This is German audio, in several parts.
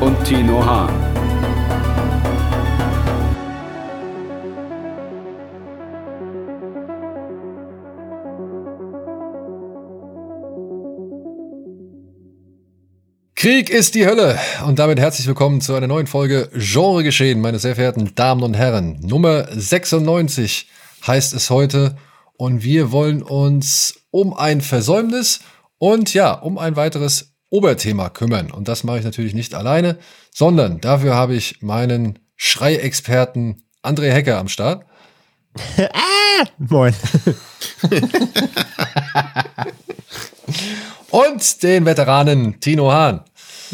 und Tino Hahn. Krieg ist die Hölle und damit herzlich willkommen zu einer neuen Folge Genre geschehen, meine sehr verehrten Damen und Herren. Nummer 96 heißt es heute und wir wollen uns um ein Versäumnis und ja, um ein weiteres Oberthema kümmern. Und das mache ich natürlich nicht alleine, sondern dafür habe ich meinen Schreiexperten André Hecker am Start. ah, moin. Und den Veteranen Tino Hahn.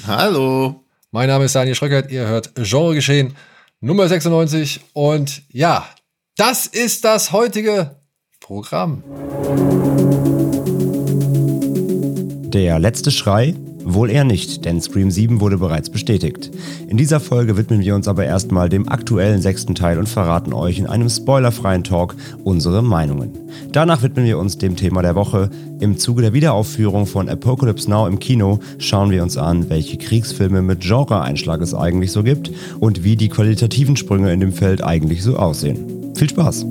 Hallo. Mein Name ist Daniel Schröckert, ihr hört Genre geschehen Nummer 96 und ja, das ist das heutige Programm. Der letzte Schrei Wohl eher nicht, denn Scream 7 wurde bereits bestätigt. In dieser Folge widmen wir uns aber erstmal dem aktuellen sechsten Teil und verraten euch in einem spoilerfreien Talk unsere Meinungen. Danach widmen wir uns dem Thema der Woche. Im Zuge der Wiederaufführung von Apocalypse Now im Kino schauen wir uns an, welche Kriegsfilme mit Genre-Einschlag es eigentlich so gibt und wie die qualitativen Sprünge in dem Feld eigentlich so aussehen. Viel Spaß!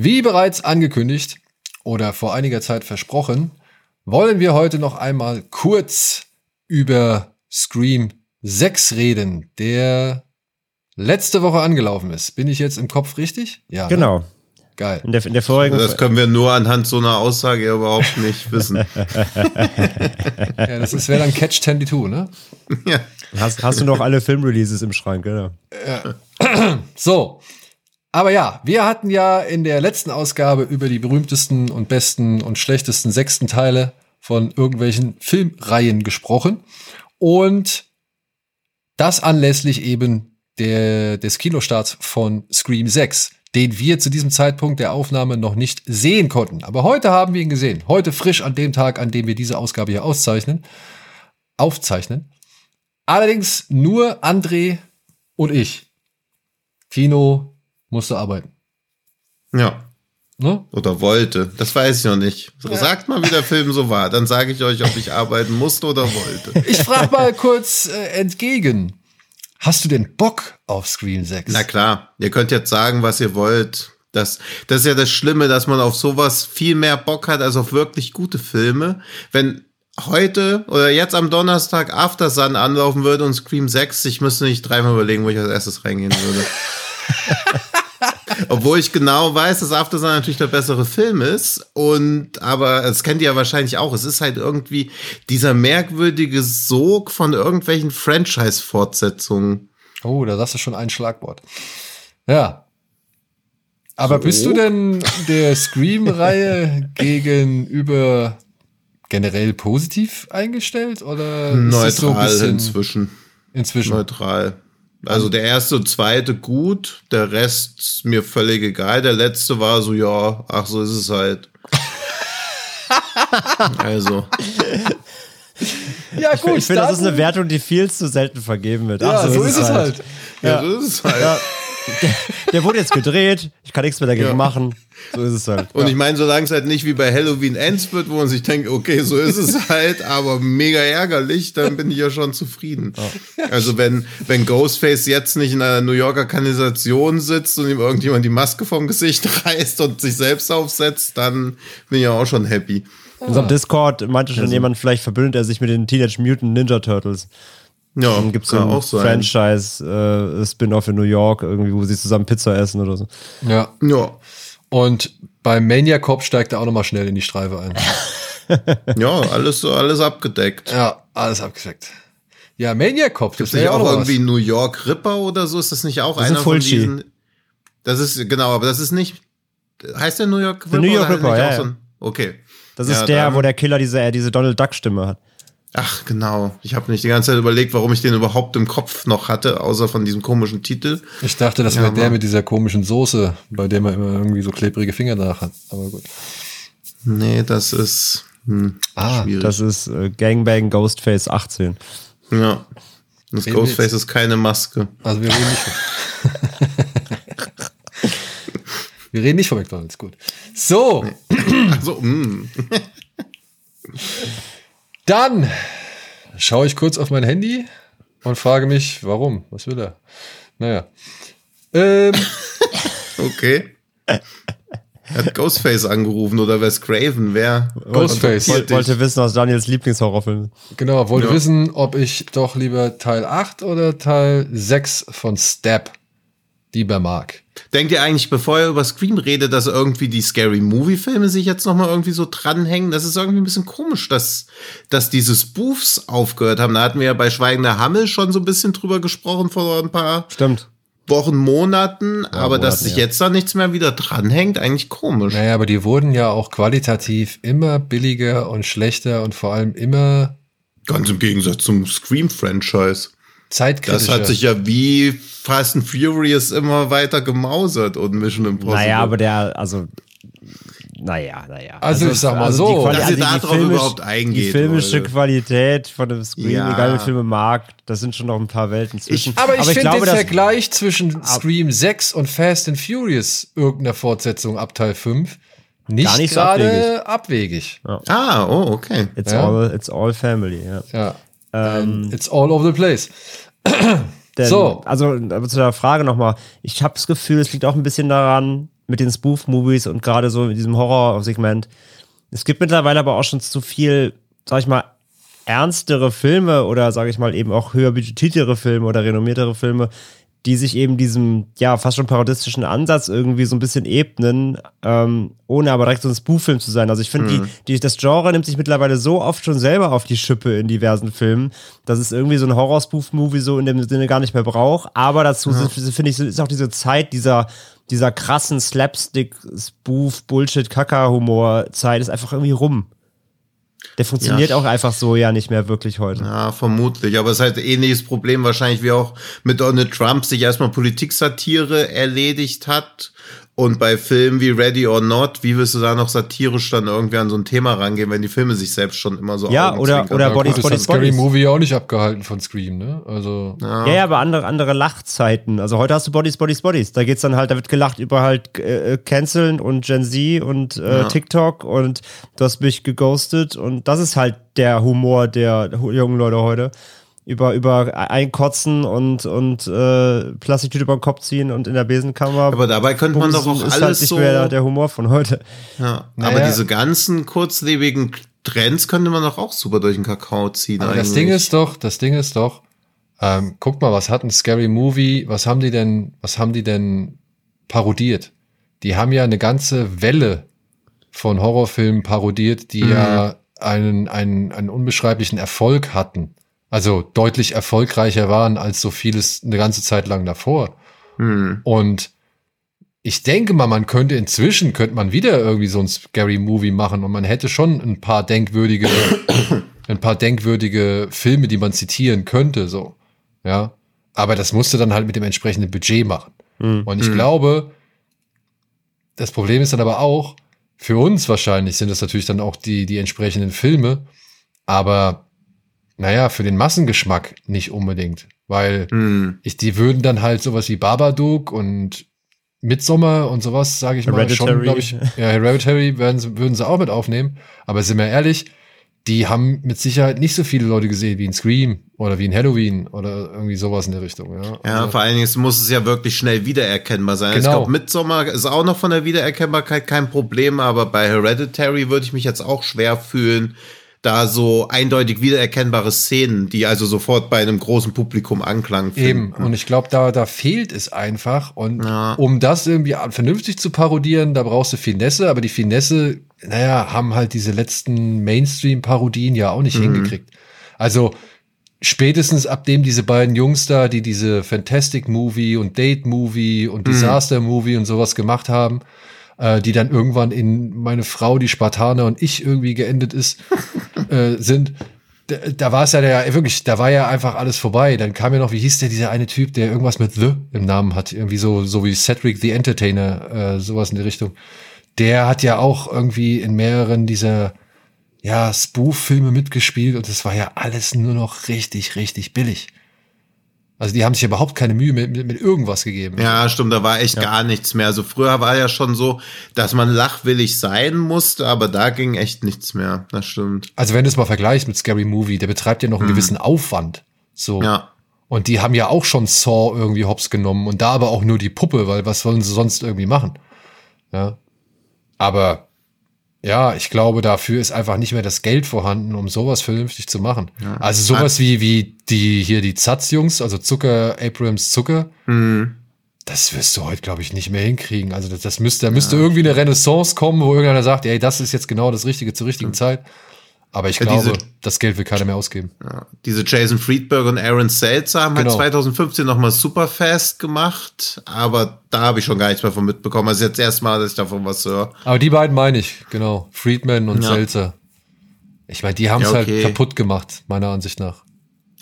Wie bereits angekündigt, oder vor einiger Zeit versprochen, wollen wir heute noch einmal kurz über Scream 6 reden, der letzte Woche angelaufen ist. Bin ich jetzt im Kopf richtig? Ja. Ne? Genau. Ne? Geil. In der, in der vorigen das können wir nur anhand so einer Aussage überhaupt nicht wissen. ja, das wäre dann Catch 22, ne? Ja. Hast, hast du noch alle Filmreleases im Schrank, genau? Ja. So, aber ja, wir hatten ja in der letzten Ausgabe über die berühmtesten und besten und schlechtesten sechsten Teile von irgendwelchen Filmreihen gesprochen. Und das anlässlich eben der, des Kinostarts von Scream 6, den wir zu diesem Zeitpunkt der Aufnahme noch nicht sehen konnten. Aber heute haben wir ihn gesehen. Heute frisch an dem Tag, an dem wir diese Ausgabe hier auszeichnen, aufzeichnen. Allerdings nur André und ich. Tino musste arbeiten. Ja. Ne? Oder wollte. Das weiß ich noch nicht. Sagt mal, wie der Film so war. Dann sage ich euch, ob ich arbeiten musste oder wollte. Ich frage mal kurz äh, entgegen. Hast du denn Bock auf Screen 6? Na klar. Ihr könnt jetzt sagen, was ihr wollt. Das, das ist ja das Schlimme, dass man auf sowas viel mehr Bock hat als auf wirklich gute Filme. Wenn heute oder jetzt am Donnerstag After Sun anlaufen würde und Scream 6, ich müsste nicht dreimal überlegen, wo ich als erstes reingehen würde. Obwohl ich genau weiß, dass After Sun natürlich der bessere Film ist. Und, aber das kennt ihr ja wahrscheinlich auch. Es ist halt irgendwie dieser merkwürdige Sog von irgendwelchen Franchise-Fortsetzungen. Oh, da sagst du schon ein Schlagwort. Ja. Aber so. bist du denn der Scream-Reihe gegenüber generell positiv eingestellt oder neutral so inzwischen? Inzwischen. Neutral. Also der erste und zweite gut, der Rest mir völlig egal. Der letzte war so, ja, ach, so ist es halt. also. Ja, gut. Ich finde, das ist eine Wertung, die viel zu selten vergeben wird. Ach, ja, so, ist, es halt. halt. Ja, ja, so ist es halt. Ja. Der, der, wurde jetzt gedreht, ich kann nichts mehr dagegen ja. machen. So ist es halt. Und ja. ich meine, solange es halt nicht wie bei Halloween Ends wird, wo man sich denkt, okay, so ist es halt, aber mega ärgerlich, dann bin ich ja schon zufrieden. Ja. Also wenn, wenn Ghostface jetzt nicht in einer New Yorker Kanalisation sitzt und ihm irgendjemand die Maske vom Gesicht reißt und sich selbst aufsetzt, dann bin ich ja auch schon happy. In unserem Discord meinte schon also. jemand, vielleicht verbündet er sich mit den Teenage Mutant Ninja Turtles. Ja, dann gibt es so ein Franchise-Spin-off äh, in New York, irgendwie, wo sie zusammen Pizza essen oder so. Ja. Ja. Und beim Mania Cop steigt er auch nochmal schnell in die Streife ein. ja, alles so, alles abgedeckt. Ja, alles abgedeckt. Ja, Mania Cop. Gibt es nicht auch, auch irgendwie New York Ripper oder so? Ist das nicht auch das einer von diesen? Das ist, genau, aber das ist nicht, heißt der New York Ripper? Der New York Ripper, ja, so ein, okay. Das ist ja, der, wo der Killer diese, äh, diese Donald Duck Stimme hat. Ach, genau. Ich habe nicht die ganze Zeit überlegt, warum ich den überhaupt im Kopf noch hatte, außer von diesem komischen Titel. Ich dachte, das Ja, wäre der mit dieser komischen Soße, bei der man immer irgendwie so klebrige Finger danach hat. Aber gut. Nee, das ist hm, Ah, schwierig. Das ist äh, Gangbang Ghostface 18. ja. Das Wen Ghostface willst- ist keine Maske. Also wir reden nicht von. wir reden nicht von McDonalds, gut. So, Also, hm. dann schaue ich kurz auf mein Handy und frage mich, warum? Was will er? Naja. Ähm, Okay. Hat Ghostface angerufen oder Wes Craven? Wer? Ghostface. wollte dich? wissen aus Daniels Lieblingshorrorfilm. genau, wollte Ja. wissen, ob ich doch lieber Teil 8 oder Teil 6 von Stab lieber mag. Denkt ihr eigentlich, bevor ihr über Scream redet, dass irgendwie die Scary Movie Filme sich jetzt nochmal irgendwie so dranhängen? Das ist irgendwie ein bisschen komisch, dass, dass diese Spoofs aufgehört haben. Da hatten wir ja bei Schweigender Hammel schon so ein bisschen drüber gesprochen vor ein paar Stimmt. Wochen, Monaten. aber dass Monaten, sich ja. jetzt da nichts mehr wieder dranhängt, eigentlich komisch. Naja, aber die wurden ja auch qualitativ immer billiger und schlechter und vor allem immer Ganz im Gegensatz zum Scream-Franchise. Zeitkritischer. Das hat sich ja wie Fast and Furious immer weiter gemausert und Mission Impossible. Naja, aber der, also, naja, naja. Also ich sag mal die so, Quali- dass ihr also da die drauf filmisch- überhaupt eingeht, Die filmische Leute. Qualität von dem Screen, Ja. egal wie Filme mag, das sind schon noch ein paar Welten zwischen. aber ich, finde glaube, den Vergleich zwischen Scream 6 und Fast and Furious irgendeiner Fortsetzung ab Teil 5 nicht, nicht so gerade abwegig. Ah, oh, okay. It's, Ja. all, it's all family, ja. Ja. And It's all over the place. Denn, So. Also aber zu der Frage nochmal. Ich habe das Gefühl, es liegt auch ein bisschen daran, mit den Spoof-Movies und gerade so in diesem Horror-Segment. Es gibt mittlerweile aber auch schon zu viel, sag ich mal, ernstere Filme oder sage ich mal eben auch höher budgetiertere Filme oder renommiertere Filme, die sich eben diesem, ja, fast schon parodistischen Ansatz irgendwie so ein bisschen ebnen, ähm, ohne aber direkt so ein Spoof-Film zu sein. Also ich finde, die, die, das Genre nimmt sich mittlerweile so oft schon selber auf die Schippe in diversen Filmen, dass es irgendwie so ein Horror-Spoof-Movie so in dem Sinne gar nicht mehr braucht. Aber dazu sind- finde ich, ist auch diese Zeit dieser, dieser krassen Slapstick-Spoof-Bullshit-Kaka-Humor-Zeit ist einfach irgendwie rum. Der funktioniert Ja. auch einfach so ja nicht mehr wirklich heute. Ja, vermutlich. Aber es ist halt ein ähnliches Problem wahrscheinlich wie auch mit Donald Trump sich erstmal Politiksatire erledigt hat. Und bei Filmen wie Ready or Not, wie willst du da noch satirisch dann irgendwie an so ein Thema rangehen, wenn die Filme sich selbst schon immer so Ja, oder- oder Ja, Bodies, Bodies, ist das Scary Bodies. Movie auch nicht abgehalten von Scream, ne? Also Ja, ja, aber andere, andere Lachzeiten. Also heute hast du Bodies, Bodies, Bodies. Da geht's dann halt, da wird gelacht über halt äh, Canceln und Gen Z und äh, TikTok und du hast mich geghostet und das ist halt der Humor der jungen Leute heute. Über, über einkotzen und, und äh, Plastiktüte über den Kopf ziehen und in der Besenkammer. Aber dabei könnte man doch auch bumsen, ist alles halt nicht so. mehr der Humor von heute. Ja, Naja. aber diese ganzen kurzlebigen Trends könnte man doch auch super durch den Kakao ziehen. Aber das. Ding ist doch, das Ding ist doch, ähm, guck mal, was hat ein Scary Movie, was haben die denn, was haben die denn parodiert? Die haben ja eine ganze Welle von Horrorfilmen parodiert, die ja einen, einen, einen unbeschreiblichen Erfolg hatten. Also deutlich erfolgreicher waren als so vieles eine ganze Zeit lang davor. Hm. Und ich denke mal, man könnte inzwischen, könnte man wieder irgendwie so ein Scary Movie machen und man hätte schon ein paar denkwürdige, ein paar denkwürdige Filme, die man zitieren könnte, so. Ja. Aber das musste dann halt mit dem entsprechenden Budget machen. Und ich glaube, das Problem ist dann aber auch, für uns wahrscheinlich sind das natürlich dann auch die, die entsprechenden Filme, aber naja, für den Massengeschmack nicht unbedingt, weil Hm. ich, die würden dann halt sowas wie Babadook und Midsommar und sowas, sage ich mal, schon, Hereditary. Glaube ich. Ja, Hereditary werden, würden sie auch mit aufnehmen. Aber sind wir ehrlich, die haben mit Sicherheit nicht so viele Leute gesehen wie in Scream oder wie in Halloween oder irgendwie sowas in der Richtung. Ja, Ja, Also, vor allen Dingen muss es ja wirklich schnell wiedererkennbar sein. Ich Genau. glaube, Midsommar ist auch noch von der Wiedererkennbarkeit kein Problem, aber bei Hereditary würde ich mich jetzt auch schwer fühlen, da so eindeutig wiedererkennbare Szenen, die also sofort bei einem großen Publikum Anklang Eben, finden. und ich glaube, da, da fehlt es einfach. Und Ja. um das irgendwie vernünftig zu parodieren, da brauchst du Finesse, aber die Finesse, naja, haben halt diese letzten Mainstream-Parodien ja auch nicht hingekriegt. Also spätestens ab dem diese beiden Jungs da, die diese Fantastic Movie und Date Movie und Disaster Movie und sowas gemacht haben, äh, die dann irgendwann in meine Frau, die Spartaner und ich irgendwie geendet ist, äh, sind, da, da war es ja der, wirklich, da war ja einfach alles vorbei. Dann kam ja noch, wie hieß der, dieser eine Typ, der irgendwas mit The im Namen hat, irgendwie so, so wie Cedric the Entertainer, äh, sowas in die Richtung. Der hat ja auch irgendwie in mehreren dieser, ja, Spoof-Filme mitgespielt und das war ja alles nur noch richtig, richtig billig. Also die haben sich überhaupt keine Mühe mit, mit, mit irgendwas gegeben. Ja, stimmt, da war echt ja. gar nichts mehr. Also früher war ja schon so, dass man lachwillig sein musste, aber da ging echt nichts mehr. Das stimmt. Also wenn du es mal vergleichst mit Scary Movie, der betreibt ja noch einen mhm. gewissen Aufwand. So. Ja. Und die haben ja auch schon Saw irgendwie hops genommen und da aber auch nur die Puppe, weil was sollen sie sonst irgendwie machen? Ja. Aber ja, ich glaube, dafür ist einfach nicht mehr das Geld vorhanden, um sowas vernünftig zu machen. Ja. Also sowas wie, wie die hier die Zatz-Jungs, also Zucker, Abrams Zucker, mhm. das wirst du heute, glaube ich, nicht mehr hinkriegen. Also das, das müsste, da müsste ja. irgendwie eine Renaissance kommen, wo irgendeiner sagt, ey, das ist jetzt genau das Richtige zur richtigen Zeit. Aber ich ja, glaube, diese, das Geld will keiner mehr ausgeben. Ja, diese Jason Friedberg und Aaron Seltzer haben halt genau. halt 2015 nochmal Superfast gemacht, aber da habe ich schon gar nichts mehr von mitbekommen. Also jetzt erstmal, dass ich davon was höre. Aber die beiden meine ich, genau. Friedman und ja. Seltzer. Ich meine, die haben es ja, halt okay. halt kaputt gemacht, meiner Ansicht nach.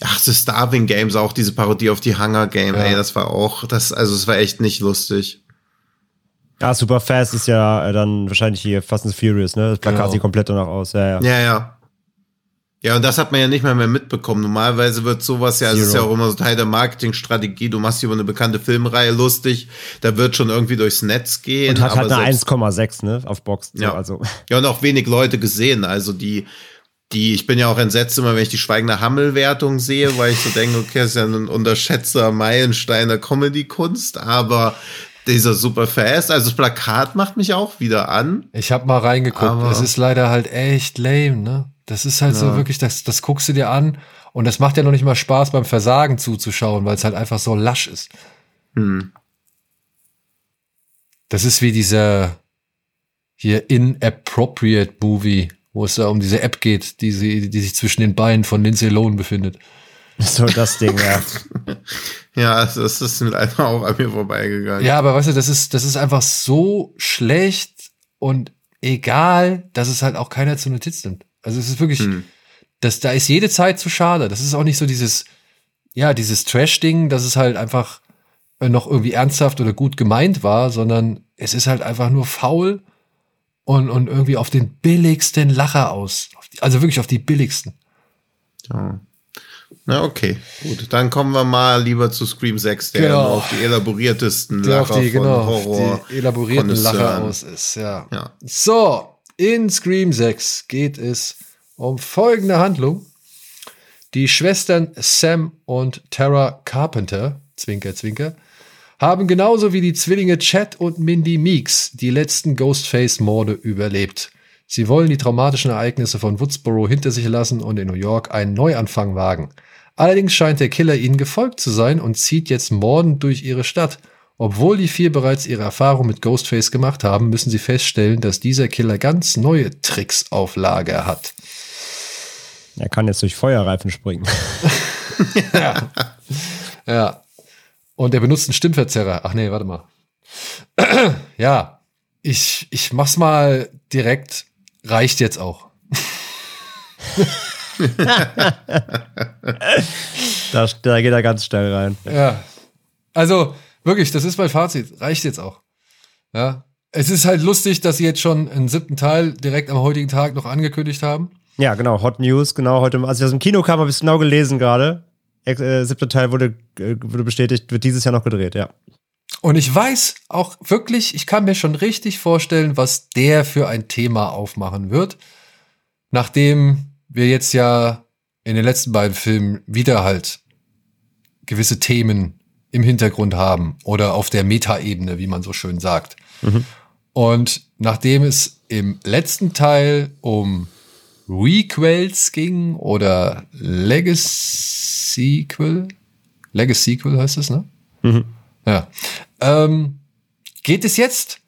Ach, The Starving Games, auch diese Parodie auf die Hunger Game, ey, das war auch, das, also es war echt nicht lustig. Ja, Superfast ist ja äh, dann wahrscheinlich hier Fast and Furious, ne? Das Plakat genau. sieht komplett danach aus, ja, ja. Ja, ja. Ja, und das hat man ja nicht mal mehr mitbekommen. Normalerweise wird sowas ja, es ist ja auch immer so Teil der Marketingstrategie. Du machst über eine bekannte Filmreihe lustig, da wird schon irgendwie durchs Netz gehen. Und hat halt eine 1,6, ne, auf Box. Ja. also. ja, und auch wenig Leute gesehen. Also die, die, ich bin ja auch entsetzt immer, wenn ich die Schweigende Hammel-Wertung sehe, weil ich so denke, okay, das ist ja ein unterschätzter Meilenstein der Comedy-Kunst, aber dieser super fast, also das Plakat macht mich auch wieder an. Ich habe mal reingeguckt, es ist leider halt echt lame, ne? Das ist halt ja. so wirklich, das, das guckst du dir an und das macht ja noch nicht mal Spaß beim Versagen zuzuschauen, weil es halt einfach so lasch ist. Hm. Das ist wie dieser hier inappropriate Movie, wo es da um diese App geht, die, sie, die sich zwischen den Beinen von Lindsay Lohan befindet. So das Ding, ja. ja, das ist mit einfach auch an mir vorbeigegangen. Ja, aber weißt du, das ist, das ist einfach so schlecht und egal, dass es halt auch keiner zur Notiz nimmt. Also es ist wirklich, hm. das, da ist jede Zeit zu schade. Das ist auch nicht so dieses, ja, dieses Trash-Ding, dass es halt einfach äh, noch irgendwie ernsthaft oder gut gemeint war, sondern es ist halt einfach nur faul und, und irgendwie auf den billigsten Lacher aus. Also wirklich auf die billigsten. Ja. Na, okay. Gut, dann kommen wir mal lieber zu Scream 6, der genau. auf die elaboriertesten Lacher die, genau, von Horror. Die elaborierten Lacher aus ist, ja. ja. So, in Scream 6 geht es um folgende Handlung. Die Schwestern Sam und Tara Carpenter, Zwinker, Zwinker, haben genauso wie die Zwillinge Chad und Mindy Meeks die letzten Ghostface-Morde überlebt. Sie wollen die traumatischen Ereignisse von Woodsboro hinter sich lassen und in New York einen Neuanfang wagen. Allerdings scheint der Killer ihnen gefolgt zu sein und zieht jetzt mordend durch ihre Stadt. Obwohl die vier bereits ihre Erfahrung mit Ghostface gemacht haben, müssen sie feststellen, dass dieser Killer ganz neue Tricks auf Lager hat. Er kann jetzt durch Feuerreifen springen. ja. ja. Und er benutzt einen Stimmverzerrer. Ach nee, warte mal. ja, ich, ich mach's mal direkt. Reicht jetzt auch. da, da geht er ganz schnell rein. Ja. Also, Wirklich, das ist mein Fazit. Reicht jetzt auch. Ja. Es ist halt lustig, dass sie jetzt schon einen siebten Teil direkt am heutigen Tag noch angekündigt haben. Ja, genau. Hot News, genau. Heute, als ich aus dem Kino kam, habe ich es genau gelesen gerade. Äh, siebter Teil wurde, äh, wurde bestätigt, wird dieses Jahr noch gedreht, ja. Und ich weiß auch wirklich, ich kann mir schon richtig vorstellen, was der für ein Thema aufmachen wird. Nachdem wir jetzt ja in den letzten beiden Filmen wieder halt gewisse Themen im Hintergrund haben oder auf der Metaebene, wie man so schön sagt. Mhm. Und nachdem es im letzten Teil um Requels ging oder Legacy-Sequel, Legacy-Sequel heißt es, ne? Mhm. Ja. Ähm, geht es jetzt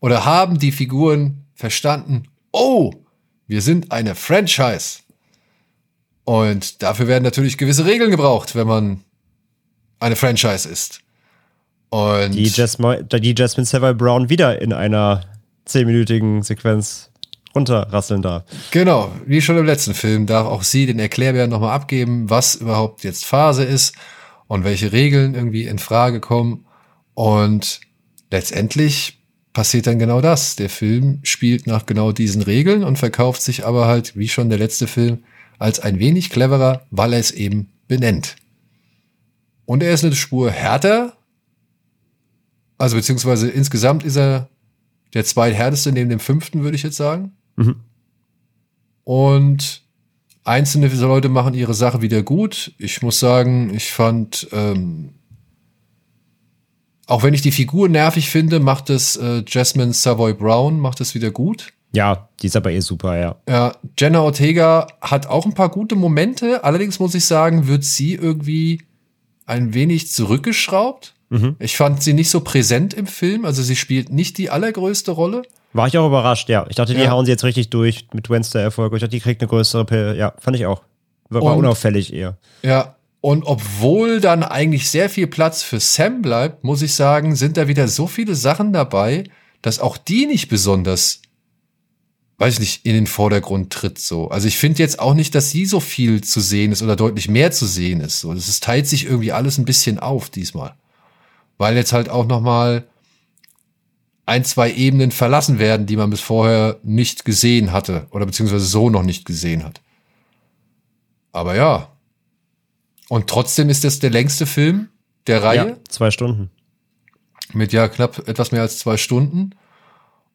oder haben die Figuren verstanden, oh, wir sind eine Franchise. Und dafür werden natürlich gewisse Regeln gebraucht, wenn man eine Franchise ist. Und die, Jasmine, die Jasmine Savile Brown wieder in einer zehnminütigen Sequenz runterrasseln darf. Genau, wie schon im letzten Film darf auch sie den Erklärbär nochmal abgeben, was überhaupt jetzt Phase ist und welche Regeln irgendwie in Frage kommen. Und letztendlich passiert dann genau das. Der Film spielt nach genau diesen Regeln und verkauft sich aber halt, wie schon der letzte Film, als ein wenig cleverer, weil er es eben benennt. Und er ist eine Spur härter. Also beziehungsweise insgesamt ist er der zweithärteste neben dem fünften, würde ich jetzt sagen. Mhm. Und einzelne Leute machen ihre Sache wieder gut. Ich muss sagen, ich fand, ähm, auch wenn ich die Figur nervig finde, macht es äh, Jasmine Savoy Brown, macht es wieder gut. Ja, die ist aber eh super, ja. Ja, Jenna Ortega hat auch ein paar gute Momente. Allerdings muss ich sagen, wird sie irgendwie ein wenig zurückgeschraubt. Mhm. Ich fand sie nicht so präsent im Film. Also sie spielt nicht die allergrößte Rolle. War ich auch überrascht, ja. Ich dachte, die Ja. hauen sie jetzt richtig durch mit Wednesday Erfolg. Ich dachte, die kriegt eine größere, P ja, fand ich auch. War, war Und- unauffällig eher. Ja, und obwohl dann eigentlich sehr viel Platz für Sam bleibt, muss ich sagen, sind da wieder so viele Sachen dabei, dass auch die nicht besonders, weiß ich nicht, in den Vordergrund tritt so. Also ich finde jetzt auch nicht, dass sie so viel zu sehen ist oder deutlich mehr zu sehen ist. So, das ist, teilt sich irgendwie alles ein bisschen auf diesmal, weil jetzt halt auch noch mal ein, zwei Ebenen verlassen werden, die man bis vorher nicht gesehen hatte oder beziehungsweise so noch nicht gesehen hat. Aber ja, und trotzdem ist das der längste Film der Reihe Ja, zwei Stunden. mit ja knapp etwas mehr als zwei Stunden.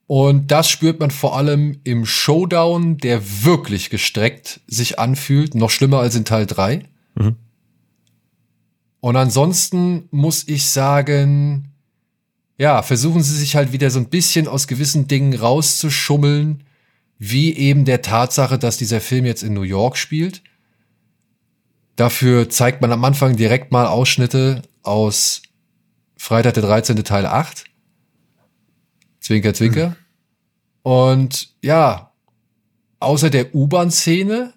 Und das spürt man vor allem im Showdown, der wirklich gestreckt sich anfühlt, noch schlimmer als in Teil 3. Mhm. Und ansonsten muss ich sagen, ja, versuchen sie sich halt wieder so ein bisschen aus gewissen Dingen rauszuschummeln, wie eben der Tatsache, dass dieser Film jetzt in New York spielt. Dafür zeigt man am Anfang direkt mal Ausschnitte aus Freitag der 13. Teil 8. Zwinker, zwinker. Und ja, außer der U-Bahn-Szene,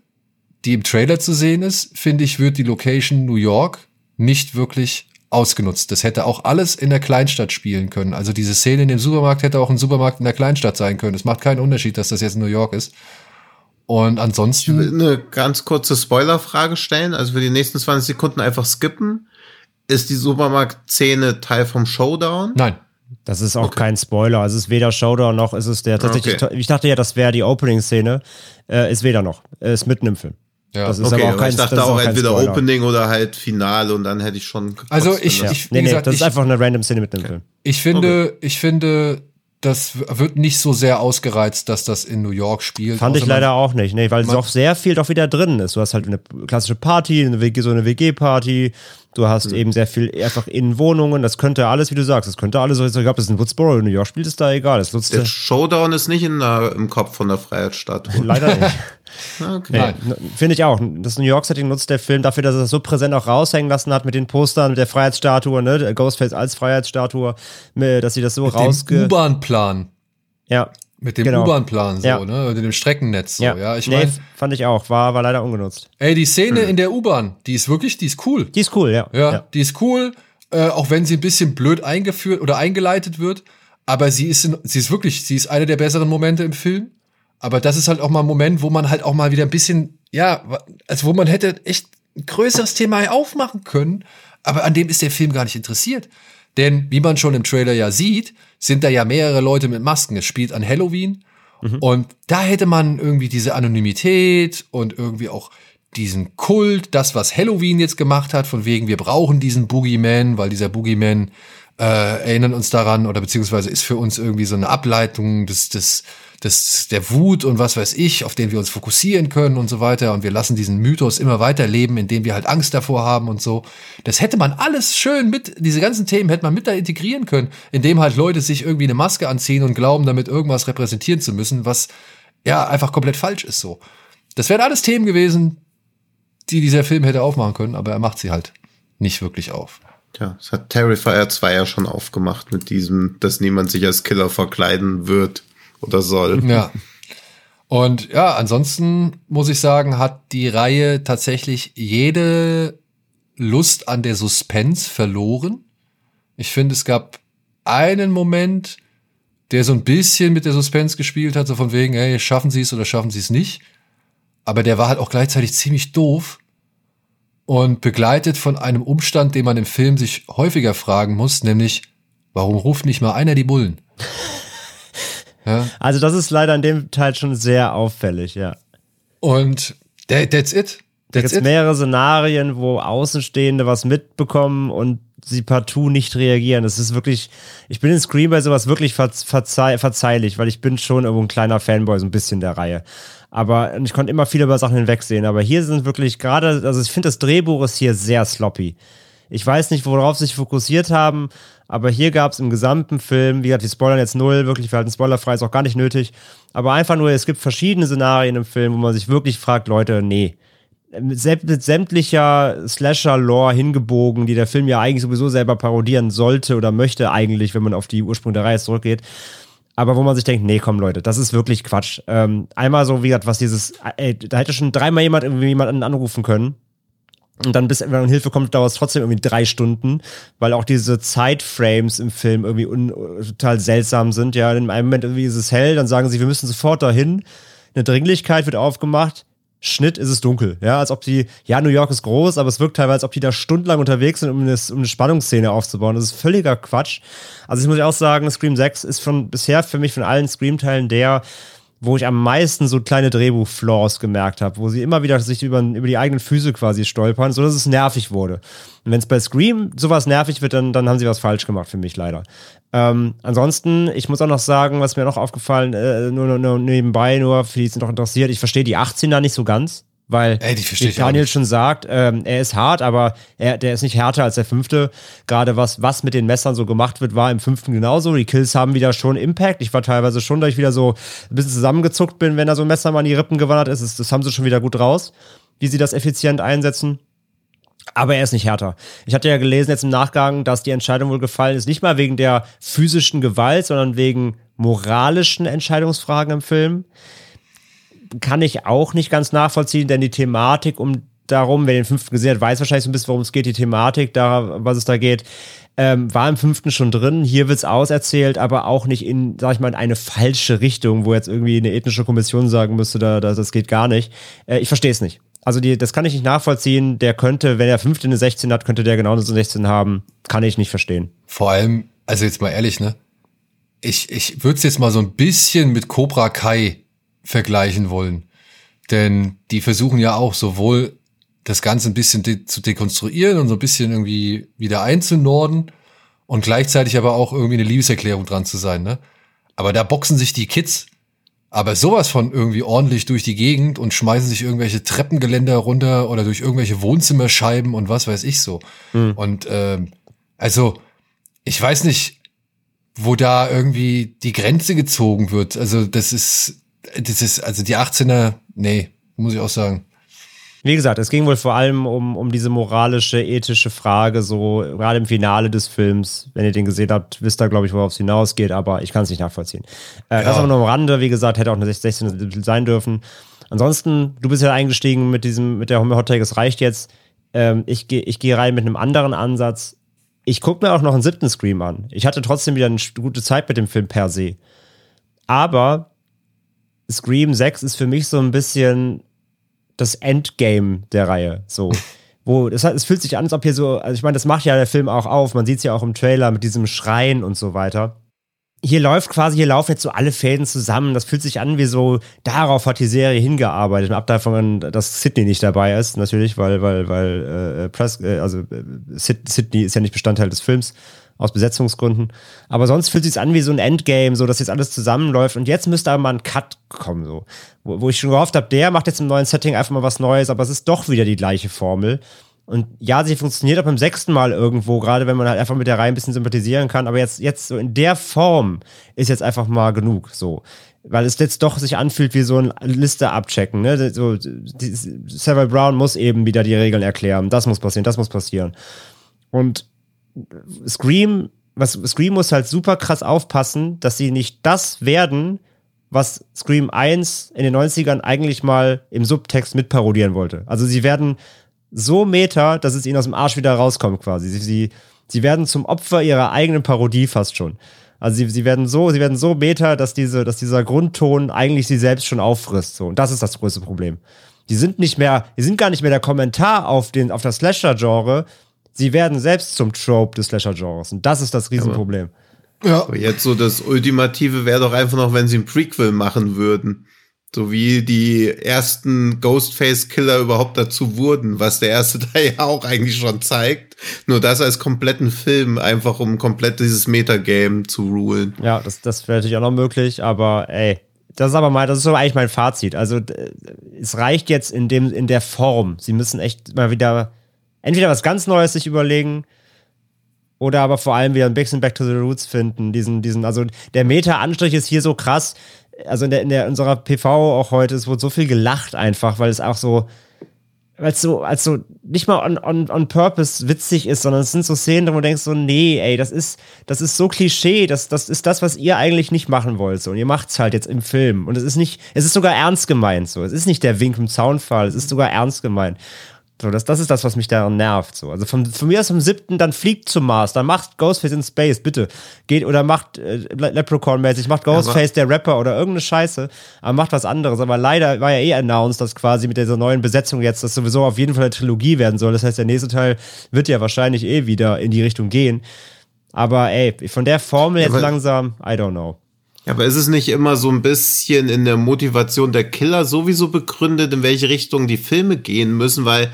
die im Trailer zu sehen ist, finde ich, wird die Location New York nicht wirklich ausgenutzt. Das hätte auch alles in der Kleinstadt spielen können. Also diese Szene in dem Supermarkt hätte auch ein Supermarkt in der Kleinstadt sein können. Es macht keinen Unterschied, dass das jetzt New York ist. Und Ich will ansonsten, eine ganz kurze Spoilerfrage stellen, also für die nächsten 20 Sekunden einfach skippen. Ist die Supermarkt-Szene Teil vom Showdown? nein. Das ist auch kein Spoiler. Also es ist weder Showdown noch ist es der tatsächlich. Okay. Ich dachte ja, das wäre die Opening-Szene. Äh, ist weder noch. Äh, ist mitten im Film. Ja. Das ist Okay, aber auch kein ich dachte das ist auch kein entweder Spoiler. Opening oder halt Finale und dann hätte ich schon gekotzt, Also ich- das- ich- wie Nee, nee, gesagt, das ich- ist einfach eine random Szene mitten im Film. Ich finde, ich finde, das wird nicht so sehr ausgereizt, dass das in New York spielt. Fand ich leider auch nicht. Nee, weil man- doch sehr viel doch wieder drin ist. Du hast halt eine klassische Party, eine WG, so eine WG-Party. Du hast eben sehr viel einfach in Wohnungen. Das könnte alles, wie du sagst, das könnte alles so, ich glaube, das ist in Woodsboro, New York spielt es da egal. Das nutzt Der Showdown ist nicht in der, im Kopf von der Freiheitsstatue. leider nicht. Okay. Nein. Nee, Finde ich auch. Das New York-Setting nutzt der Film dafür, dass er das so präsent auch raushängen lassen hat mit den Postern, mit der Freiheitsstatue, ne? der Ghostface als Freiheitsstatue, dass sie das so Mit dem. U-Bahn-Plan. Ja. Mit dem Genau. U-Bahn-Plan, so, Ja. ne? Mit dem Streckennetz, so, Ja, ja. Ich nee, meine, fand ich auch. War, war leider ungenutzt. ey, die Szene in der U-Bahn, die ist wirklich, die ist cool. Die ist cool, ja. Ja, die ist cool, äh, auch wenn sie ein bisschen blöd eingeführt oder eingeleitet wird. Aber sie ist, in, sie ist wirklich, sie ist eine der besseren Momente im Film. Aber das ist halt auch mal ein Moment, wo man halt auch mal wieder ein bisschen, ja, also wo man hätte echt ein größeres Thema aufmachen können. Aber an dem ist der Film gar nicht interessiert. Denn, wie man schon im Trailer ja sieht, sind da ja mehrere Leute mit Masken. Es spielt an Halloween. Und da hätte man irgendwie diese Anonymität und irgendwie auch diesen Kult, das, was Halloween jetzt gemacht hat, von wegen, wir brauchen diesen Boogeyman, weil dieser Boogeyman äh, erinnert uns daran oder beziehungsweise ist für uns irgendwie so eine Ableitung des, des, des, der Wut und was weiß ich, auf den wir uns fokussieren können und so weiter. Und wir lassen diesen Mythos immer weiter leben, indem wir halt Angst davor haben und so. Das hätte man alles schön mit, diese ganzen Themen hätte man mit da integrieren können, indem halt Leute sich irgendwie eine Maske anziehen und glauben, damit irgendwas repräsentieren zu müssen, was ja einfach komplett falsch ist so. Das wären alles Themen gewesen, die dieser Film hätte aufmachen können, aber er macht sie halt nicht wirklich auf. Tja, das hat Terrifier 2 ja schon aufgemacht mit diesem, dass niemand sich als Killer verkleiden wird oder soll. Ja. Und ja, ansonsten muss ich sagen, hat die Reihe tatsächlich jede Lust an der Suspense verloren. Ich finde, es gab einen Moment, der so ein bisschen mit der Suspense gespielt hat, so von wegen, ey, schaffen sie es oder schaffen sie es nicht. Aber der war halt auch gleichzeitig ziemlich doof und begleitet von einem Umstand, den man im Film sich häufiger fragen muss, nämlich, warum ruft nicht mal einer die Bullen? Ja. Also das ist leider in dem Teil schon sehr auffällig, ja. Und that's it. Da gibt mehrere Szenarien, wo Außenstehende was mitbekommen und sie partout nicht reagieren. Das ist wirklich, ich bin in Scream bei sowas wirklich verzeih verzeihlich, weil ich bin schon irgendwo ein kleiner Fanboy, so ein bisschen der Reihe. Aber ich konnte immer viel über Sachen hinwegsehen. Aber hier sind wirklich gerade, also ich finde, das Drehbuch ist hier sehr sloppy. Ich weiß nicht, worauf sie sich fokussiert haben, aber hier gab es im gesamten Film, wie gesagt, die spoilern jetzt null, wirklich, wir halten spoilerfrei, ist auch gar nicht nötig. Aber einfach nur, es gibt verschiedene Szenarien im Film, wo man sich wirklich fragt, Leute, nee. Mit sämtlicher Slasher-Lore hingebogen, die der Film ja eigentlich sowieso selber parodieren sollte oder möchte eigentlich, wenn man auf die Ursprung der Reihe zurückgeht aber wo man sich denkt, nee, komm Leute, das ist wirklich Quatsch. Ähm, einmal so, wie gesagt, was dieses, ey, da hätte schon dreimal jemand irgendwie jemanden anrufen können. Und dann bis wenn Hilfe kommt, dauert es trotzdem irgendwie drei Stunden, weil auch diese Zeitframes im Film irgendwie total seltsam sind. Ja, in einem Moment irgendwie ist es hell, dann sagen sie, wir müssen sofort dahin. Eine Dringlichkeit wird aufgemacht. Schnitt ist es dunkel. Ja, als ob die, ja, New York ist groß, aber es wirkt teilweise, als ob die da stundenlang unterwegs sind, um eine, um eine Spannungsszene aufzubauen. Das ist völliger Quatsch. Also ich muss auch sagen, Scream 6 ist von bisher für mich von allen Scream-Teilen der, wo ich am meisten so kleine Drehbuch-Flaws gemerkt habe, wo sie immer wieder sich über, über die eigenen Füße quasi stolpern, so dass es nervig wurde. Und wenn es bei Scream sowas nervig wird, dann, dann haben sie was falsch gemacht für mich leider. Ähm, ansonsten, ich muss auch noch sagen, was mir noch aufgefallen, äh, nur, nur, nur nebenbei, nur für die es noch interessiert, ich verstehe die 18er nicht so ganz. Weil, Ey, wie Daniel schon sagt, ähm, er ist hart, aber er, der ist nicht härter als der fünfte. Gerade was, was mit den Messern so gemacht wird, war im fünften genauso. Die Kills haben wieder schon Impact. Ich war teilweise schon, da ich wieder so ein bisschen zusammengezuckt bin, wenn da so ein Messer mal in die Rippen gewandert ist. Das, das haben sie schon wieder gut raus, wie sie das effizient einsetzen. Aber er ist nicht härter. Ich hatte ja gelesen jetzt im Nachgang, dass die Entscheidung wohl gefallen ist, nicht mal wegen der physischen Gewalt, sondern wegen moralischen Entscheidungsfragen im Film kann ich auch nicht ganz nachvollziehen, denn die Thematik um darum, wer den fünften gesehen hat, weiß wahrscheinlich so ein bisschen, worum es geht, die Thematik, da, was es da geht, ähm, war im fünften schon drin. Hier wird's auserzählt, aber auch nicht in, sag ich mal, in eine falsche Richtung, wo jetzt irgendwie eine ethnische Kommission sagen müsste, da, da das geht gar nicht. Äh, ich verstehe es nicht. Also die, das kann ich nicht nachvollziehen. Der könnte, wenn er fünfte eine 16 hat, könnte der genau eine 16 haben. Kann ich nicht verstehen. Vor allem, also jetzt mal ehrlich, ne? Ich, ich würde es jetzt mal so ein bisschen mit Cobra Kai vergleichen wollen. Denn die versuchen ja auch sowohl das Ganze ein bisschen de zu dekonstruieren und so ein bisschen irgendwie wieder einzunorden und gleichzeitig aber auch irgendwie eine Liebeserklärung dran zu sein, ne? Aber da boxen sich die Kids aber sowas von irgendwie ordentlich durch die Gegend und schmeißen sich irgendwelche Treppengeländer runter oder durch irgendwelche Wohnzimmerscheiben und was weiß ich so. Mhm. Und ähm, also, ich weiß nicht, wo da irgendwie die Grenze gezogen wird. Also, das ist, das ist, also die 18er, nee, muss ich auch sagen. Wie gesagt, es ging wohl vor allem um, um diese moralische, ethische Frage, so gerade im Finale des Films. Wenn ihr den gesehen habt, wisst ihr, glaube ich, worauf es hinausgeht, aber ich kann es nicht nachvollziehen. Äh, ja. Das aber nur am Rande, wie gesagt, hätte auch eine 16 sein dürfen. Ansonsten, du bist ja eingestiegen mit diesem, mit der Hot Take, es reicht jetzt. Ähm, ich gehe ich geh rein mit einem anderen Ansatz. Ich gucke mir auch noch einen siebten Scream an. Ich hatte trotzdem wieder eine gute Zeit mit dem Film per se. Aber Scream 6 ist für mich so ein bisschen das Endgame der Reihe. So. Wo, es, es fühlt sich an, als ob hier so, also ich meine, das macht ja der Film auch auf, man sieht es ja auch im Trailer mit diesem Schreien und so weiter. Hier läuft quasi, hier laufen jetzt so alle Fäden zusammen. Das fühlt sich an wie so, darauf hat die Serie hingearbeitet. Ab davon, dass Sydney nicht dabei ist, natürlich, weil, weil, weil, äh, Press, äh, also äh, Sydney ist ja nicht Bestandteil des Films aus Besetzungsgründen. Aber sonst fühlt es sich an wie so ein Endgame, so dass jetzt alles zusammenläuft. Und jetzt müsste aber mal ein Cut kommen, so. Wo, wo ich schon gehofft habe, der macht jetzt im neuen Setting einfach mal was Neues, aber es ist doch wieder die gleiche Formel. Und ja, sie funktioniert auch beim sechsten Mal irgendwo, gerade wenn man halt einfach mit der Reihe ein bisschen sympathisieren kann. Aber jetzt, jetzt so in der Form ist jetzt einfach mal genug, so. Weil es jetzt doch sich anfühlt wie so eine Liste abchecken, ne? So, die, Savile Brown muss eben wieder die Regeln erklären. Das muss passieren, das muss passieren. Und Scream, was Scream muss halt super krass aufpassen, dass sie nicht das werden, was Scream 1 in den 90ern eigentlich mal im Subtext mitparodieren wollte. Also sie werden so meta, dass es ihnen aus dem Arsch wieder rauskommt quasi. Sie, sie, sie werden zum Opfer ihrer eigenen Parodie fast schon. Also sie, sie werden so, sie werden so meta, dass diese, dass dieser Grundton eigentlich sie selbst schon auffrisst. So. Und das ist das größte Problem. Die sind nicht mehr, die sind gar nicht mehr der Kommentar auf den, auf das Slasher-Genre. Sie werden selbst zum Trope des Slasher-Genres. Und das ist das Riesenproblem. Ja. Aber jetzt so das Ultimative wäre doch einfach noch, wenn sie ein Prequel machen würden. So wie die ersten Ghostface-Killer überhaupt dazu wurden, was der erste Teil ja auch eigentlich schon zeigt. Nur das als kompletten Film, einfach um komplett dieses Metagame zu rulen. Ja, das, das wäre natürlich auch noch möglich, aber ey, das ist aber mal, das ist so eigentlich mein Fazit. Also es reicht jetzt in dem, in der Form. Sie müssen echt mal wieder entweder was ganz Neues sich überlegen, oder aber vor allem wieder ein bisschen Back to the Roots finden. Diesen, diesen, also der Meta-Anstrich ist hier so krass also in der, in der unserer PV auch heute, es wurde so viel gelacht einfach, weil es auch so, weil es so, als so nicht mal on, on, on purpose witzig ist, sondern es sind so Szenen, wo du denkst so, nee, ey, das ist, das ist so Klischee, das, das ist das, was ihr eigentlich nicht machen wollt, so. Und ihr macht's halt jetzt im Film. Und es ist nicht, es ist sogar ernst gemeint, so. Es ist nicht der Wink im Zaunfall, es ist sogar ernst gemeint. So, das, das ist das, was mich daran nervt. So. Also von, von mir aus vom siebten, dann fliegt zum Mars, dann macht Ghostface in Space, bitte. Geht oder macht äh, Leprechaun-mäßig, macht Ghostface der Rapper oder irgendeine Scheiße, aber macht was anderes. Aber leider war ja eh announced, dass quasi mit dieser neuen Besetzung jetzt das sowieso auf jeden Fall eine Trilogie werden soll. Das heißt, der nächste Teil wird ja wahrscheinlich eh wieder in die Richtung gehen. Aber ey, von der Formel jetzt ja, langsam, I don't know. Ja, aber ist es nicht immer so ein bisschen in der Motivation der Killer sowieso begründet, in welche Richtung die Filme gehen müssen? Weil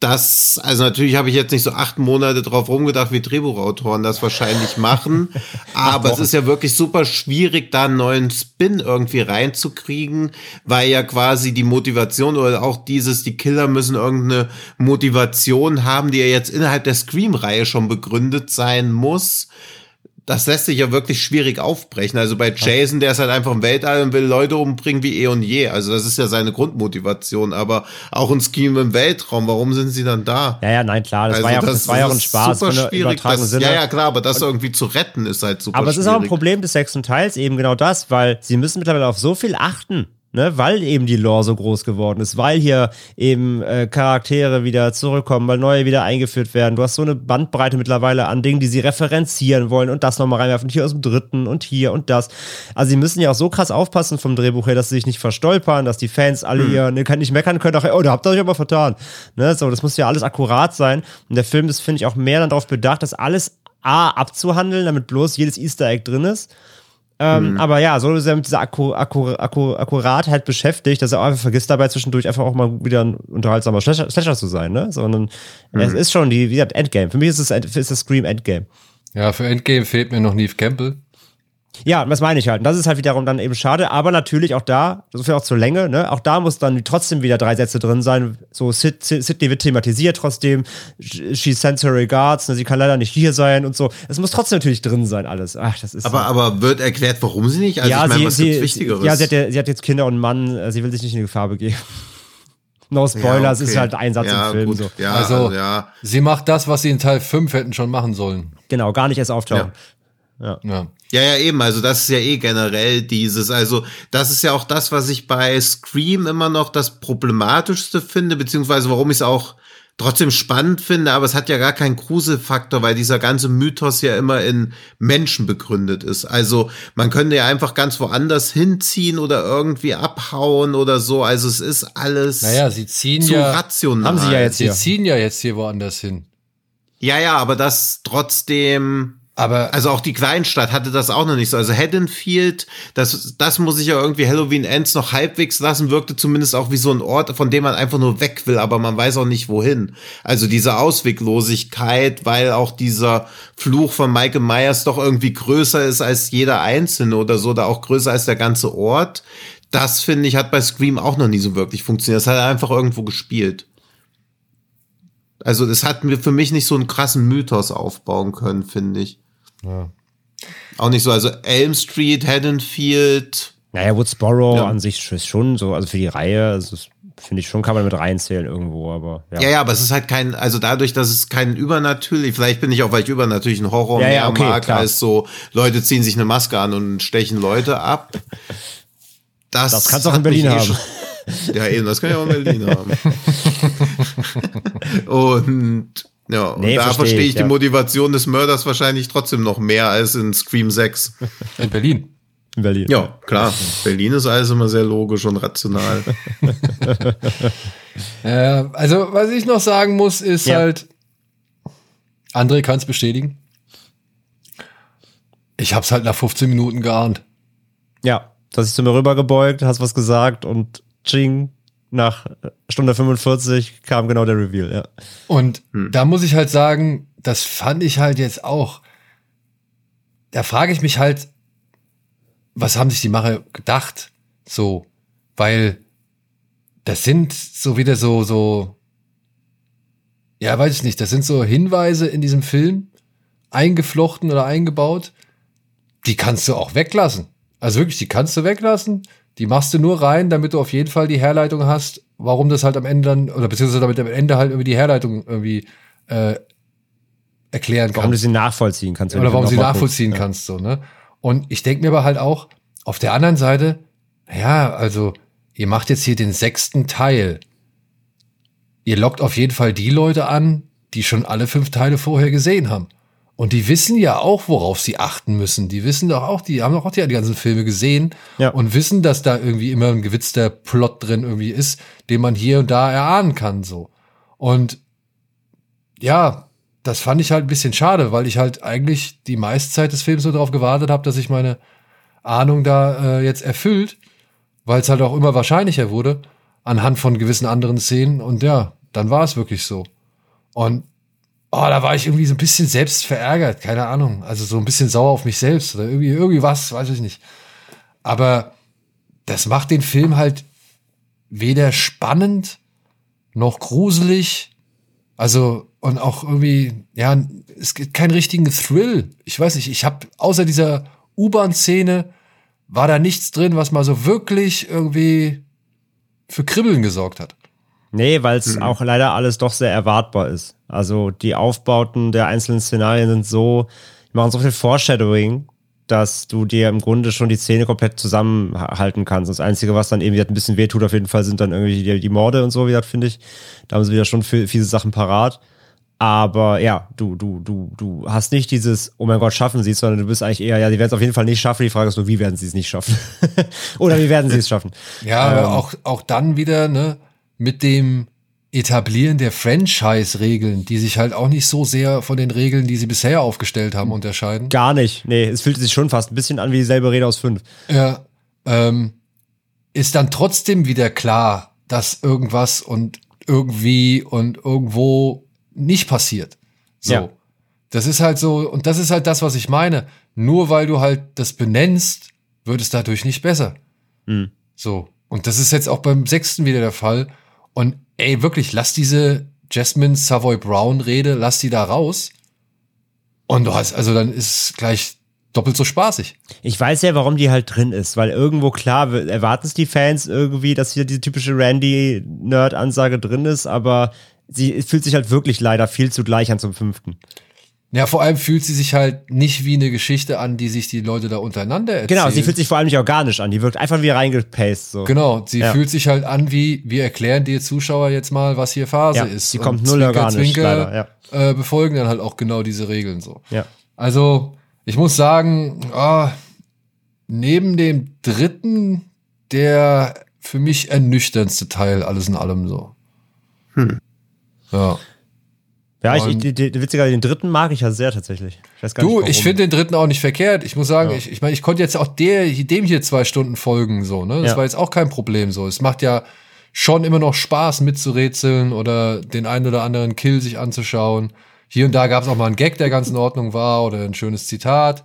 das, also natürlich habe ich jetzt nicht so acht Monate drauf rumgedacht, wie Drehbuchautoren das wahrscheinlich machen, aber es ist ja wirklich super schwierig, da einen neuen Spin irgendwie reinzukriegen, weil ja quasi die Motivation oder auch dieses, die Killer müssen irgendeine Motivation haben, die ja jetzt innerhalb der Scream-Reihe schon begründet sein muss das lässt sich ja wirklich schwierig aufbrechen. Also bei Jason, der ist halt einfach im Weltall und will Leute umbringen wie eh und je. Also das ist ja seine Grundmotivation. Aber auch ein Scheme im Weltraum, warum sind sie dann da? Ja, ja, nein, klar. Das also war ja, das, das war ja auch ein Spaß. Super schwierig. Das, ja, ja, klar, aber das irgendwie zu retten ist halt super Aber es ist auch ein Problem des sechsten Teils, eben genau das, weil sie müssen mittlerweile auf so viel achten ne, weil eben die Lore so groß geworden ist, weil hier eben äh, Charaktere wieder zurückkommen, weil neue wieder eingeführt werden. Du hast so eine Bandbreite mittlerweile an Dingen, die sie referenzieren wollen und das nochmal reinwerfen, hier aus dem dritten und hier und das. Also sie müssen ja auch so krass aufpassen vom Drehbuch her, dass sie sich nicht verstolpern, dass die Fans alle hm. hier ne, nicht meckern können, auch, oh, da habt ihr euch aber vertan. Ne, so, das muss ja alles akkurat sein. Und der Film ist, finde ich, auch mehr dann darauf bedacht, das alles A abzuhandeln, damit bloß jedes Easter Egg drin ist ähm, mhm. Aber ja, so ist er mit dieser Akku, Akku, Akku, Akkuratheit beschäftigt, dass er einfach vergisst dabei zwischendurch einfach auch mal wieder ein unterhaltsamer Slasher, Slasher zu sein, ne? Sondern mhm. es ist schon die, wie gesagt, Endgame. Für mich ist es ist das Scream Endgame. Ja, für Endgame fehlt mir noch Neve Campbell. Ja, das meine ich halt. Und das ist halt wiederum dann eben schade, aber natürlich auch da, so viel auch zur Länge, ne? Auch da muss dann trotzdem wieder drei Sätze drin sein. So, Sid, Sidney wird thematisiert trotzdem, she sends her regards, ne? sie kann leider nicht hier sein und so. Es muss trotzdem natürlich drin sein, alles. Ach, das ist. Aber, so. aber wird erklärt, warum sie nicht? Also ja, ich meine, was sie, gibt's Wichtigeres? Ja, sie hat, ja, sie hat jetzt Kinder und einen Mann, äh, sie will sich nicht in die Gefahr begeben. No Spoilers, ja, okay. ist halt ein Satz ja, im Film. So. Ja, also, ja. sie macht das, was sie in Teil 5 hätten schon machen sollen. Genau, gar nicht erst auftauchen. Ja. ja. Ja, ja, eben. Also das ist ja eh generell dieses. Also das ist ja auch das, was ich bei Scream immer noch das Problematischste finde, beziehungsweise warum ich es auch trotzdem spannend finde, aber es hat ja gar keinen Gruselfaktor, weil dieser ganze Mythos ja immer in Menschen begründet ist. Also man könnte ja einfach ganz woanders hinziehen oder irgendwie abhauen oder so. Also es ist alles naja, sie ziehen zu ja, rational. Haben sie ja jetzt. Sie ziehen ja jetzt hier woanders hin. Ja, ja, aber das trotzdem aber also auch die Kleinstadt hatte das auch noch nicht so. Also Haddonfield, das, das muss ich ja irgendwie Halloween Ends noch halbwegs lassen, wirkte zumindest auch wie so ein Ort, von dem man einfach nur weg will, aber man weiß auch nicht wohin. Also diese Ausweglosigkeit, weil auch dieser Fluch von Michael Myers doch irgendwie größer ist als jeder Einzelne oder so, oder auch größer als der ganze Ort. Das finde ich hat bei Scream auch noch nie so wirklich funktioniert. Das hat einfach irgendwo gespielt. Also das hat mir für mich nicht so einen krassen Mythos aufbauen können, finde ich. Ja. Auch nicht so, also Elm Street, Haddonfield. Naja, Woodsboro ja. an sich ist schon so, also für die Reihe, also finde ich schon, kann man mit reinzählen irgendwo, aber ja. Ja, ja, aber es ist halt kein, also dadurch, dass es kein übernatürlich, vielleicht bin ich auch, weil ich übernatürlichen Horror ja, mehr ja, okay, mag, klar. als so, Leute ziehen sich eine Maske an und stechen Leute ab. Das, das kannst du auch in Berlin eh haben. ja, eben, das kann ich auch in Berlin haben. und Ja, und Nee, da versteh verstehe ich, die ja. Motivation des Mörders wahrscheinlich trotzdem noch mehr als in Scream 6. In Berlin. In Berlin. Ja, klar. Berlin ist alles immer sehr logisch und rational. Äh, also, was ich noch sagen muss, ist Ja. halt, André kann es bestätigen. Ich hab's halt nach 15 Minuten geahnt. Ja, hast dich zu mir rübergebeugt, hast was gesagt und ching, nach Stunde 45 kam genau der Reveal, ja. Und Hm. da muss ich halt sagen, das fand ich halt jetzt auch. Da frage ich mich halt, was haben sich die Macher gedacht? So, weil das sind so wieder so, so, ja, weiß ich nicht, das sind so Hinweise in diesem Film eingeflochten oder eingebaut, die kannst du auch weglassen. Also wirklich, die kannst du weglassen. Die machst du nur rein, damit du auf jeden Fall die Herleitung hast, warum das halt am Ende dann, oder beziehungsweise damit am Ende halt irgendwie die Herleitung irgendwie äh, erklären Warum du kannst. sie nachvollziehen kannst. Oder du warum noch sie nachvollziehen guckst. kannst, so, ne? Und ich denke mir aber halt auch, auf der anderen Seite, ja, also, ihr macht jetzt hier den sechsten Teil. Ihr lockt auf jeden Fall die Leute an, die schon alle fünf Teile vorher gesehen haben. Und die wissen ja auch, worauf sie achten müssen. Die wissen doch auch, die haben doch auch die, die ganzen Filme gesehen Ja. und wissen, dass da irgendwie immer ein gewitzter Plot drin irgendwie ist, den man hier und da erahnen kann, so. Und ja, das fand ich halt ein bisschen schade, weil ich halt eigentlich die meiste Zeit des Films nur darauf gewartet habe, dass sich meine Ahnung da äh, jetzt erfüllt, weil es halt auch immer wahrscheinlicher wurde anhand von gewissen anderen Szenen und ja, dann war es wirklich so. Und oh, da war ich irgendwie so ein bisschen selbst verärgert, keine Ahnung, also so ein bisschen sauer auf mich selbst oder irgendwie irgendwie was, weiß ich nicht. Aber das macht den Film halt weder spannend noch gruselig. Also, und auch irgendwie, ja, es gibt keinen richtigen Thrill. Ich weiß nicht, ich habe außer dieser U-Bahn-Szene war da nichts drin, was mal so wirklich irgendwie für Kribbeln gesorgt hat. Nee, weil es auch leider alles doch sehr erwartbar ist. Also die Aufbauten der einzelnen Szenarien sind so, die machen so viel Foreshadowing, dass du dir im Grunde schon die Szene komplett zusammenhalten kannst. Das Einzige, was dann eben ein bisschen wehtut, auf jeden Fall, sind dann irgendwie die, die Morde und so, wie das finde ich. Da haben sie wieder schon viel, viele Sachen parat. Aber ja, du, du, du, du hast nicht dieses, oh mein Gott, schaffen sie es, sondern du bist eigentlich eher, ja, die werden es auf jeden Fall nicht schaffen. Die Frage ist nur, wie werden sie es nicht schaffen? Oder wie werden sie es schaffen? Ja, aber auch, auch dann wieder, ne, mit dem Etablieren der Franchise-Regeln, die sich halt auch nicht so sehr von den Regeln, die sie bisher aufgestellt haben, unterscheiden. Gar nicht. Nee, es fühlt sich schon fast ein bisschen an wie dieselbe Rede aus fünf. Ja, ähm, ist dann trotzdem wieder klar, dass irgendwas und irgendwie und irgendwo nicht passiert. So. Ja. Das ist halt so, und das ist halt das, was ich meine. Nur weil du halt das benennst, wird es dadurch nicht besser. Hm. So. Und das ist jetzt auch beim sechsten wieder der Fall. Und ey, wirklich, lass diese Jasmine Savoy Brown Rede, lass die da raus. Und du hast, also dann ist es gleich doppelt so spaßig. Ich weiß ja, warum die halt drin ist, weil irgendwo klar erwarten es die Fans irgendwie, dass hier diese typische Randy-Nerd-Ansage drin ist, aber sie fühlt sich halt wirklich leider viel zu gleich an zum fünften. Ja, vor allem fühlt sie sich halt nicht wie eine Geschichte an, die sich die Leute da untereinander erzählen. Genau, sie fühlt sich vor allem nicht organisch an, die wirkt einfach wie reingepaced so. Genau, sie Ja. fühlt sich halt an wie, wir erklären dir Zuschauer jetzt mal, was hier Phase Ja, ist. sie kommt null Zwinker, organisch, Zwinker, leider, äh, befolgen dann halt auch genau diese Regeln so. Ja. Also, ich muss sagen, ah, neben dem dritten, der für mich ernüchterndste Teil alles in allem so. Ja. Ja, ich, ich, witziger, den dritten mag ich ja sehr tatsächlich. Ich Du, ich finde den dritten auch nicht verkehrt. Ich muss sagen, ich, ich meine, ich konnte jetzt auch der, dem hier zwei Stunden folgen, so, ne? Das Ja. war jetzt auch kein Problem, so. Es macht ja schon immer noch Spaß mitzurätseln oder den einen oder anderen Kill sich anzuschauen. Hier und da gab es auch mal einen Gag, der ganz in Ordnung war oder ein schönes Zitat.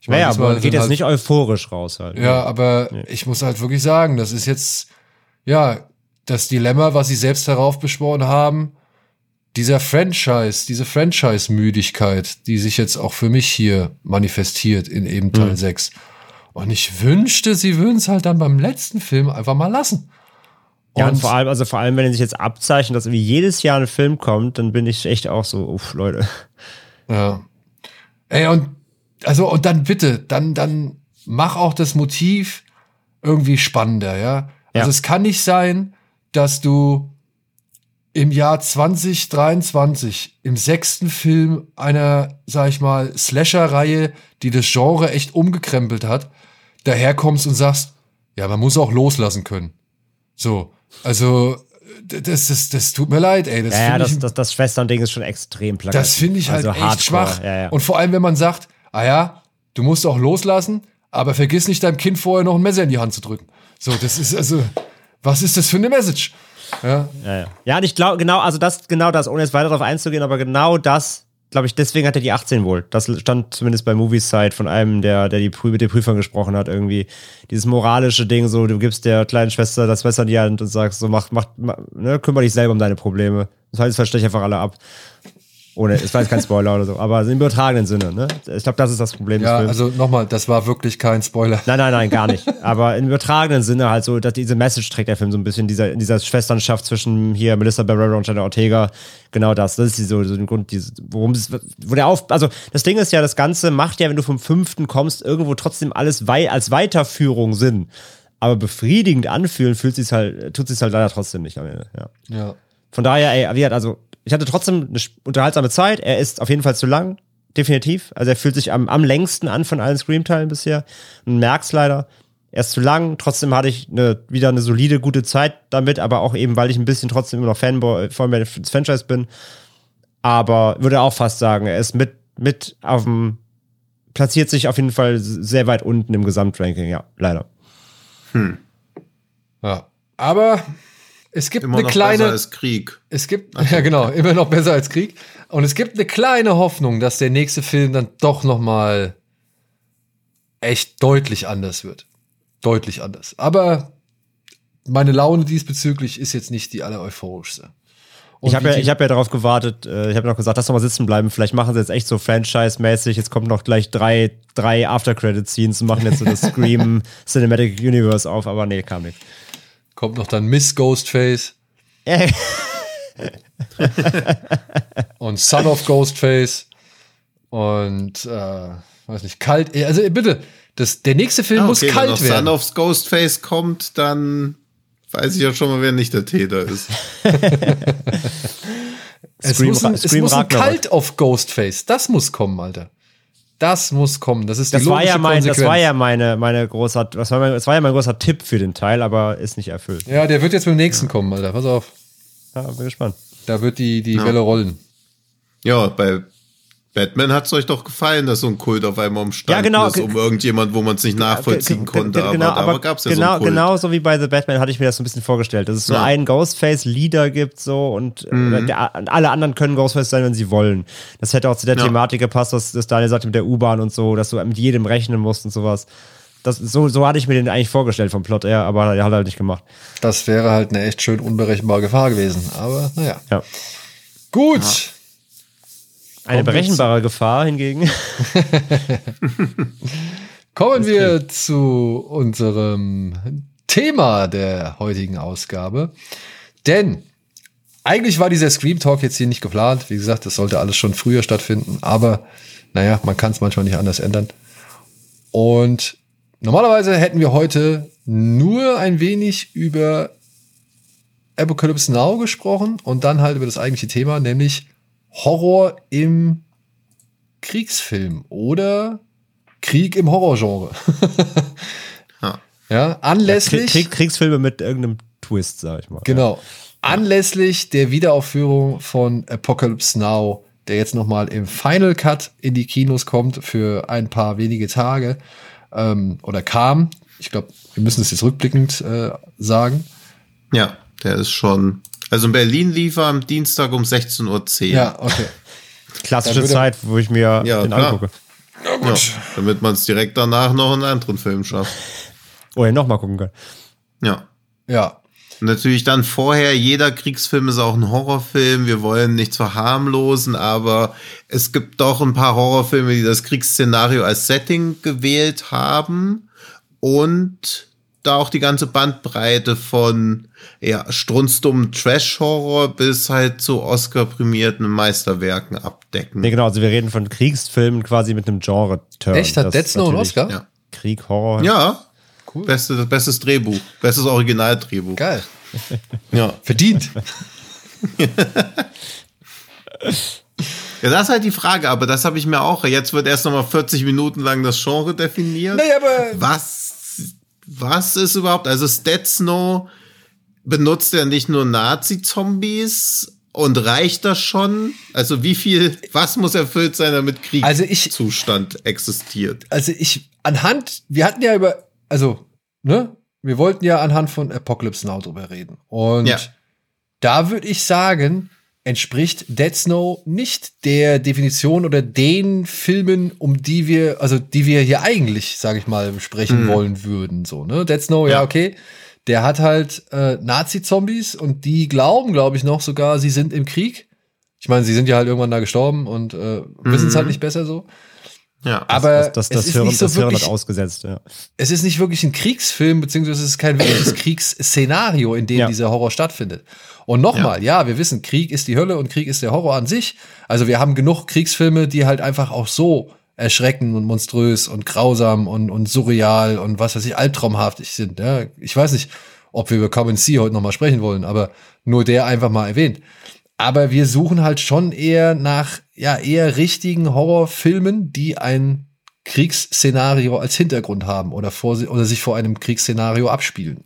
Ich meine, Naja, aber man geht jetzt halt- nicht euphorisch raus halt. Ja, aber ich muss halt wirklich sagen, das ist jetzt, ja, das Dilemma, was sie selbst heraufbeschworen haben, dieser Franchise, diese Franchise-Müdigkeit, die sich jetzt auch für mich hier manifestiert in eben Teil Mhm. 6. Und ich wünschte, sie würden es halt dann beim letzten Film einfach mal lassen. Ja, und Und- vor allem, also vor allem, wenn sich jetzt abzeichnet, dass irgendwie jedes Jahr ein Film kommt, dann bin ich echt auch so, uff, Leute. Ja. Ey, und also, und dann bitte, dann, dann mach auch das Motiv irgendwie spannender, ja. Also Ja. es kann nicht sein, dass du im Jahr 2023 im sechsten Film einer, sag ich mal, Slasher-Reihe, die das Genre echt umgekrempelt hat, daherkommst und sagst, ja, man muss auch loslassen können. So, also das, das, das tut mir leid, ey. Das Ja, ja das, ich, das, das Schwesternding ist schon extrem plakativ. das finde ich halt also echt hardcore. schwach. Ja, ja. Und vor allem, wenn man sagt, ah ja, du musst auch loslassen, aber vergiss nicht, deinem Kind vorher noch ein Messer in die Hand zu drücken. So, das ist also, was ist das für eine Message? Ja, Ja, ja. ja, und ich glaube, genau, also das, genau das, ohne jetzt weiter darauf einzugehen, aber genau das, glaube ich, deswegen hat er die 18 wohl. Das stand zumindest bei Movies Side von einem, der, der die Prü mit den Prüfern gesprochen hat, irgendwie. Dieses moralische Ding, so, du gibst der kleinen Schwester das Messer in die Hand und sagst, so, mach, mach, mach ne, kümmere dich selber um deine Probleme. Das heißt, verstehe ich einfach alle ab. Ohne, es war jetzt kein Spoiler oder so, aber im übertragenen Sinne, ne? Ich glaube, das ist das Problem ja des Films. also nochmal, das war wirklich kein Spoiler. Nein, nein, nein, gar nicht. Aber im übertragenen Sinne halt so, dass diese Message trägt der Film so ein bisschen, dieser, dieser Schwesternschaft zwischen hier Melissa Barrera und Jenna Ortega. Genau das. Das ist die so, so ein Grund, diese, worum es, wo der auf, also das Ding ist ja, das Ganze macht ja, wenn du vom fünften kommst, irgendwo trotzdem alles wei als Weiterführung Sinn. Aber befriedigend anfühlen fühlt sich halt, tut sich halt leider trotzdem nicht am Ende, ja. Ja. Von daher, ey, wie gesagt, also ich hatte trotzdem eine unterhaltsame Zeit. Er ist auf jeden Fall zu lang, definitiv. Also er fühlt sich am, am längsten an von allen Scream-Teilen bisher. Und merk's leider. Er ist zu lang. Trotzdem hatte ich eine, wieder eine solide, gute Zeit damit, aber auch eben, weil ich ein bisschen trotzdem immer noch Fanboy von des Franchise bin. Aber würde auch fast sagen, er ist mit, mit auf dem, platziert sich auf jeden Fall sehr weit unten im Gesamtranking, ja, leider. ja. Aber es gibt Immer eine noch kleine. besser als Krieg. Es gibt, ja genau, immer noch besser als Krieg. Und es gibt eine kleine Hoffnung, dass der nächste Film dann doch noch mal echt deutlich anders wird. Deutlich anders. Aber meine Laune diesbezüglich ist jetzt nicht die aller euphorischste. Und Ich habe ja, ich hab ja darauf gewartet, äh, ich habe noch gesagt, lass doch mal sitzen bleiben. Vielleicht machen sie jetzt echt so Franchise-mäßig. Jetzt kommen noch gleich drei, drei After-Credit-Scenes und machen jetzt so das Scream Cinematic Universe auf, aber nee, kam nicht. Kommt noch dann Miss Ghostface Äh, und Son of Ghostface und äh, weiß nicht, kalt. Also bitte, das, der nächste Film Ah, muss okay, wenn kalt noch werden. Son of Ghostface kommt, dann weiß ich ja schon mal, wer nicht der Täter ist. Es Scream muss ein, es muss ein. Kalt auf Ghostface. Das muss kommen, Alter. Das muss kommen. Das ist die Das war logische ja mein, das Konsequenz. war ja meine, meine großer, das war, mein, das war ja mein großer Tipp für den Teil, aber ist nicht erfüllt. Ja, der wird jetzt beim nächsten kommen, Alter. Pass auf. Ja, bin gespannt. Da wird die, die Welle rollen. Ja, bei Batman hat es euch doch gefallen, dass so ein Kult auf einmal umstand Ja, genau. ist, um irgendjemand, wo man es nicht nachvollziehen konnte. ge- aber genau, da gab es ja genau, so einen Kult. genau so wie bei The Batman hatte ich mir das so ein bisschen vorgestellt, dass es so Ja. einen Ghostface-Leader gibt so und äh, Mhm. der, alle anderen können Ghostface sein, wenn sie wollen. Das hätte auch zu der Ja. Thematik gepasst, was das Daniel sagte mit der U-Bahn und so, dass du mit jedem rechnen musst und sowas. Das, so, so hatte ich mir den eigentlich vorgestellt vom Plot her, aber er hat halt nicht gemacht. Das wäre halt eine echt schön unberechenbare Gefahr gewesen. Aber naja. Ja. Gut. Eine berechenbare Gefahr hingegen. Kommen wir zu unserem Thema der heutigen Ausgabe. Denn eigentlich war dieser Scream Talk jetzt hier nicht geplant. Wie gesagt, das sollte alles schon früher stattfinden. Aber naja, man kann es manchmal nicht anders ändern. Und normalerweise hätten wir heute nur ein wenig über Apocalypse Now gesprochen und dann halt über das eigentliche Thema, nämlich Horror im Kriegsfilm oder Krieg im Horrorgenre. Ja. ja, anlässlich. Krieg, Kriegsfilme mit irgendeinem Twist, sag ich mal. Genau. Anlässlich der Wiederaufführung von Apocalypse Now, der jetzt nochmal im Final Cut in die Kinos kommt für ein paar wenige Tage ähm, oder kam. Ich glaube, wir müssen es jetzt rückblickend äh, sagen. Ja, der ist schon. Also in Berlin lief er am Dienstag um 16.10 Uhr. Ja, okay. Klassische Zeit, wo ich mir Ja, den klar. angucke. Ja, damit man es direkt danach noch in einen anderen Film schafft. Oder nochmal gucken kann. Ja. Ja. Natürlich dann vorher, jeder Kriegsfilm ist auch ein Horrorfilm. Wir wollen nichts verharmlosen, aber es gibt doch ein paar Horrorfilme, die das Kriegsszenario als Setting gewählt haben und da auch die ganze Bandbreite von ja, strunzdummen Trash-Horror bis halt zu Oscar-prämierten Meisterwerken abdecken. Nee, genau, also wir reden von Kriegsfilmen quasi mit einem Genre-Turn. Echt? Hat Das Dead Snow einen Oscar? Ja. Krieg, Horror. Ja, Cool. Beste, bestes Drehbuch, bestes Originaldrehbuch. Geil. Ja. Verdient. Ja, das ist halt die Frage, aber das habe ich mir auch. Jetzt wird erst nochmal 40 Minuten lang das Genre definiert. Naja, aber Was, was ist überhaupt? Also Dead Snow benutzt ja nicht nur Nazi-Zombies und reicht das schon? Also wie viel, was muss erfüllt sein, damit Also Kriegszustand existiert? also ich anhand, wir hatten ja über, also, ne, wir wollten ja anhand von Apocalypse Now drüber reden. Und Ja. da würde ich sagen, entspricht Dead Snow nicht der Definition oder den Filmen, um die wir, also die wir hier eigentlich, sage ich mal, besprechen wollen würden. So, ne? Dead Snow, ja, Ja. okay. Der hat halt äh, Nazi-Zombies und die glauben, glaube ich, noch sogar, sie sind im Krieg. Ich meine, sie sind ja halt irgendwann da gestorben und äh, wissen es halt nicht besser so. Ja. Aber Das, das, es das, ist Hirn, nicht so das Hirn wirklich hat ausgesetzt, ja. es ist nicht wirklich ein Kriegsfilm, beziehungsweise es ist kein wirkliches Kriegsszenario, in dem Ja. dieser Horror stattfindet. Und nochmal, ja. wir wissen, Krieg ist die Hölle und Krieg ist der Horror an sich. Also wir haben genug Kriegsfilme, die halt einfach auch so erschreckend und monströs und grausam und, und surreal und was weiß ich, albtraumhaftig sind. Ja. Ich weiß nicht, ob wir über Common Sea heute nochmal sprechen wollen, aber nur der einfach mal erwähnt. Aber wir suchen halt schon eher nach, ja, eher richtigen Horrorfilmen, die ein Kriegsszenario als Hintergrund haben oder, vor, oder sich vor einem Kriegsszenario abspielen.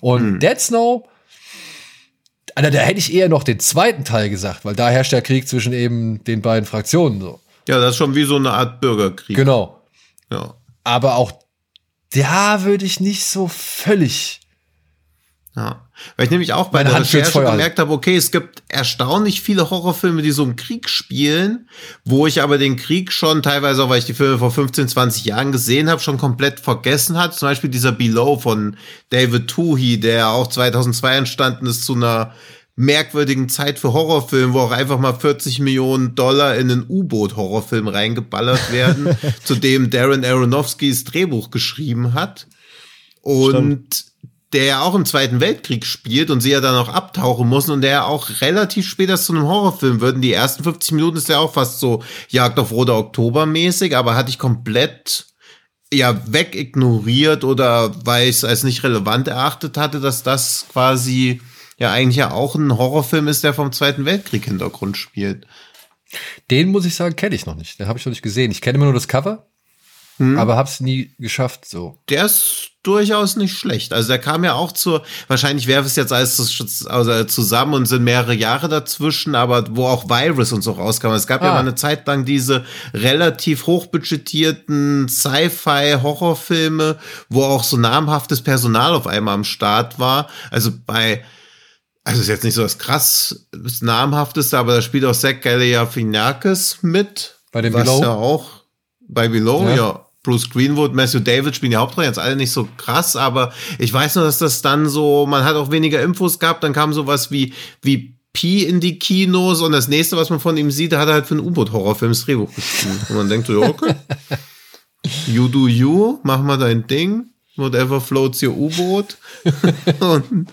Und Dead Snow, Alter, da hätte ich eher noch den zweiten Teil gesagt, weil da herrscht der Krieg zwischen eben den beiden Fraktionen so. ja, das ist schon wie so eine Art Bürgerkrieg. Genau. Ja. Aber auch da würde ich nicht so völlig. Ja. Weil ich nämlich auch bei Meine der Hand Recherche gemerkt habe, okay, es gibt erstaunlich viele Horrorfilme, die so im Krieg spielen, wo ich aber den Krieg schon teilweise, auch weil ich die Filme vor 15, 20 Jahren gesehen habe, schon komplett vergessen hat. Zum Beispiel dieser Below von David Toohey, der auch 2002 entstanden ist zu einer merkwürdigen Zeit für Horrorfilme, wo auch einfach mal 40 Millionen Dollar in einen U-Boot-Horrorfilm reingeballert werden, zu dem Darren Aronofskys Drehbuch geschrieben hat. Und der ja auch im Zweiten Weltkrieg spielt und sie ja dann auch abtauchen muss und der ja auch relativ spät erst zu einem Horrorfilm wird. Und die ersten 50 Minuten ist ja auch fast so Jagd auf Roter Oktober mäßig, aber hatte ich komplett ja wegignoriert oder weil ich es als nicht relevant erachtet hatte, dass das quasi ja eigentlich ja auch ein Horrorfilm ist, der vom Zweiten Weltkrieg Hintergrund spielt. Den muss ich sagen, kenne ich noch nicht. Den habe ich noch nicht gesehen. Ich kenne immer nur das Cover, aber habe es nie geschafft. So. der ist durchaus nicht schlecht. Also der kam ja auch zur, wahrscheinlich wäre es jetzt alles also zusammen und sind mehrere Jahre dazwischen, aber wo auch Virus und so rauskam. Es gab ja Ah. mal eine Zeit lang diese relativ hochbudgetierten Sci-Fi-Horrorfilme, wo auch so namhaftes Personal auf einmal am Start war. Also bei also ist jetzt nicht so das krass das namhafteste, aber da spielt auch Zach Galifianakis mit. Bei dem was Below? ja auch bei Below, Ja. ja. Bruce Greenwood, Matthew David spielen die Hauptrollen, jetzt alle nicht so krass, aber ich weiß nur, dass das dann so, man hat auch weniger Infos gehabt, dann kam sowas wie, wie Pi in die Kinos und das nächste, was man von ihm sieht, da hat er halt für einen U-Boot-Horrorfilm das Drehbuch geschrieben. Und man denkt so, ja, okay. You do you, mach mal dein Ding, whatever floats your U-Boot. und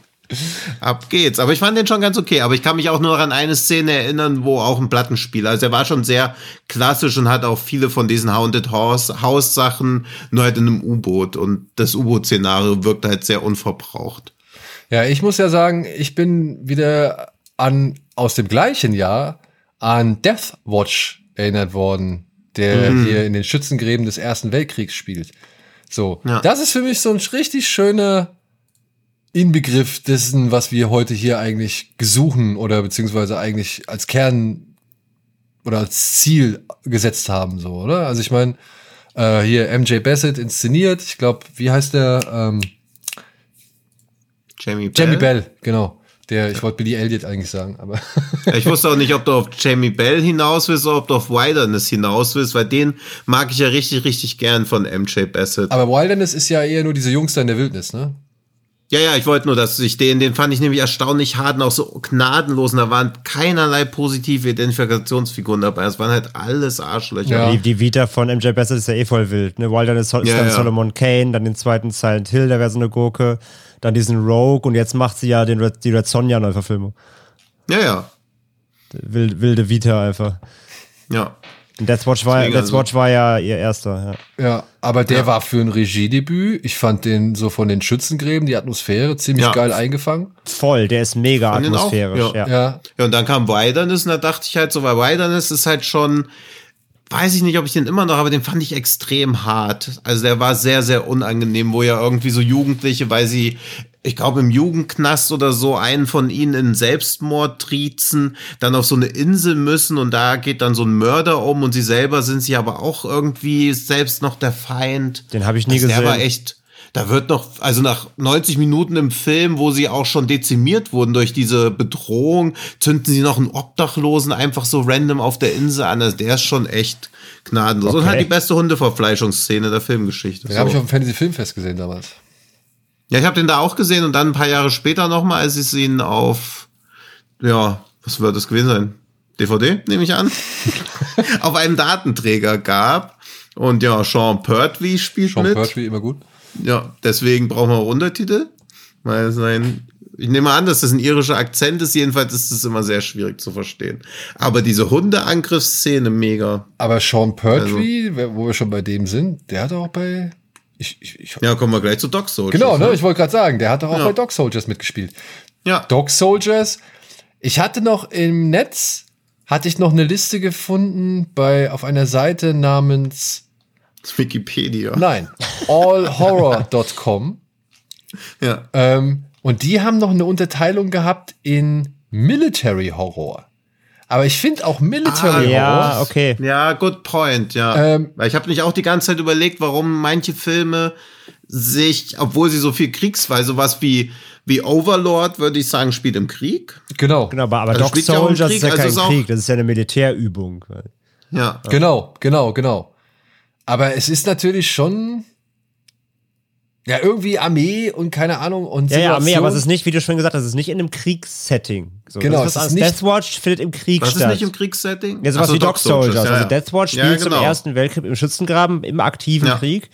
ab geht's. Aber ich fand den schon ganz okay. Aber ich kann mich auch nur an eine Szene erinnern, wo auch ein Plattenspieler, also er war schon sehr klassisch und hat auch viele von diesen Haunted House, House Sachen nur halt in einem U-Boot. Und das U-Boot-Szenario wirkt halt sehr unverbraucht. Ja, ich muss ja sagen, ich bin wieder an aus dem gleichen Jahr an Death Watch erinnert worden, der hier in den Schützengräben des Ersten Weltkriegs spielt. So, Ja. das ist für mich so ein richtig schöner Inbegriff dessen, was wir heute hier eigentlich gesuchen oder beziehungsweise eigentlich als Kern oder als Ziel gesetzt haben, so, oder? Also ich meine, äh, hier MJ Bassett inszeniert, ich glaube, wie heißt der? Ähm, Jamie Bell. Jamie Bell, genau. Der, ich wollte Billy Elliot eigentlich sagen, aber Ich wusste auch nicht, ob du auf Jamie Bell hinaus willst oder ob du auf Wilderness hinaus willst, weil den mag ich ja richtig, richtig gern von MJ Bassett. aber Wilderness ist ja eher nur diese Jungs da in der Wildnis, ne? Ja, ja, ich wollte nur, dass ich den, den fand ich nämlich erstaunlich hart und auch so gnadenlos. Und da waren keinerlei positive Identifikationsfiguren dabei. Es waren halt alles Arschlöcher. Ja. Die, die Vita von MJ Bassett ist ja eh voll wild. Ne? Wilderness ist Ja, dann ja. Solomon Kane, dann den zweiten Silent Hill, der wäre so eine Gurke, dann diesen Rogue und jetzt macht sie ja den Red, die Red Sonja Neuverfilmung. Ja, ja. Wild, wilde Vita einfach. Ja. Death Watch war, Deswegen Death also- Watch war ja ihr erster. Ja. Ja, aber der war für ein Regiedebüt. Ich fand den so von den Schützengräben, die Atmosphäre ziemlich Ja. geil eingefangen. Voll, der ist mega Fand den auch, atmosphärisch. ja. ja. Ja, Ja, und dann kam Wilderness und da dachte ich halt so, weil Wilderness ist halt schon, weiß ich nicht, ob ich den immer noch, aber den fand ich extrem hart. Also der war sehr, sehr unangenehm, wo ja irgendwie so Jugendliche, weil sie, ich glaube im Jugendknast oder so, einen von ihnen in Selbstmord triezen, dann auf so eine Insel müssen und da geht dann so ein Mörder um und sie selber sind sie aber auch irgendwie selbst noch der Feind. Den habe ich nie also gesehen. Der war echt, da wird noch, also nach 90 Minuten im Film, wo sie auch schon dezimiert wurden durch diese Bedrohung, zünden sie noch einen Obdachlosen einfach so random auf der Insel an. Also der ist schon echt gnadenlos. Und Okay. halt die beste Hundeverfleischungsszene der Filmgeschichte. den So. habe ich auf dem Fantasy Filmfest gesehen damals. Ja, ich habe den da auch gesehen und dann ein paar Jahre später nochmal, als ich ihn auf, ja, was wird das gewesen sein? DVD, nehme ich an, auf einem Datenträger gab. Und ja, Sean Pertwee spielt Sean mit. Pertwee, immer gut. Ja, deswegen brauchen wir Untertitel. Weil sein, ich nehme an, dass das ein irischer Akzent ist. Jedenfalls ist es immer sehr schwierig zu verstehen. Aber diese Hundeangriffsszene mega. Aber Sean Pertwee, wer- wo wir schon bei dem sind, der hat auch bei. Ich, ich, ich, Ja, kommen wir gleich zu Dog Soldiers. genau, ne? Ich wollte gerade sagen, der hat doch auch Ja. bei Dog Soldiers mitgespielt. Ja, Dog Soldiers. Ich hatte noch im Netz, hatte ich noch eine Liste gefunden bei, auf einer Seite namens, Wikipedia. nein, allhorror.com. Ja. Ähm, und die haben noch eine Unterteilung gehabt in Military Horror. Aber ich finde auch Military Ja, Horror. okay. Ja, good point, ja. Ähm, Weil ich habe mich auch die ganze Zeit überlegt, warum manche Filme sich, obwohl sie so viel Kriegs, weil sowas wie, wie Overlord, würde ich sagen, spielt im Krieg. Genau, Genau, aber, aber Also Dog ja Soldiers Krieg, ist ja also kein ist auch- Krieg, das ist ja eine Militärübung. Ja. genau, genau, genau. Aber es ist natürlich schon ja irgendwie Armee und keine Ahnung und Ja, ja, Armee, aber es ist nicht, wie du schon gesagt hast, es ist nicht in einem Kriegssetting. So, Genau, das ist es was ist nicht- Deathwatch findet im Krieg Was ist statt. nicht im Kriegssetting? Ja, sowas so, wie Dog Soldiers. ja, also ja. Deathwatch Ja, spielt zum genau. Ersten Weltkrieg im Schützengraben im aktiven Ja. Krieg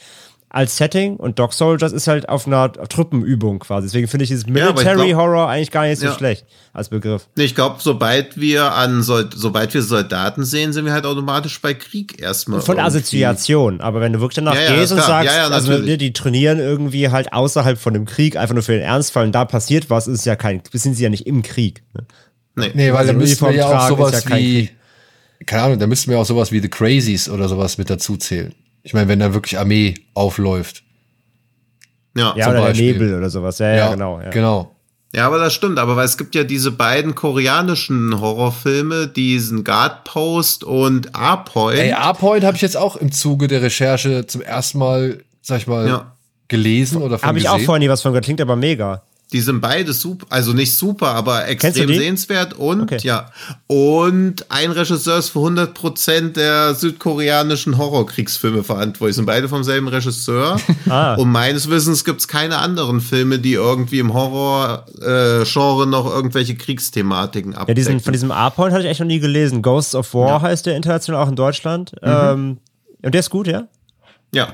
als Setting und Dog Soldiers ist halt auf einer Truppenübung quasi. Deswegen finde ich dieses ich Military glaub- Horror eigentlich gar nicht so Ja. schlecht als Begriff. Nee, Ich glaube, sobald wir an sobald wir Soldaten sehen, sind wir halt automatisch bei Krieg erstmal. Von irgendwie. Assoziation, aber wenn du wirklich danach Ja, ja, gehst und klar. sagst, Ja, ja, also natürlich. die, trainieren irgendwie halt außerhalb von dem Krieg, einfach nur für den Ernstfall und da passiert was, ist ja kein, sind sie ja nicht im Krieg. Ne? Nee. Nee, weil Also da müssten wir ja auch tragen ist sowas ja kein wie Krieg. keine Ahnung, da müssten wir auch sowas wie The Crazies oder sowas mit dazu zählen. Ich meine, wenn da wirklich Armee aufläuft. Ja. Ja, Zum oder Beispiel. der Nebel oder sowas. Ja, ja, genau. Ja. Genau. ja, aber das stimmt. Aber es gibt ja diese beiden koreanischen Horrorfilme, diesen Guard Post und A-Point. Ey, A-Point habe ich jetzt auch im Zuge der Recherche zum ersten Mal, sag ich mal, Ja. gelesen oder von Habe ich auch vorhin nie was von gehört, klingt aber mega. Die sind beide super, also nicht super, aber extrem sehenswert und Okay. ja. Und ein Regisseur ist für 100% der südkoreanischen Horrorkriegsfilme verantwortlich. Sind beide vom selben Regisseur. Ah. Und meines Wissens gibt's keine anderen Filme, die irgendwie im Horror-Genre noch irgendwelche Kriegsthematiken abdecken. Ja, diesen, von diesem A-Point hatte ich echt noch nie gelesen. Ghosts of War heißt der international auch in Deutschland. Mhm. Ähm, und der ist gut, ja? Ja.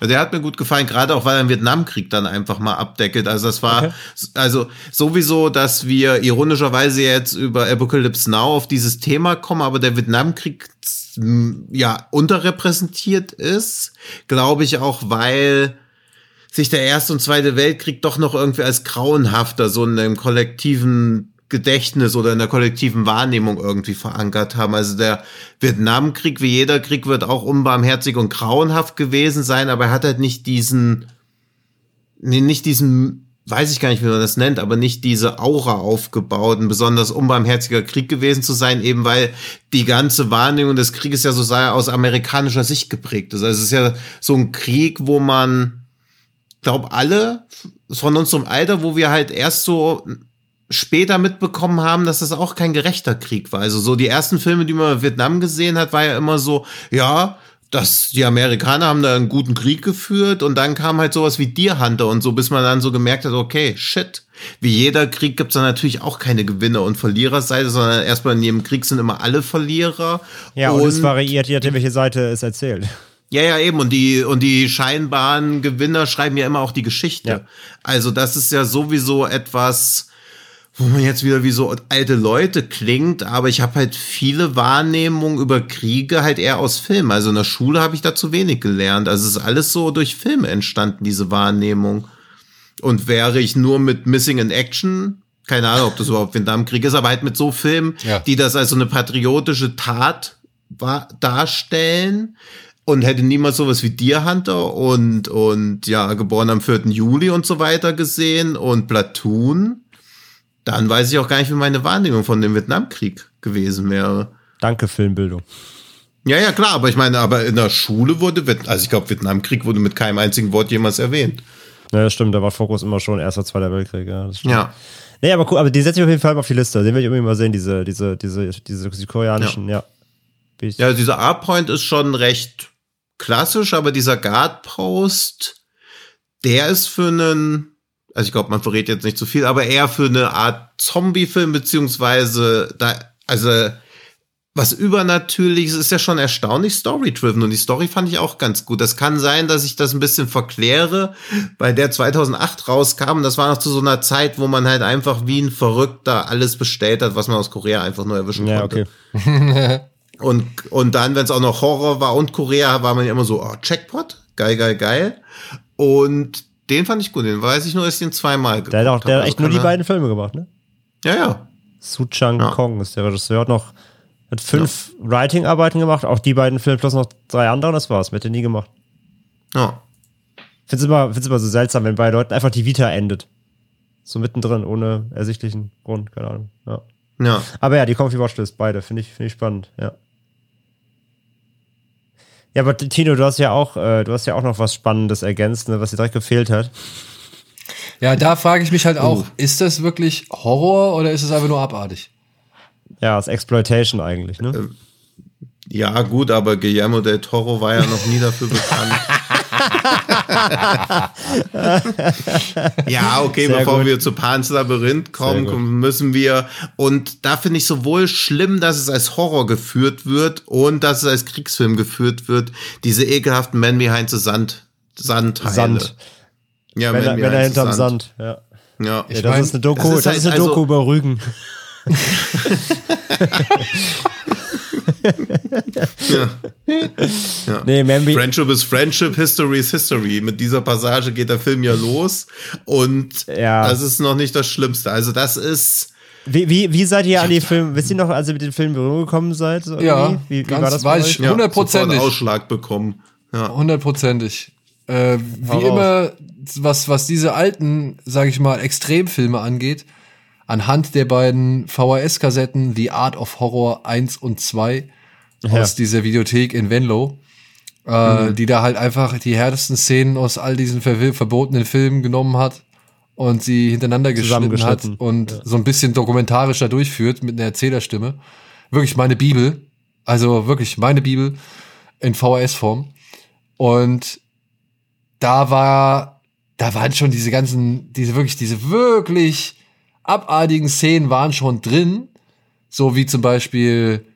Also Der hat mir gut gefallen, gerade auch weil er den Vietnamkrieg dann einfach mal abdeckelt. Also das war Okay. also sowieso, dass wir ironischerweise jetzt über Apocalypse Now auf dieses Thema kommen, aber der Vietnamkrieg m, ja unterrepräsentiert ist, glaube ich auch, weil sich der Erste und Zweite Weltkrieg doch noch irgendwie als grauenhafter so in einem kollektiven Gedächtnis oder in der kollektiven Wahrnehmung irgendwie verankert haben. Also der Vietnamkrieg, wie jeder Krieg, wird auch unbarmherzig und grauenhaft gewesen sein, aber er hat halt nicht diesen, nee, nicht diesen, weiß ich gar nicht, wie man das nennt, aber nicht diese Aura aufgebaut, ein besonders unbarmherziger Krieg gewesen zu sein, eben weil die ganze Wahrnehmung des Krieges ja so sei aus amerikanischer Sicht geprägt ist. Also es ist ja so ein Krieg, wo man, glaube alle von unserem Alter, wo wir halt erst so später mitbekommen haben, dass das auch kein gerechter Krieg war. Also so die ersten Filme, die man in Vietnam gesehen hat, war ja immer so, ja, dass die Amerikaner haben da einen guten Krieg geführt und dann kam halt sowas wie Deer Hunter und so, bis man dann so gemerkt hat, okay, shit. Wie jeder Krieg gibt's da natürlich auch keine Gewinner- und Verliererseite, sondern erstmal in jedem Krieg sind immer alle Verlierer. Ja, und, es variiert, je nachdem, welche Seite es erzählt. Ja, ja, eben. Und die, und die scheinbaren Gewinner schreiben ja immer auch die Geschichte. Ja. Also das ist ja sowieso etwas, wo man jetzt wieder wie so alte Leute klingt, aber ich habe halt viele Wahrnehmungen über Kriege halt eher aus Film. Also in der Schule habe ich da zu wenig gelernt. Also es ist alles so durch Filme entstanden, diese Wahrnehmung. Und wäre ich nur mit Missing in Action, keine Ahnung, ob das überhaupt Vietnamkrieg ist, aber halt mit so Filmen, Ja. die das als so eine patriotische Tat darstellen und hätte niemals sowas wie Deer Hunter und, und ja, geboren am 4. Juli und so weiter gesehen und Platoon, dann weiß ich auch gar nicht, wie meine Wahrnehmung von dem Vietnamkrieg gewesen wäre. Danke, Filmbildung. Ja, ja, klar, aber ich meine, aber in der Schule wurde, also ich glaube, Vietnamkrieg wurde mit keinem einzigen Wort jemals erwähnt. Ja, das stimmt, da war Fokus immer schon Erster, Zweiter Weltkrieg, ja. Das stimmt. Ja. Nee, aber cool, aber die setze ich auf jeden Fall mal auf die Liste. Den will ich unbedingt mal sehen, diese, diese, diese, diese südkoreanischen, ja. Ich- Ja, dieser A-Point ist schon recht klassisch, aber dieser Guard-Post, der ist für einen, also ich glaube, man verrät jetzt nicht zu viel, aber eher für eine Art Zombie-Film, beziehungsweise da, also was übernatürliches ist ja schon erstaunlich story-driven und die Story fand ich auch ganz gut. Das kann sein, dass ich das ein bisschen verkläre, weil der 2008 rauskam. Das war noch zu so einer Zeit, wo man halt einfach wie ein Verrückter alles bestellt hat, was man aus Korea einfach nur erwischen Ja, konnte. okay. Und, und dann, wenn es auch noch Horror war und Korea, war man ja immer so, oh, Checkpot, geil, geil, geil. Und den fand ich gut, den weiß ich nur, dass ich den zweimal geguckt Der hat auch der hat echt nur die Also kann beiden Filme gemacht, ne? Ja, ja. Su Chang Ja. Kong ist der Regisseur. Hat noch hat fünf Writing-Arbeiten gemacht, auch die beiden Filme plus noch drei andere, das war's. Hätte nie gemacht. Ja. Find's immer, find's immer so seltsam, wenn bei Leuten einfach die Vita endet. So mittendrin, ohne ersichtlichen Grund, keine Ahnung. Ja. Ja. Aber ja, die Comfy Watchlist, beide, finde ich, finde ich spannend, ja. Ja, aber Tino, du hast ja auch, äh, du hast ja auch noch was Spannendes ergänzt, ne, was dir direkt gefehlt hat. Ja, da frage ich mich halt auch, Oh. ist das wirklich Horror oder ist es einfach nur abartig? Ja, das Exploitation eigentlich, ne? Ja, gut, aber Guillermo del Toro war ja noch nie dafür bekannt. ja, okay, Sehr bevor gut. wir zu Pans Labyrinth kommen, müssen wir, und da finde ich sowohl schlimm, dass es als Horror geführt wird und dass es als Kriegsfilm geführt wird, diese ekelhaften Men Behind the Sand, Sandteile. Sand. Ja, Männer, Men Männer Behind the hinterm Sand. Sand, ja. Ja. ja das mein, ist eine Doku, das das ist ist, halt eine also- Doku über Rügen. Nee, Mambi, Friendship is Friendship, History is History. Mit dieser Passage geht der Film ja los und Ja. das ist noch nicht das Schlimmste. Also das ist wie, wie, wie seid ihr an die Filme, wisst ihr noch, als ihr mit den Filmen in Berührung gekommen seid? so Ja, irgendwie? wie, wie ganz war das euch? ich. Hundertprozentig. sofort Ausschlag bekommen. Ja. Hundertprozentig. Äh, Hau wie immer, was, was diese alten, sage ich mal, Extremfilme angeht, anhand der beiden VHS-Kassetten The Art of Horror 1 und 2 Ja. aus dieser Videothek in Venlo, äh, die da halt einfach die härtesten Szenen aus all diesen ver verbotenen Filmen genommen hat und sie hintereinander geschnitten hat und so ein bisschen dokumentarischer durchführt mit einer Erzählerstimme. Wirklich meine Bibel, also wirklich meine Bibel in VHS-Form. Und da war, da waren schon diese ganzen, diese wirklich, diese wirklich abartigen Szenen waren schon drin. So wie zum Beispiel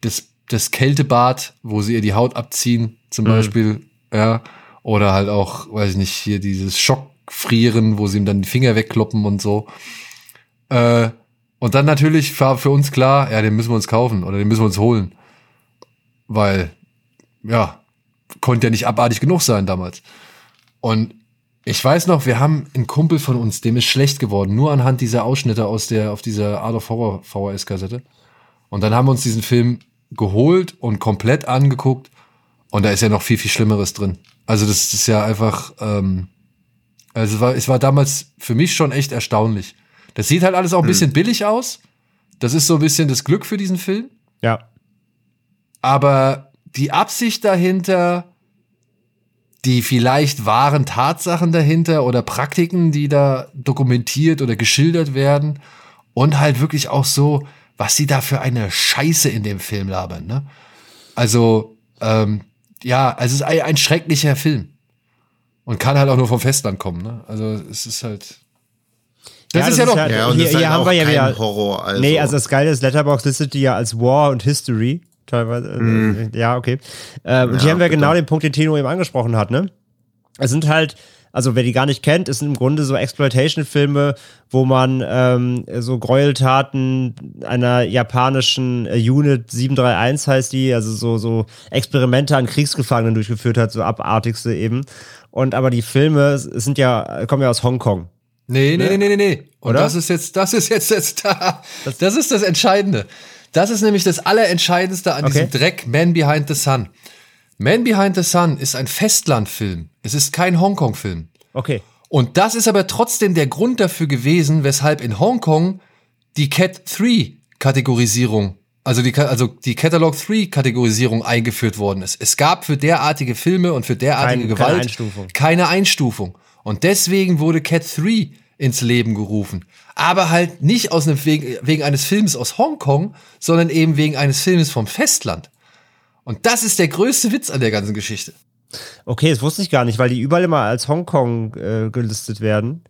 das, das Kältebad, wo sie ihr die Haut abziehen, zum Beispiel, ja. Oder halt auch, weiß ich nicht, hier dieses Schockfrieren, wo sie ihm dann die Finger wegkloppen und so. Äh, und dann natürlich war für uns klar, ja, den müssen wir uns kaufen oder den müssen wir uns holen. Weil, ja, konnte ja nicht abartig genug sein damals. Und ich weiß noch, wir haben einen Kumpel von uns, dem ist schlecht geworden, nur anhand dieser Ausschnitte aus der, auf dieser Art of Horror VHS-Kassette. Und dann haben wir uns diesen Film geholt und komplett angeguckt. Und da ist ja noch viel, viel Schlimmeres drin. Also das ist ja einfach, ähm, also es war, es war damals für mich schon echt erstaunlich. Das sieht halt alles auch ein bisschen billig aus. Das ist so ein bisschen das Glück für diesen Film. Ja. Aber die Absicht dahinter, die vielleicht wahren Tatsachen dahinter oder Praktiken, die da dokumentiert oder geschildert werden und halt wirklich auch so, was sie da für eine Scheiße in dem Film labern. Ne? Also, ähm, ja, also es ist ein, ein schrecklicher Film. Und kann halt auch nur vom Festland kommen. Ne? Also es ist halt. Das Ja, ist das ja ist doch. ja- Ja, und Hier- hier halt haben auch wir ja wieder- Horror. Also. Nee, also das Geile ist, Letterbox listet die ja als War und History. Teilweise. äh, Ja, okay. Äh, und hier haben wir bitte. genau den Punkt, den Tino eben angesprochen hat, ne? Es sind halt, Also wer die gar nicht kennt, ist im Grunde so Exploitation-Filme, wo man ähm, so Gräueltaten einer japanischen äh, Unit 731 heißt die, also so, so Experimente an Kriegsgefangenen durchgeführt hat, so abartigste eben. Und aber die Filme sind ja, kommen ja aus Hongkong. Nee, nee, nee, nee, nee, nee. Und Oder? das ist jetzt, das ist jetzt, jetzt da. Das ist das Entscheidende. Das ist nämlich das Allerentscheidendste an Okay. diesem Dreck Man Behind the Sun. Man Behind the Sun ist ein Festlandfilm. Es ist kein Hongkong-Film. Okay. Und das ist aber trotzdem der Grund dafür gewesen, weshalb in Hongkong die Cat 3 Kategorisierung, also die, also die Catalog 3 Kategorisierung eingeführt worden ist. Es gab für derartige Filme und für derartige Kein- keine Gewalt Einstufung. keine Einstufung. Und deswegen wurde Cat 3 ins Leben gerufen. Aber halt nicht aus einem, wegen, wegen eines Films aus Hongkong, sondern eben wegen eines Films vom Festland. Und das ist der größte Witz an der ganzen Geschichte. Okay, das wusste ich gar nicht, weil die überall immer als Hongkong äh, gelistet werden.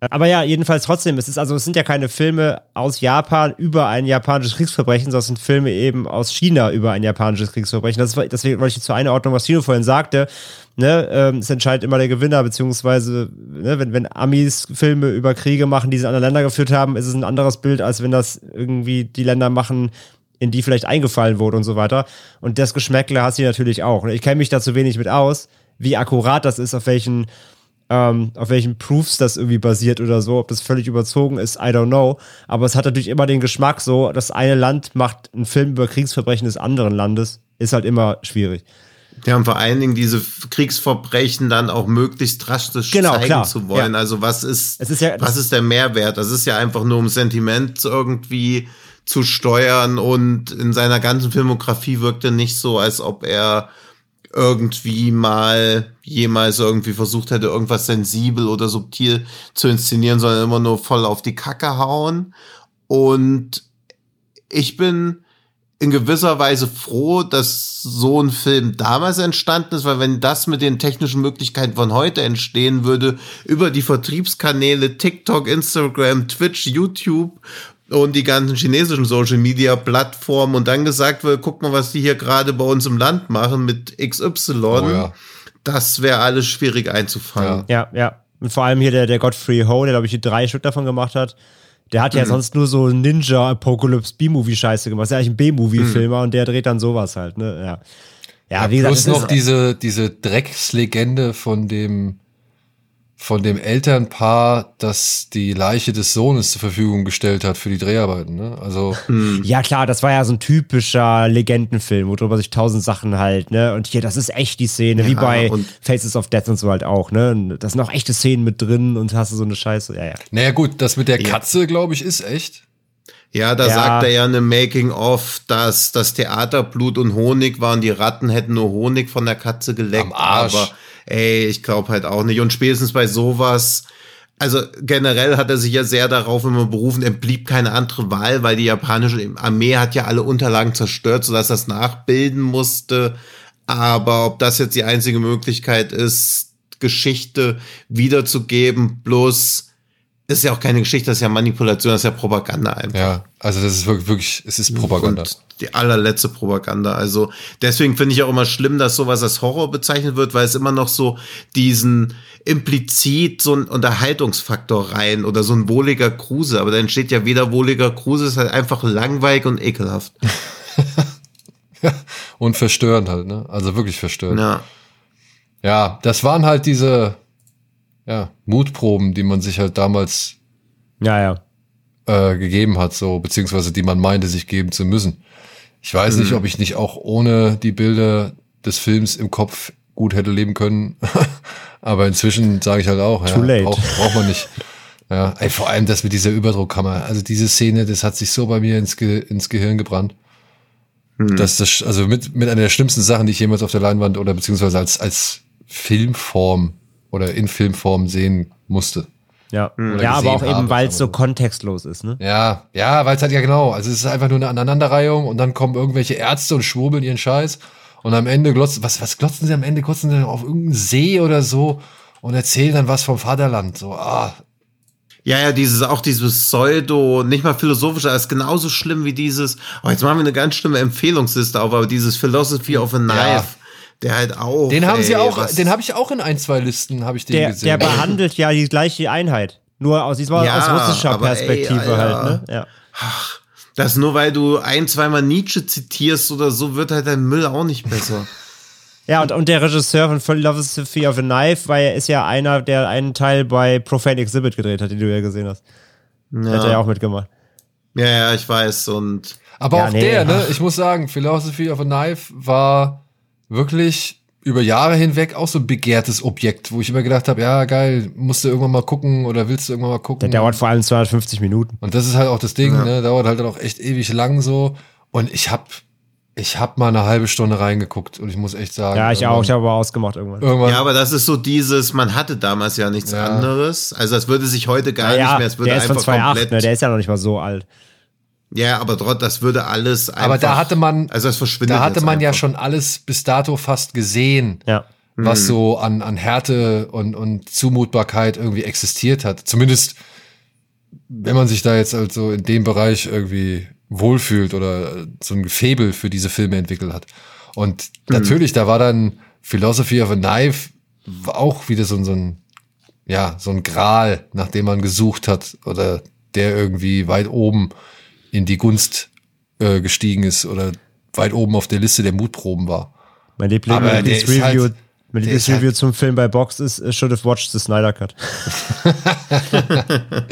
Aber ja, jedenfalls trotzdem, es ist also, es sind ja keine Filme aus Japan über ein japanisches Kriegsverbrechen, sondern es sind Filme eben aus China über ein japanisches Kriegsverbrechen. Das war, deswegen wollte ich zur Einordnung, was Tino vorhin sagte. Ne, ähm, es entscheidet immer der Gewinner, beziehungsweise, ne, wenn, wenn Amis Filme über Kriege machen, die sie in andere Länder geführt haben, ist es ein anderes Bild, als wenn das irgendwie die Länder machen, in die vielleicht eingefallen wurde und so weiter. Und das Geschmäckle hast du natürlich auch. Ich kenne mich da zu wenig mit aus, wie akkurat das ist, auf welchen, ähm, auf welchen Proofs das irgendwie basiert oder so. Ob das völlig überzogen ist, I don't know. Aber es hat natürlich immer den Geschmack so, das eine Land macht einen Film über Kriegsverbrechen des anderen Landes. Ist halt immer schwierig. Die haben vor allen Dingen diese Kriegsverbrechen dann auch möglichst drastisch Genau, zeigen klar. zu wollen. Ja. Also was ist, ist ja- was ist der Mehrwert? Das ist ja einfach nur um Sentiment irgendwie zu steuern und in seiner ganzen Filmografie wirkt er nicht so, als ob er irgendwie mal jemals irgendwie versucht hätte, irgendwas sensibel oder subtil zu inszenieren, sondern immer nur voll auf die Kacke hauen. Und ich bin in gewisser Weise froh, dass so ein Film damals entstanden ist, weil wenn das mit den technischen Möglichkeiten von heute entstehen würde, über die Vertriebskanäle TikTok, Instagram, Twitch, YouTube und die ganzen chinesischen Social Media Plattformen und dann gesagt wird, guck mal, was die hier gerade bei uns im Land machen mit XY, Oh ja. Das wäre alles schwierig einzufangen. Ja, ja. Und vor allem hier der, der Godfrey Ho, der glaube ich hier drei Stück davon gemacht hat. Der hat ja sonst nur so Ninja Apocalypse B-Movie Scheiße gemacht. Ist ja eigentlich ein B-Movie-Filmer und der dreht dann sowas halt, ne? Ja. Ja, wie gesagt, Plus es noch ist, diese, diese Dreckslegende von dem, von dem Elternpaar, das die Leiche des Sohnes zur Verfügung gestellt hat für die Dreharbeiten. Ne? Also Ja, klar, das war ja so ein typischer Legendenfilm, worüber sich tausend Sachen halt, ne? Und hier, das ist echt die Szene, wie Ja, bei und- Faces of Death und so halt auch, ne? Und Da sind auch echte Szenen mit drin und hast du so eine Scheiße. Ja, ja. Naja gut, das mit der Katze, glaube ich, ist echt. Ja, da Ja. sagt er ja in einem Making-of, dass das Theater Blut und Honig war und die Ratten hätten nur Honig von der Katze geleckt. Am Arsch. Aber ey, ich glaube halt auch nicht. Und spätestens bei sowas, also generell hat er sich ja sehr darauf immer berufen, er blieb keine andere Wahl, weil die japanische Armee hat ja alle Unterlagen zerstört, sodass er es nachbilden musste. Aber ob das jetzt die einzige Möglichkeit ist, Geschichte wiederzugeben, bloß ist ja auch keine Geschichte, das ist ja Manipulation, das ist ja Propaganda einfach. Ja, also das ist wirklich, wirklich es ist Propaganda. Und die allerletzte Propaganda. Also deswegen finde ich auch immer schlimm, dass sowas als Horror bezeichnet wird, weil es immer noch so diesen implizit so ein Unterhaltungsfaktor rein oder so ein wohliger Kruse. Aber da entsteht ja weder wohliger Kruse, es ist halt einfach langweilig und ekelhaft. Und verstörend halt, ne? Also wirklich verstörend. Ja. Ja, das waren halt diese ja, Mutproben, die man sich halt damals Ja, ja. äh, gegeben hat, so, beziehungsweise die man meinte, sich geben zu müssen. Ich weiß nicht, ob ich nicht auch ohne die Bilder des Films im Kopf gut hätte leben können. Aber inzwischen sage ich halt auch, ja, late. Braucht, braucht man nicht. Ja, ey, vor allem das mit dieser Überdruckkammer. Also diese Szene, das hat sich so bei mir ins, Ge ins Gehirn gebrannt. Das das, also mit, mit einer der schlimmsten Sachen, die ich jemals auf der Leinwand oder beziehungsweise als, als Filmform oder in Filmform sehen musste. Ja, Oder ja aber auch gesehen eben, habe, weil es so aber- kontextlos ist, ne? Ja, ja, weil es halt ja genau. Also es ist einfach nur eine Aneinanderreihung und dann kommen irgendwelche Ärzte und schwurbeln ihren Scheiß und am Ende glotzen, was, was glotzen sie am Ende? Glotzen sie auf irgendeinen See oder so und erzählen dann was vom Vaterland. So, ah, Ja, ja, dieses, auch dieses Pseudo, nicht mal philosophische, ist genauso schlimm wie dieses, oh, jetzt machen wir eine ganz schlimme Empfehlungsliste auf, aber dieses Philosophy of a Knife, der halt auch. Den haben sie ey, auch, was- den habe ich auch in ein, zwei Listen, habe ich den Der, gesehen. der behandelt ja die gleiche Einheit. Nur aus, diesmal Ja, aus russischer aber ey, Perspektive Alter. halt, ne? Ja. Das nur weil du ein, zweimal Nietzsche zitierst oder so, wird halt dein Müll auch nicht besser. Ja, und, und der Regisseur von Philosophy of a Knife, weil er ist ja einer, der einen Teil bei Profane Exhibit gedreht hat, den du ja gesehen hast. Der hat er ja auch mitgemacht. Ja, ja, ich weiß. Und Aber Ja, auch nee, der, ne? ach. Ich muss sagen, Philosophy of a Knife war wirklich über Jahre hinweg auch so ein begehrtes Objekt, wo ich immer gedacht habe, ja geil, musst du irgendwann mal gucken oder willst du irgendwann mal gucken? Der dauert vor allem 250 Minuten. Und das ist halt auch das Ding, ne? Dauert halt dann auch echt ewig lang so. Und ich hab, ich hab mal eine halbe Stunde reingeguckt und ich muss echt sagen. Ja, ich auch. Ich habe aber ausgemacht irgendwann. Irgendwann, ja, aber das ist so dieses, man hatte damals ja nichts Ja. anderes. Also das würde sich heute gar nicht ja, mehr, es würde der ist von einfach 2,8, komplett. ne? Der ist ja noch nicht mal so alt. Ja, aber trotz, das würde alles einfach. aber da hatte man, Also das verschwindet da hatte man ja einfach. schon alles bis dato fast gesehen. Ja. was so an, an Härte und, und Zumutbarkeit irgendwie existiert hat. Zumindest, wenn man sich da jetzt also in dem Bereich irgendwie wohlfühlt oder so ein Gefäbel für diese Filme entwickelt hat. Und natürlich, da war dann Philosophy of a Knife auch wieder so, ein- so ein, ja, so ein Gral, nach dem man gesucht hat oder der irgendwie weit oben in die Gunst äh, gestiegen ist oder weit oben auf der Liste der Mutproben war. Mein Lieblingsreview, halt- mein Lieblingsreview halt- zum Film bei Box ist Should have watched the Snyder Cut.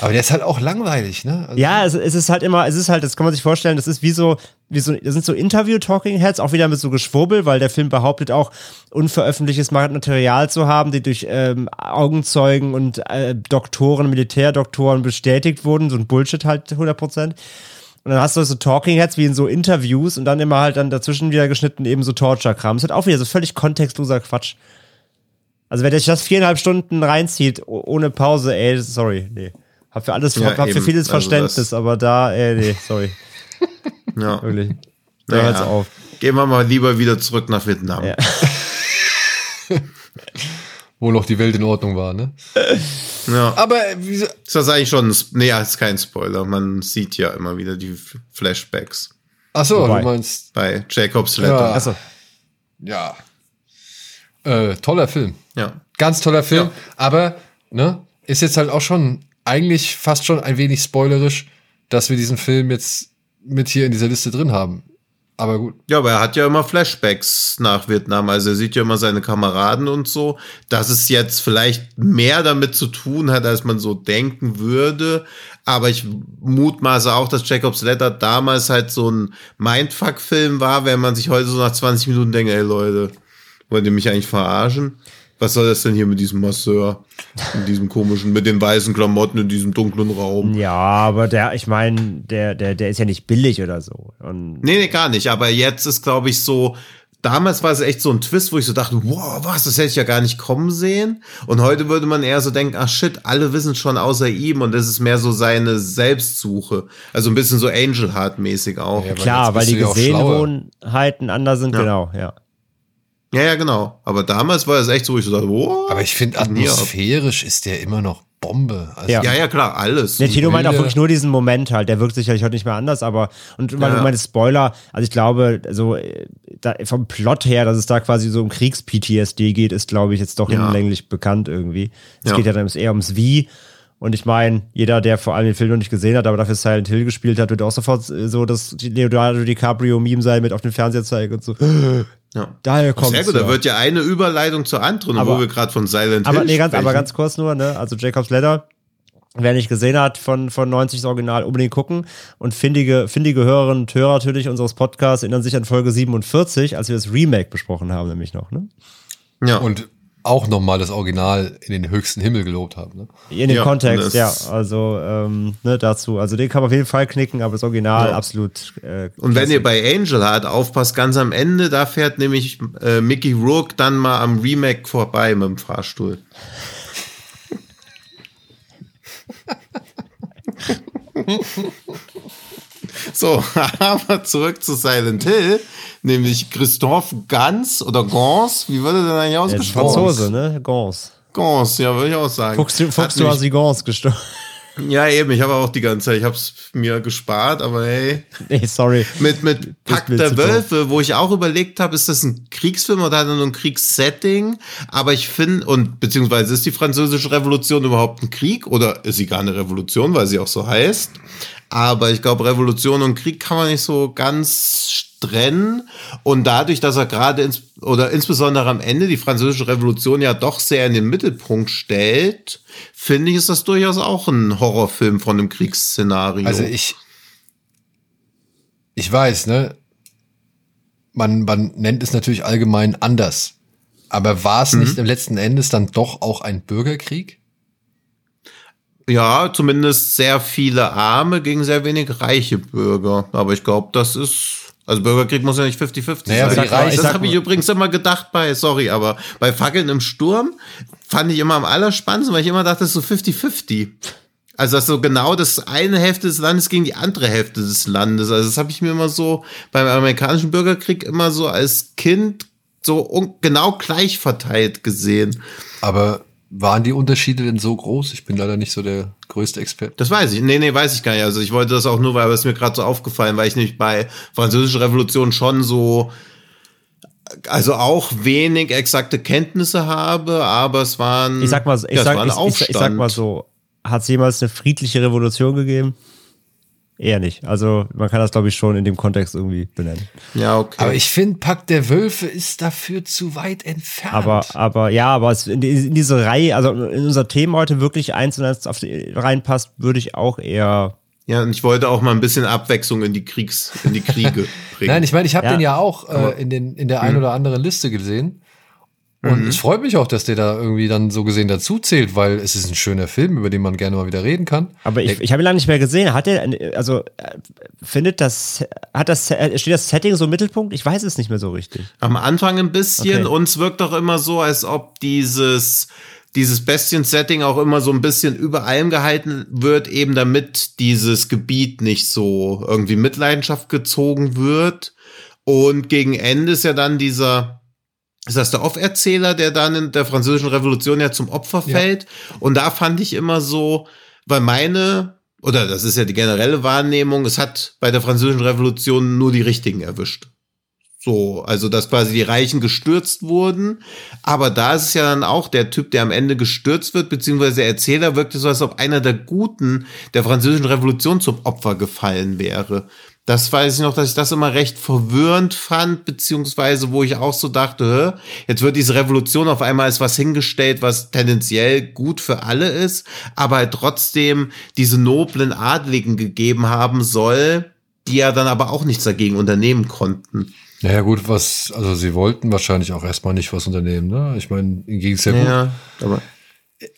Aber der ist halt auch langweilig, ne? Also, Ja, es, es ist halt immer, es ist halt, das kann man sich vorstellen, das ist wie so, wie so, das sind so Interview-Talking-Heads, auch wieder mit so Geschwurbel, weil der Film behauptet auch, unveröffentlichtes Material zu haben, die durch ähm, Augenzeugen und äh, Doktoren, Militärdoktoren bestätigt wurden, so ein Bullshit halt 100 Prozent. Und dann hast du so Talking Heads wie in so Interviews und dann immer halt dann dazwischen wieder geschnitten eben so Torture-Kram. Das ist halt auch wieder so völlig kontextloser Quatsch. Also wer sich das viereinhalb Stunden reinzieht, ohne Pause, ey, sorry, nee. Hab für alles, Ja, hab, für vieles Also Verständnis, das- aber da, ey, nee, sorry, Ja. wirklich. Da Naja. hört's auf. Gehen wir mal lieber wieder zurück nach Vietnam. Ja. Wo noch die Welt in Ordnung war, ne? Ja. Aber äh, wieso, Ist das eigentlich schon, ein nee, ist kein Spoiler. Man sieht ja immer wieder die Flashbacks ach so, Wobei. du meinst, bei Jacob's Letter. Ja. Achso. ja. Äh, toller Film. Ja. Ganz toller Film. Ja. Aber, ne, ist jetzt halt auch schon eigentlich fast schon ein wenig spoilerisch, dass wir diesen Film jetzt mit hier in dieser Liste drin haben. Aber gut. Ja, aber er hat ja immer Flashbacks nach Vietnam. Also er sieht ja immer seine Kameraden und so. Dass es jetzt vielleicht mehr damit zu tun hat, als man so denken würde. Aber ich mutmaße auch, dass Jacob's Letter damals halt so ein Mindfuck-Film war, wenn man sich heute so nach 20 Minuten denkt, ey Leute, wollt ihr mich eigentlich verarschen? Was soll das denn hier mit diesem Masseur? In diesem komischen, mit den weißen Klamotten in diesem dunklen Raum? Ja, aber der, ich meine, der, der, der ist ja nicht billig oder so. Und Nee, nee, gar nicht. Aber jetzt ist, glaube ich, so. Damals war es echt so ein Twist, wo ich so dachte, wow, was, das hätte ich ja gar nicht kommen sehen. Und heute würde man eher so denken, ach shit, alle wissen schon außer ihm und das ist mehr so seine Selbstsuche. Also ein bisschen so Angel Heart mäßig auch. Ja, klar, weil die ja. Gesehenheiten anders sind, genau, ja. Ja, ja, genau. Aber damals war es echt so, wo ich so dachte, wow. Aber ich finde, atmosphärisch ist der immer noch Bombe. Also, Ja. Ja, ja, klar, alles. Der Tino meint auch wirklich nur diesen Moment halt, der wirkt sicherlich heute nicht mehr anders, aber und weil Ja. du meinst Spoiler, also ich glaube, so äh, da, vom Plot her, dass es da quasi so um Kriegs-PTSD geht, ist glaube ich jetzt doch Ja. hinlänglich bekannt irgendwie. Es Ja. geht ja dann eher ums Wie und ich meine, jeder, der vor allem den Film noch nicht gesehen hat, aber dafür Silent Hill gespielt hat, wird auch sofort äh, so das Leonardo DiCaprio-Meme sein mit auf dem Fernseher zeigen und so. Ja. Daher kommt Sehr gut, da wird ja eine Überleitung zur anderen, Aber- wo wir gerade von Silent Aber Hill nee, ganz, sprechen. aber ganz kurz nur, ne? Also Jacob's Ladder, wer nicht gesehen hat von, von 90 das Original, unbedingt gucken. Und findige, findige Hörerinnen und Hörer natürlich unseres Podcasts erinnern sich an Folge 47, als wir das Remake besprochen haben, nämlich noch, ne? ja. Und auch nochmal das Original in den höchsten Himmel gelobt haben. Ne? In dem Ja, Kontext, ja. Also, ähm, ne, dazu. Also den kann man auf jeden Fall knicken, aber das Original Ja. absolut. Äh, Und wenn ihr bei Angel Heart aufpasst, ganz am Ende, da fährt nämlich äh, Mickey Rourke dann mal am Remake vorbei mit dem Fahrstuhl. so, aber zurück zu Silent Hill, nämlich Christophe Gans oder Gans, wie würde der denn eigentlich ausgesprochen? Franzose, ne? Gans. Gans, ja, würde ich auch sagen. Fuchs, Fuchs, du hast die Gans gestorben. Ja, eben, ich habe auch die ganze Zeit, ich habe es mir gespart, aber hey. Nee, sorry. Mit, mit Pack mir der Wölfe, wo ich auch überlegt habe, ist das ein Kriegsfilm oder hat er nur ein Kriegssetting? Aber ich finde, und beziehungsweise ist die französische Revolution überhaupt ein Krieg oder ist sie gar eine Revolution, weil sie auch so heißt? Aber ich glaube, Revolution und Krieg kann man nicht so ganz trennen. Und dadurch, dass er gerade ins, oder insbesondere am Ende die französische Revolution ja doch sehr in den Mittelpunkt stellt, finde ich, ist das durchaus auch ein Horrorfilm von einem Kriegsszenario. Also ich, ich weiß, ne? Man, man nennt es natürlich allgemein anders. Aber war es nicht im letzten Endes dann doch auch ein Bürgerkrieg? Ja, zumindest sehr viele Arme gegen sehr wenig reiche Bürger. Aber ich glaube, das ist. Also Bürgerkrieg muss ja nicht 50-50 Naja, sein. die Reichen- das habe ich übrigens immer gedacht bei, sorry, aber bei Fackeln im Sturm fand ich immer am allerspannendsten, weil ich immer dachte, das ist so 50-50. Also das so genau das eine Hälfte des Landes gegen die andere Hälfte des Landes. Also das habe ich mir immer so beim amerikanischen Bürgerkrieg immer so als Kind so genau gleich verteilt gesehen. Aber waren die Unterschiede denn so groß? Ich bin leider nicht so der größte Experte. Das weiß ich. Nee, nee, weiß ich gar nicht. Also ich wollte das auch nur, weil es mir gerade so aufgefallen, weil ich nämlich bei Französischer Revolution schon so, also auch wenig exakte Kenntnisse habe, aber es waren, Ich sag mal, so- ich, ja, es sag, ich, ich, ich sag mal so, hat es jemals eine friedliche Revolution gegeben? Eher nicht. Also man kann das, glaube ich, schon in dem Kontext irgendwie benennen. Ja, okay. Aber ich finde, Pack der Wölfe ist dafür zu weit entfernt. Aber, aber ja, aber es in, die, in diese Reihe, also in unser Thema heute wirklich eins und eins auf die reinpasst, würde ich auch eher. ja, und ich wollte auch mal ein bisschen Abwechslung in die Kriegs, in die Kriege bringen. Nein, ich meine, ich habe Ja, den ja auch äh, in, den, in der Hm. ein oder anderen Liste gesehen. Und es freut mich auch, dass der da irgendwie dann so gesehen dazu zählt, weil es ist ein schöner Film, über den man gerne mal wieder reden kann. Aber ich, ich habe ihn lange nicht mehr gesehen. Hat er, also äh, findet das, hat das, äh, steht das Setting so im Mittelpunkt? Ich weiß es nicht mehr so richtig. Am Anfang ein bisschen. Okay. Uns wirkt doch immer so, als ob dieses, dieses Bestien-Setting auch immer so ein bisschen über allem gehalten wird, eben damit dieses Gebiet nicht so irgendwie Mitleidenschaft gezogen wird. Und gegen Ende ist ja dann dieser, ist das der Off-Erzähler, der dann in der französischen Revolution ja zum Opfer Ja. fällt. Und da fand ich immer so, weil meine, oder das ist ja die generelle Wahrnehmung, es hat bei der französischen Revolution nur die Richtigen erwischt. So, also dass quasi die Reichen gestürzt wurden. Aber da ist es ja dann auch der Typ, der am Ende gestürzt wird, beziehungsweise der Erzähler wirkte so, als ob einer der Guten der französischen Revolution zum Opfer gefallen wäre. Das weiß ich noch, dass ich das immer recht verwirrend fand, beziehungsweise wo ich auch so dachte, jetzt wird diese Revolution auf einmal als was hingestellt, was tendenziell gut für alle ist, aber halt trotzdem diese noblen Adligen gegeben haben soll, die ja dann aber auch nichts dagegen unternehmen konnten. Naja, gut, was, also sie wollten wahrscheinlich auch erstmal nicht was unternehmen, ne? Ich meine, ihnen ging es ja gut. Ja, aber,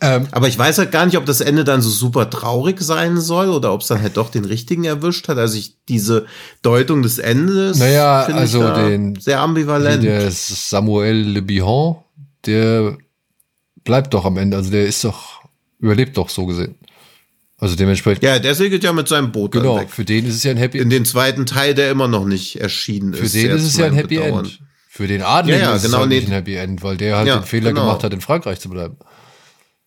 Ähm, aber ich weiß halt gar nicht, ob das Ende dann so super traurig sein soll oder ob es dann halt doch den richtigen erwischt hat. Also ich diese Deutung des Endes, Naja, also den- sehr ambivalent. der Samuel Le Bihan, der bleibt doch am Ende, also der ist doch, überlebt doch so gesehen. Also dementsprechend, ja, der segelt ja mit seinem Boot genau, für den ist es ja ein Happy In den zweiten Teil, der immer noch nicht erschienen Für ist. den sehr ist es ja ein Happy Bedauern. End. Für den Adligen Ja, ja, ist genau, es halt nee. nicht ein Happy End, weil der halt Ja, den Fehler genau. gemacht hat, in Frankreich zu bleiben.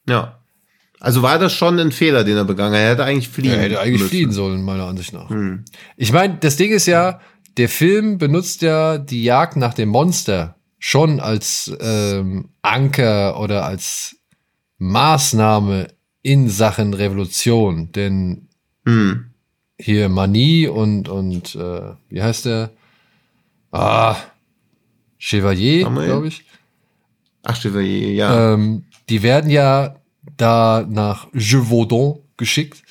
Ja. Also war das schon ein Fehler, den er begangen hat. Er hätte eigentlich fliehen Er hätte eigentlich müssen. fliehen sollen, meiner Ansicht nach. Hm. Ich meine, das Ding ist ja, der Film benutzt ja die Jagd nach dem Monster schon als ähm, Anker oder als Maßnahme in Sachen Revolution. Denn Hm. hier Mani und, und äh, wie heißt der? Ah, Chevalier, glaube ich. Ach, Chevalier, ja. Ähm, die werden ja da nach Gévaudan geschickt,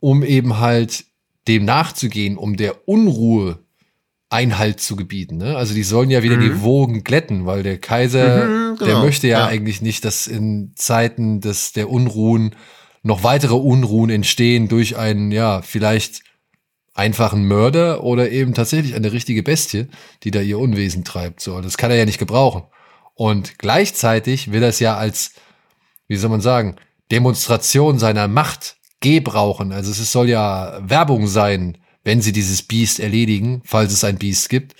um eben halt dem nachzugehen, um der Unruhe Einhalt zu gebieten. Ne? Also die sollen ja wieder die Wogen glätten, weil der Kaiser, Mhm, der genau, möchte ja, ja. eigentlich nicht, dass in Zeiten des, der Unruhen noch weitere Unruhen entstehen durch einen, ja, vielleicht einfachen Mörder oder eben tatsächlich eine richtige Bestie, die da ihr Unwesen treibt. So, das kann er ja nicht gebrauchen. Und gleichzeitig will er es ja als, wie soll man sagen, Demonstration seiner Macht gebrauchen. Also es soll ja Werbung sein, wenn sie dieses Biest erledigen, falls es ein Biest gibt,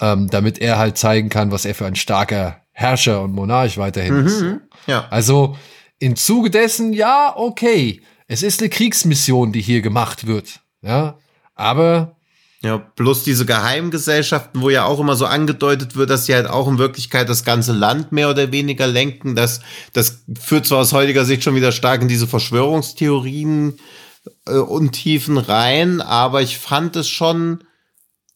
ähm, damit er halt zeigen kann, was er für ein starker Herrscher und Monarch weiterhin ist. Mhm. Ja. Also im Zuge dessen, ja, okay. es ist eine Kriegsmission, die hier gemacht wird. Ja, aber Ja, bloß diese Geheimgesellschaften, wo ja auch immer so angedeutet wird, dass sie halt auch in Wirklichkeit das ganze Land mehr oder weniger lenken. Das, das führt zwar aus heutiger Sicht schon wieder stark in diese Verschwörungstheorien äh, Untiefen rein, aber ich fand es schon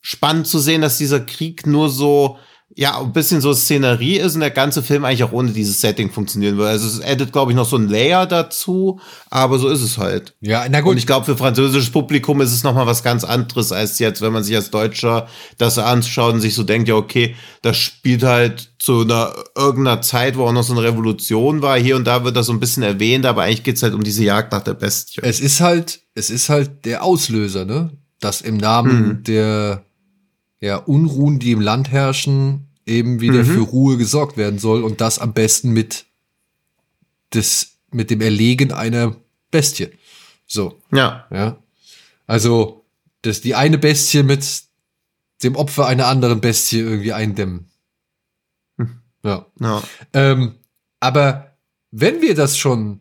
spannend zu sehen, dass dieser Krieg nur so ja, ein bisschen so Szenerie ist und der ganze Film eigentlich auch ohne dieses Setting funktionieren würde. Also es addet, glaube ich, noch so ein Layer dazu, aber so ist es halt. ja, na Und gut. ich glaube, für französisches Publikum ist es nochmal was ganz anderes, als jetzt, wenn man sich als Deutscher das anschaut und sich so denkt, ja, okay, das spielt halt zu einer irgendeiner Zeit, wo auch noch so eine Revolution war. Hier und da wird das so ein bisschen erwähnt, aber eigentlich geht's halt um diese Jagd nach der Bestie. es ist halt, es ist halt der Auslöser, ne? Dass im Namen der ja, Unruhen, die im Land herrschen, eben wieder für Ruhe gesorgt werden soll und das am besten mit des, mit dem Erlegen einer Bestie. So, Ja, ja. Also, dass die eine Bestie mit dem Opfer einer anderen Bestie irgendwie eindämmen. Ja. ja. Ähm, aber wenn wir das schon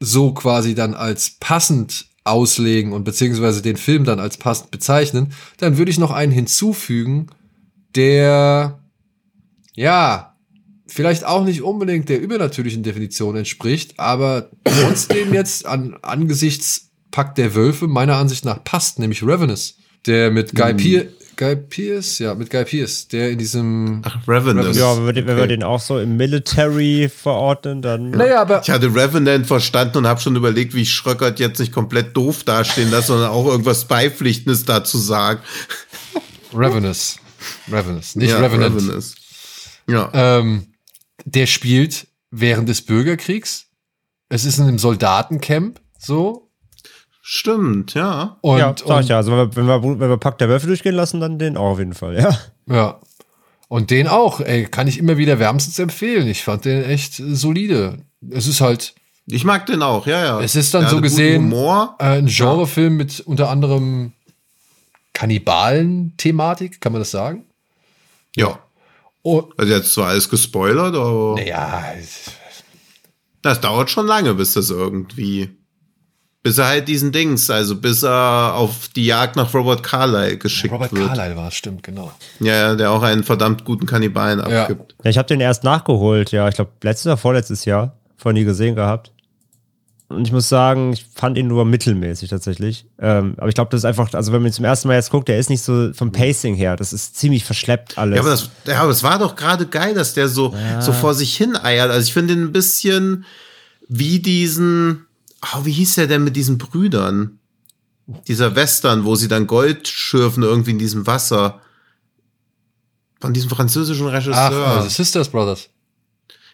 so quasi dann als passend auslegen und beziehungsweise den Film dann als passend bezeichnen, dann würde ich noch einen hinzufügen, der ja vielleicht auch nicht unbedingt der übernatürlichen Definition entspricht, aber trotzdem jetzt an angesichts Pakt der Wölfe meiner Ansicht nach passt, nämlich Ravenous, der mit Guy, Pear Guy Pierce, ja, mit Guy Pierce, der in diesem Ach, Revenant. Ja, wenn wir, den- wenn wir Okay. den auch so im Military verordnen, dann. Naja, aber Ich hatte Revenant verstanden und habe schon überlegt, wie ich Schröckert jetzt nicht komplett doof dastehen lasse, sondern auch irgendwas Beipflichtendes dazu sagt. Ravenous. Ravenous, nicht ja, Revenant. Ravenous. Ja. Ähm, der spielt während des Bürgerkriegs. Es ist in einem Soldatencamp so. Stimmt, ja. Und, ja, sag ich ja. Also wenn wir, wenn wir, Pack der Wölfe durchgehen lassen, dann den auch auf jeden Fall, ja. ja. Und den auch, ey, kann ich immer wieder wärmstens empfehlen. Ich fand den echt solide. Es ist halt Ich mag den auch, ja, ja. Es ist dann Der so gesehen Humor. äh, ein Genrefilm mit unter anderem Kannibalen-Thematik, kann man das sagen? Ja. Oh, Also jetzt zwar alles gespoilert, aber naja, das dauert schon lange, bis das irgendwie. Bis er halt diesen Dings, also bis er auf die Jagd nach Robert Carlyle geschickt Robert wird. Carlyle war es, stimmt, genau. Ja, ja, der auch einen verdammt guten Kannibalen Ja. abgibt. Ja, ich habe den erst nachgeholt, ja. Ich glaube, letztes oder vorletztes Jahr. Vorhin nie gesehen gehabt. Und ich muss sagen, ich fand ihn nur mittelmäßig tatsächlich. Ähm, aber ich glaube, das ist einfach, also wenn man ihn zum ersten Mal jetzt guckt, der ist nicht so vom Pacing her. Das ist ziemlich verschleppt alles. Ja, aber das, ja, aber es war doch gerade geil, dass der so, so vor sich hin eiert. Also ich finde ihn ein bisschen wie diesen, oh, wie hieß der denn mit diesen Brüdern? Dieser Western, wo sie dann Gold schürfen irgendwie in diesem Wasser. Von diesem französischen Ach, Regisseur. also Sisters Brothers.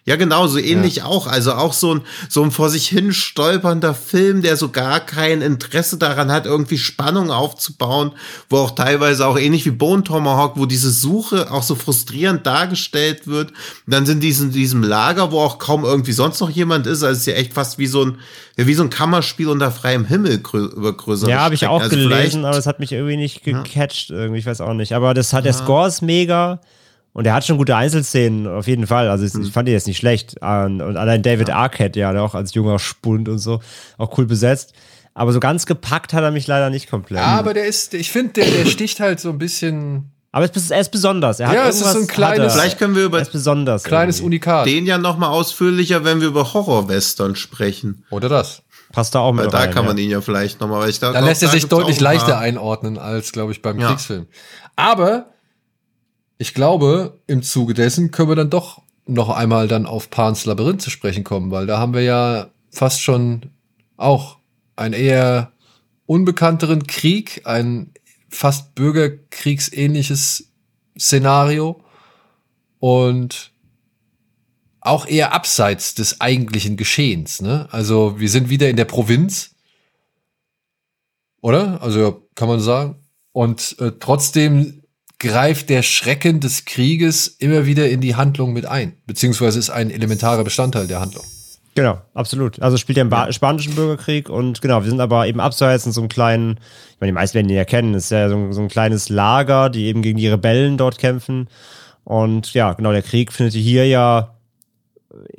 Ja, genau, so ähnlich auch. Also auch so ein, so ein vor sich hin stolpernder Film, der so gar kein Interesse daran hat, irgendwie Spannung aufzubauen, wo auch teilweise auch ähnlich wie Bone Tomahawk, wo diese Suche auch so frustrierend dargestellt wird. Und dann sind die in diesem Lager, wo auch kaum irgendwie sonst noch jemand ist. Also es ist ja echt fast wie so ein, ja, wie so ein Kammerspiel unter freiem Himmel über größere ja, habe ich auch Also gelesen, aber das hat mich irgendwie nicht gecatcht, irgendwie, ich weiß auch nicht. Aber das hat, der Score ist mega und er hat schon gute Einzelszenen, auf jeden Fall. Also ich, ich fand ihn jetzt nicht schlecht. Und, und allein David Arquette, ja, auch als junger Spund und so, auch cool besetzt. Aber so ganz gepackt hat er mich leider nicht komplett. Ja, aber der ist, ich finde, der, der sticht halt so ein bisschen Aber es ist, er ist besonders. Er hat Ja, es ist so ein kleines- er. Vielleicht können wir über er ist besonders. kleines irgendwie. Unikat. den ja noch mal ausführlicher, wenn wir über Horrorwestern sprechen. Oder das. Passt da auch mit Weil da rein, kann man ja. ihn ja vielleicht nochmal, weil ich da Da glaub, lässt er sich deutlich leichter einordnen als, glaube ich, beim Ja. Kriegsfilm. Aber ich glaube, im Zuge dessen können wir dann doch noch einmal dann auf Pans Labyrinth zu sprechen kommen, weil da haben wir ja fast schon auch einen eher unbekannteren Krieg, ein fast bürgerkriegsähnliches Szenario und auch eher abseits des eigentlichen Geschehens. Ne? Also wir sind wieder in der Provinz, oder? Also kann man sagen. Und äh, trotzdem greift der Schrecken des Krieges immer wieder in die Handlung mit ein, beziehungsweise ist ein elementarer Bestandteil der Handlung. Genau, absolut. Also spielt er im ba spanischen Bürgerkrieg und genau, wir sind aber eben abseits in so einem kleinen, ich meine, die meisten werden ihn ja kennen, es ist ja so ein, so ein kleines Lager, die eben gegen die Rebellen dort kämpfen. Und ja, genau, der Krieg findet hier ja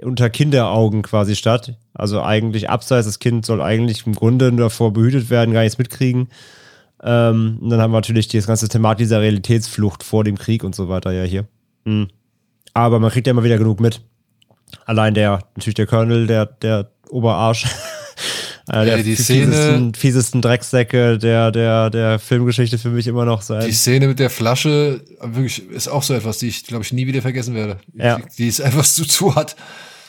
unter Kinderaugen quasi statt. Also eigentlich abseits, das Kind soll eigentlich im Grunde davor behütet werden, gar nichts mitkriegen. Ähm, und dann haben wir natürlich das ganze Thematik dieser Realitätsflucht vor dem Krieg und so weiter ja hier. Mhm. Aber man kriegt ja immer wieder genug mit. Allein der, natürlich der Colonel, der, der Oberarsch. Einer der die fiesesten, fiesesten Drecksäcke der, der, der Filmgeschichte für mich immer noch sein. Die Szene mit der Flasche wirklich ist auch so etwas, die ich, glaube ich, nie wieder vergessen werde. Ja. Die, die ist einfach so zu hat.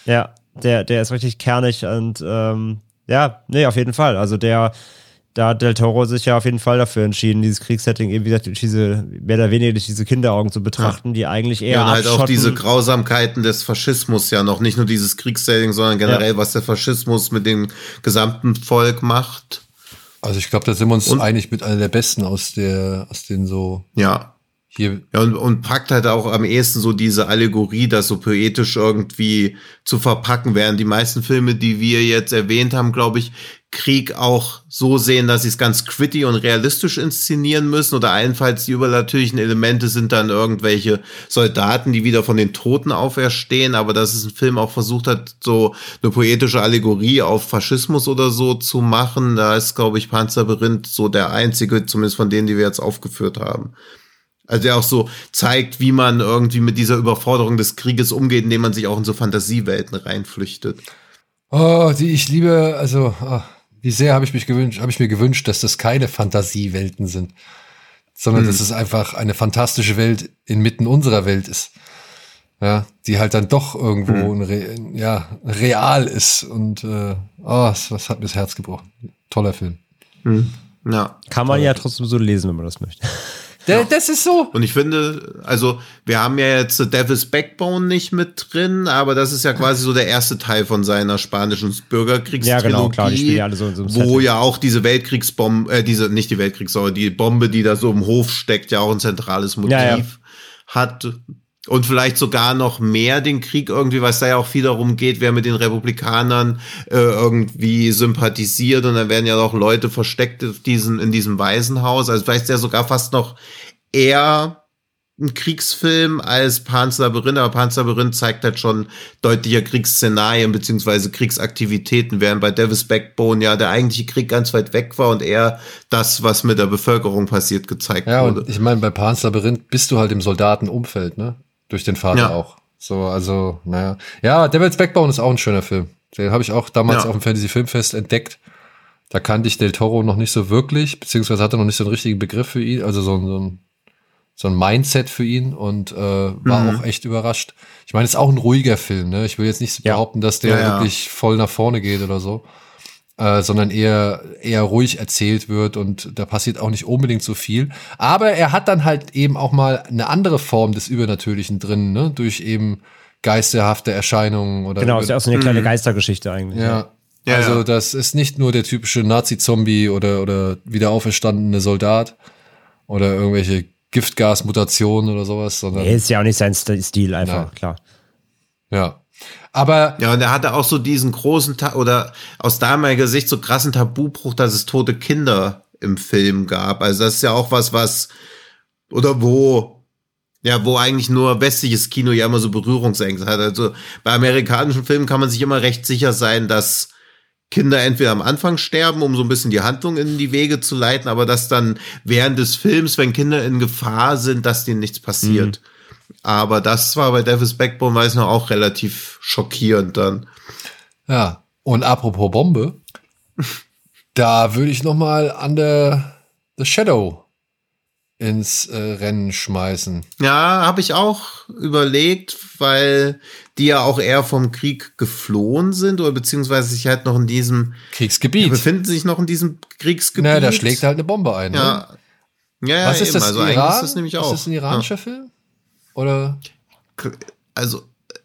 Ja, der, der ist richtig kernig und ähm, ja, nee, auf jeden Fall. Also der, da hat Del Toro sich ja auf jeden Fall dafür entschieden, dieses Kriegssetting eben, wie gesagt, diese, mehr oder weniger durch diese Kinderaugen zu betrachten, die eigentlich eher Ja, und halt auch diese Grausamkeiten des Faschismus ja noch. Nicht nur dieses Kriegssetting, sondern generell, Ja. was der Faschismus mit dem gesamten Volk macht. Also ich glaube, da sind wir uns Und- einig mit einer der besten aus der, aus den so Ja. Hier. Ja, und, und packt halt auch am ehesten so diese Allegorie, das so poetisch irgendwie zu verpacken, während die meisten Filme, die wir jetzt erwähnt haben, glaube ich, Krieg auch so sehen, dass sie es ganz gritty und realistisch inszenieren müssen oder allenfalls die übernatürlichen Elemente sind dann irgendwelche Soldaten, die wieder von den Toten auferstehen, aber dass es ein Film auch versucht hat, so eine poetische Allegorie auf Faschismus oder so zu machen, da ist, glaube ich, Panzerberinth so der einzige, zumindest von denen, die wir jetzt aufgeführt haben. Also der auch so zeigt, wie man irgendwie mit dieser Überforderung des Krieges umgeht, indem man sich auch in so Fantasiewelten reinflüchtet. Oh, die ich liebe, also ah, wie sehr habe ich mich gewünscht, habe ich mir gewünscht, dass das keine Fantasiewelten sind, sondern dass es einfach eine fantastische Welt inmitten unserer Welt ist. Ja, die halt dann doch irgendwo ein Re ja, real ist und äh, oh, das, das hat mir das Herz gebrochen. Toller Film. Ja. Kann man ja trotzdem so lesen, wenn man das möchte. Der, Das ist so. Und ich finde, also wir haben ja jetzt The Devil's Backbone nicht mit drin, aber das ist ja quasi so der erste Teil von seiner spanischen Bürgerkriegstrilogie. Ja, genau, klar, die spielen ja alle so in so einem Wo Setting. ja auch diese Weltkriegsbombe, äh, diese, nicht die Weltkriegs, sondern die Bombe, die da so im Hof steckt, ja auch ein zentrales Motiv Ja, ja. hat. Und vielleicht sogar noch mehr den Krieg irgendwie, weil es da ja auch viel darum geht, wer mit den Republikanern äh, irgendwie sympathisiert. Und dann werden ja auch Leute versteckt in diesem, in diesem Waisenhaus. Also vielleicht ist ja sogar fast noch eher ein Kriegsfilm als Pan's Labyrinth, aber Pan's Labyrinth zeigt halt schon deutlicher Kriegsszenarien beziehungsweise Kriegsaktivitäten, während bei Devil's Backbone ja der eigentliche Krieg ganz weit weg war und eher das, was mit der Bevölkerung passiert, gezeigt Ja, wurde. und ich meine, bei Pan's Labyrinth bist du halt im Soldatenumfeld, ne? Durch den Vater Ja. auch. So, also, naja. Ja, Devil's Backbone ist auch ein schöner Film. Den habe ich auch damals Ja. auf dem Fantasy Filmfest entdeckt. Da kannte ich Del Toro noch nicht so wirklich, beziehungsweise hatte noch nicht so einen richtigen Begriff für ihn, also so, ein- so ein so ein Mindset für ihn und äh, war Mhm. auch echt überrascht. Ich meine, es ist auch ein ruhiger Film, ne? Ich will jetzt nicht behaupten, dass der ja. wirklich voll nach vorne geht oder so, äh, sondern eher eher ruhig erzählt wird und da passiert auch nicht unbedingt so viel. Aber er hat dann halt eben auch mal eine andere Form des Übernatürlichen drin, ne? Durch eben geisterhafte Erscheinungen oder Genau, ist ja auch so eine kleine Geistergeschichte eigentlich. ja. Ja, also ja. das ist nicht nur der typische Nazi-Zombie oder, oder wieder auferstandene Soldat oder irgendwelche Giftgasmutationen oder sowas, sondern Nee, ist ja auch nicht sein St- Stil einfach, klar. ja. Aber Ja, und er hatte auch so diesen großen, Ta oder aus damaliger Sicht so krassen Tabubruch, dass es tote Kinder im Film gab. Also das ist ja auch was, was, oder wo, ja, wo eigentlich nur westliches Kino ja immer so Berührungsängste hat. Also bei amerikanischen Filmen kann man sich immer recht sicher sein, dass Kinder entweder am Anfang sterben, um so ein bisschen die Handlung in die Wege zu leiten, aber dass dann während des Films, wenn Kinder in Gefahr sind, dass denen nichts passiert. Aber das war bei Devil's Backbone, weiß ich noch, auch relativ schockierend dann. ja, und apropos Bombe, da würde ich noch mal Under the Shadow ins äh, Rennen schmeißen. Ja, habe ich auch überlegt, weil die ja auch eher vom Krieg geflohen sind oder beziehungsweise sich halt noch in diesem, Kriegsgebiet. befinden sich noch in diesem Kriegsgebiet. naja, da schlägt halt eine Bombe ein. Ne? ja. Ja, ja, Was ist eben. das? Also Iran? ist das nämlich auch. Ist das ein iranischer Film? Oder? Also,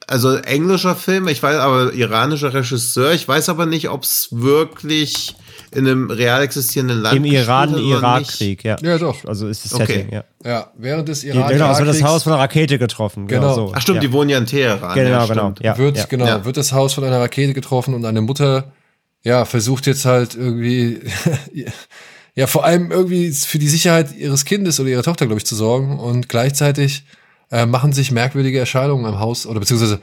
also englischer Film, ich weiß, aber iranischer Regisseur. Ich weiß aber nicht, ob es wirklich in einem real existierenden Land Im Iran-Irak-Krieg, ja. Ja, doch. Also ist das Okay. Setting, ja. Ja, während des Iran genau, es wird das Haus von einer Rakete getroffen. Genau. Genau. so. Ach stimmt, ja. die wohnen ja in Teheran. Genau, ja, genau. Ja, wird, ja. genau, Ja. wird das Haus von einer Rakete getroffen und eine Mutter, ja, versucht jetzt halt irgendwie, ja, vor allem irgendwie für die Sicherheit ihres Kindes oder ihrer Tochter, glaube ich, zu sorgen und gleichzeitig äh, machen sich merkwürdige Erscheinungen am Haus oder beziehungsweise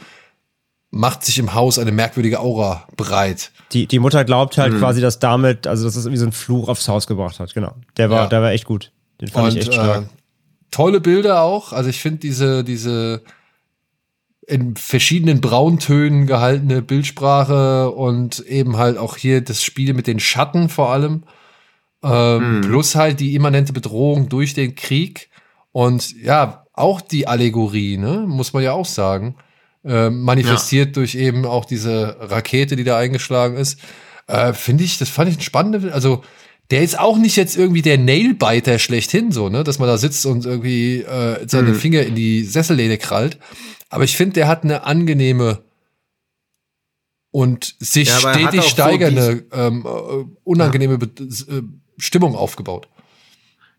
macht sich im Haus eine merkwürdige Aura breit. Die, die Mutter glaubt Mhm. halt quasi, dass damit, also dass es irgendwie so einen Fluch aufs Haus gebracht hat, genau. Der war, Ja. der war echt gut. Den fand Und ich echt stark. äh, tolle Bilder auch. Also ich finde diese, diese in verschiedenen Brauntönen gehaltene Bildsprache und eben halt auch hier das Spiel mit den Schatten vor allem. Ähm, Plus halt die immanente Bedrohung durch den Krieg. Und ja, auch die Allegorie, ne, muss man ja auch sagen. Äh, manifestiert durch eben auch diese Rakete, die da eingeschlagen ist. Äh, Finde ich, das fand ich ein spannender, also der ist auch nicht jetzt irgendwie der Nailbiter schlechthin, so, ne, dass man da sitzt und irgendwie äh, seine Finger in die Sessellehne krallt. Aber ich finde, der hat eine angenehme und sich Ja, stetig auch so steigernde, ähm, äh, unangenehme Be äh, Stimmung aufgebaut.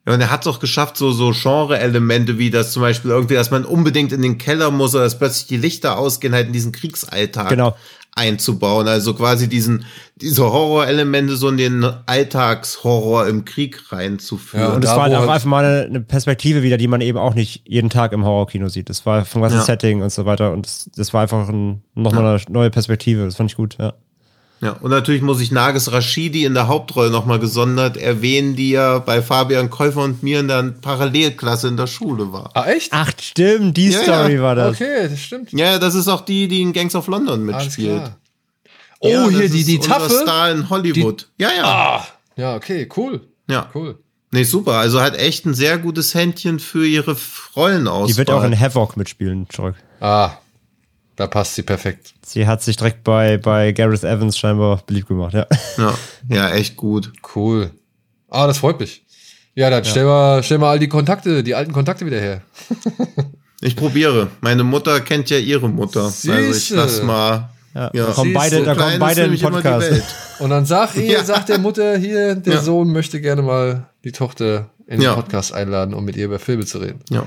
Ja, und er hat es auch geschafft, so, so Genre-Elemente wie das zum Beispiel irgendwie, dass man unbedingt in den Keller muss oder dass plötzlich die Lichter ausgehen, halt in diesen Kriegsalltag Genau. einzubauen. Also quasi diesen, diese Horrorelemente so in den Alltagshorror im Krieg reinzuführen. Ja, Und es da, war auch halt- einfach mal eine, Perspektive wieder, die man eben auch nicht jeden Tag im Horrorkino sieht. Das war vom ganzen Ja. Setting und so weiter. Und das, das war einfach ein, nochmal eine neue Perspektive. Das fand ich gut, ja. Ja, und natürlich muss ich Nages Rashidi in der Hauptrolle nochmal gesondert erwähnen, die ja bei Fabian Käufer und mir in der Parallelklasse in der Schule war. Ah, echt? Ach, stimmt, die Ja, Story ja. war das. Okay, das stimmt. Ja, das ist auch die, die in Gangs of London mitspielt. Oh, Ja, hier das die, die Taffe. Star in Hollywood. ja, ja. Ah, ja, okay, cool. Ja. Cool. Nee, super. Also hat echt ein sehr gutes Händchen für ihre Rollenauswahl. Die wird auch in Havoc mitspielen, zurück. Ah, da passt sie perfekt. Sie hat sich direkt bei, bei Gareth Evans scheinbar beliebt gemacht, ja. ja, ja, echt gut. Cool. Ah, das freut mich. Ja, dann stell mal, stell mal all die Kontakte, die alten Kontakte wieder her. Ich probiere. Meine Mutter kennt ja ihre Mutter. Also ich lass mal. Ja, Ja. da kommen beide, du, da kommen beide in den Podcast. Und dann sag ihr, Ja. sagt der Mutter hier, der Ja. Sohn möchte gerne mal die Tochter in Ja. den Podcast einladen, um mit ihr über Filme zu reden. Ja.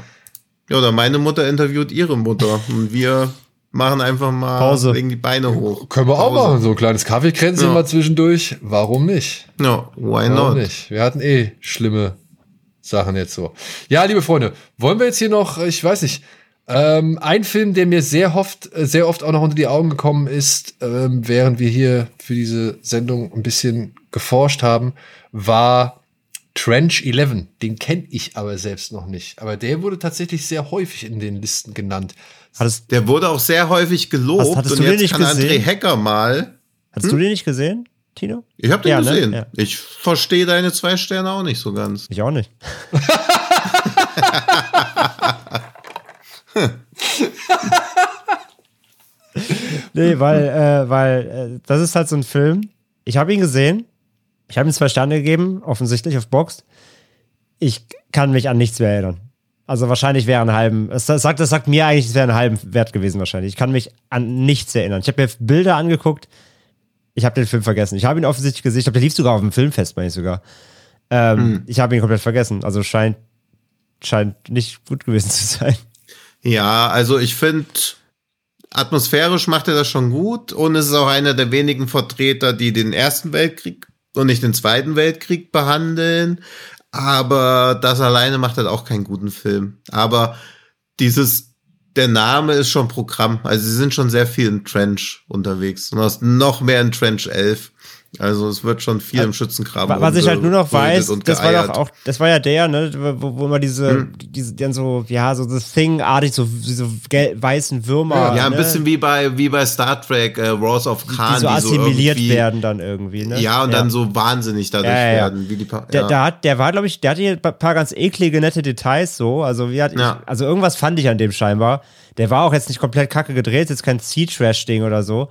Ja, oder meine Mutter interviewt ihre Mutter. Und wir machen einfach mal Pause. wegen die Beine hoch. Können wir auch Pause. machen, so ein kleines Kaffeekränzchen Ja. mal zwischendurch. Warum nicht? Ja, why Warum not? nicht? Wir hatten eh schlimme Sachen jetzt so. Ja, liebe Freunde, wollen wir jetzt hier noch, ich weiß nicht, ähm, ein Film, der mir sehr oft, äh, sehr oft auch noch unter die Augen gekommen ist, ähm, während wir hier für diese Sendung ein bisschen geforscht haben, war Trench 11. Den kenne ich aber selbst noch nicht. Aber der wurde tatsächlich sehr häufig in den Listen genannt. Hattest, Der wurde auch sehr häufig gelobt. Hast- hattest und du den jetzt nicht kann André gesehen? Hacker mal. hattest du den nicht gesehen, Tino? Ich habe den Ja, ne? gesehen. Ja. Ich verstehe deine zwei Sterne auch nicht so ganz. Ich auch nicht. nee, weil, äh, weil äh, das ist halt so ein Film. Ich habe ihn gesehen. Ich habe ihm zwei Sterne gegeben, offensichtlich auf Box. Ich kann mich an nichts mehr erinnern. Also wahrscheinlich wäre ein halben. Das sagt, das sagt mir eigentlich, es wäre einen halben Wert gewesen wahrscheinlich. Ich kann mich an nichts erinnern. Ich habe mir Bilder angeguckt. Ich habe den Film vergessen. Ich habe ihn offensichtlich gesehen. Ich glaube, der lief sogar auf dem Filmfest, meine ich sogar. Ähm, Ich habe ihn komplett vergessen. Also scheint, scheint nicht gut gewesen zu sein. Ja, also ich finde, atmosphärisch macht er das schon gut und es ist auch einer der wenigen Vertreter, die den Ersten Weltkrieg und nicht den Zweiten Weltkrieg behandeln. Aber das alleine macht halt auch keinen guten Film. Aber dieses, der Name ist schon Programm. Also sie sind schon sehr viel in Trench unterwegs und aus noch mehr in Trench 11. Also es wird schon viel im Schützengraben. Was ich halt nur noch weiß, und das war doch auch, das war ja der, ne, wo, wo immer diese, Hm. diese, dann so, ja, so das Thing-artig, so, so gel- weißen Würmer. Ja, ein ne, bisschen wie bei, wie bei Star Trek, äh, Wars of Khan. die so assimiliert irgendwie- werden dann irgendwie, ne? Ja, und dann so wahnsinnig dadurch Ja, ja, ja. werden. Wie die pa Der, ja. der, hat, der war, glaube ich, der hatte hier ein paar ganz eklige, nette Details so. Also, wie hat Ja. ich, also irgendwas fand ich an dem scheinbar. Der war auch jetzt nicht komplett kacke gedreht, jetzt kein Sea-Trash-Ding oder so.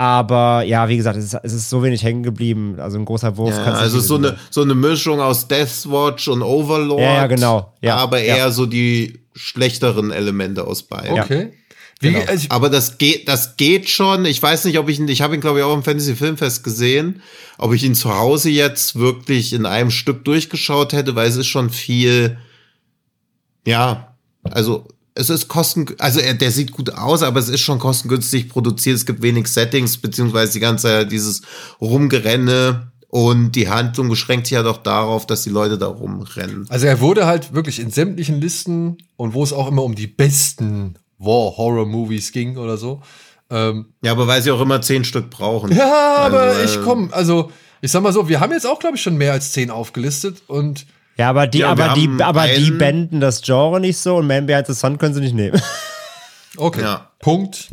Aber ja, wie gesagt, es ist, es ist so wenig hängen geblieben. Also ein großer Wurf ja, also so eine, so eine Mischung aus Deathwatch und Overlord. Ja, ja, genau. Ja, aber eher ja. so die schlechteren Elemente aus beiden. Okay. Wie, Genau. also Aber das geht, das geht schon. Ich weiß nicht, ob ich ihn, ich habe ihn glaube ich auch im Fantasy Filmfest gesehen, ob ich ihn zu Hause jetzt wirklich in einem Stück durchgeschaut hätte, weil es ist schon viel, ja, also es ist kosten, also er, der sieht gut aus, aber es ist schon kostengünstig produziert. Es gibt wenig Settings, beziehungsweise die ganze Zeit dieses Rumgerenne und die Handlung beschränkt sich ja doch darauf, dass die Leute da rumrennen. Also er wurde halt wirklich in sämtlichen Listen und wo es auch immer um die besten War-Horror-Movies ging oder so, Ähm, Ja, aber weil sie auch immer zehn Stück brauchen. ja, aber Also, äh, ich komm, also ich sag mal so, wir haben jetzt auch, glaube ich, schon mehr als zehn aufgelistet und Ja, aber die, Ja, aber die, aber die benden das Genre nicht so und Man Behind the Sun können sie nicht nehmen. okay, Ja. Punkt,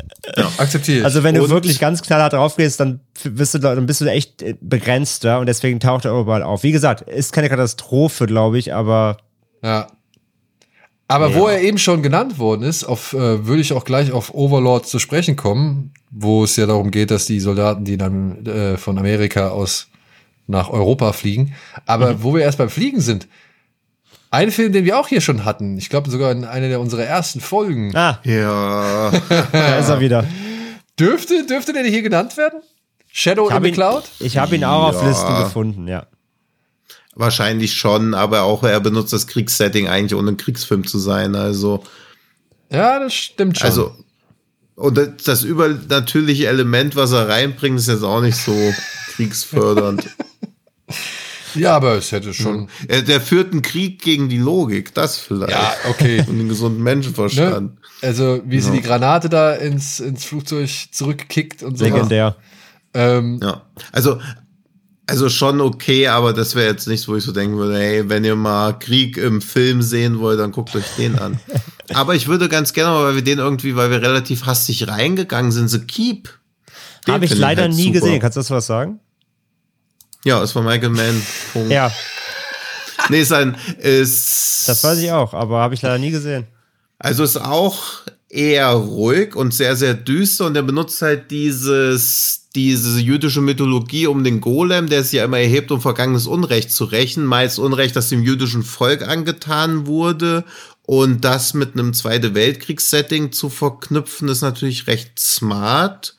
akzeptiere ich. Also wenn du Und- wirklich ganz knallhart drauf gehst, dann bist du, dann bist du echt äh, begrenzter und deswegen taucht er überall auf. Wie gesagt, ist keine Katastrophe, glaube ich, aber Ja. Aber wo er eben schon genannt worden ist, auf, äh, würde ich auch gleich auf Overlord zu sprechen kommen, wo es ja darum geht, dass die Soldaten, die dann äh, von Amerika aus nach Europa fliegen. Aber wo wir erst beim Fliegen sind, ein Film, den wir auch hier schon hatten, ich glaube sogar in einer der unserer ersten Folgen, ah, Ja, da ist er wieder. dürfte, dürfte der hier genannt werden? Shadow Ich in habe the ihn, Cloud? ich hab ihn auch auf Ja. Listen gefunden, ja. wahrscheinlich schon, aber auch er benutzt das Kriegssetting eigentlich, ohne ein Kriegsfilm zu sein. Also, Ja, das stimmt schon. also, und das, das übernatürliche Element, was er reinbringt, ist jetzt auch nicht so kriegsfördernd. Ja, aber es hätte schon. Er, der führt einen Krieg gegen die Logik, das vielleicht. Ja, okay. Und den gesunden Ne? Menschenverstand. Also, wie sie die Granate da ins, ins Flugzeug zurückkickt und so. Legendär. Ähm, Ja. Also, also schon okay, aber das wäre jetzt nichts, wo ich so denken würde, hey, wenn ihr mal Krieg im Film sehen wollt, dann guckt euch den an. aber ich würde ganz gerne mal, weil wir den irgendwie, weil wir relativ hastig reingegangen sind, The Keep. Habe ich leider halt nie super. gesehen. Kannst du das was sagen? Ja, ist von Michael Mann. Punkt. Ja, Nee, ist ein, ist. das weiß ich auch, aber habe ich leider nie gesehen. Also ist auch eher ruhig und sehr, sehr düster und er benutzt halt dieses, diese jüdische Mythologie um den Golem, der sich ja immer erhebt, um vergangenes Unrecht zu rächen, meist Unrecht, das dem jüdischen Volk angetan wurde und das mit einem Zweite Weltkriegssetting zu verknüpfen, ist natürlich recht smart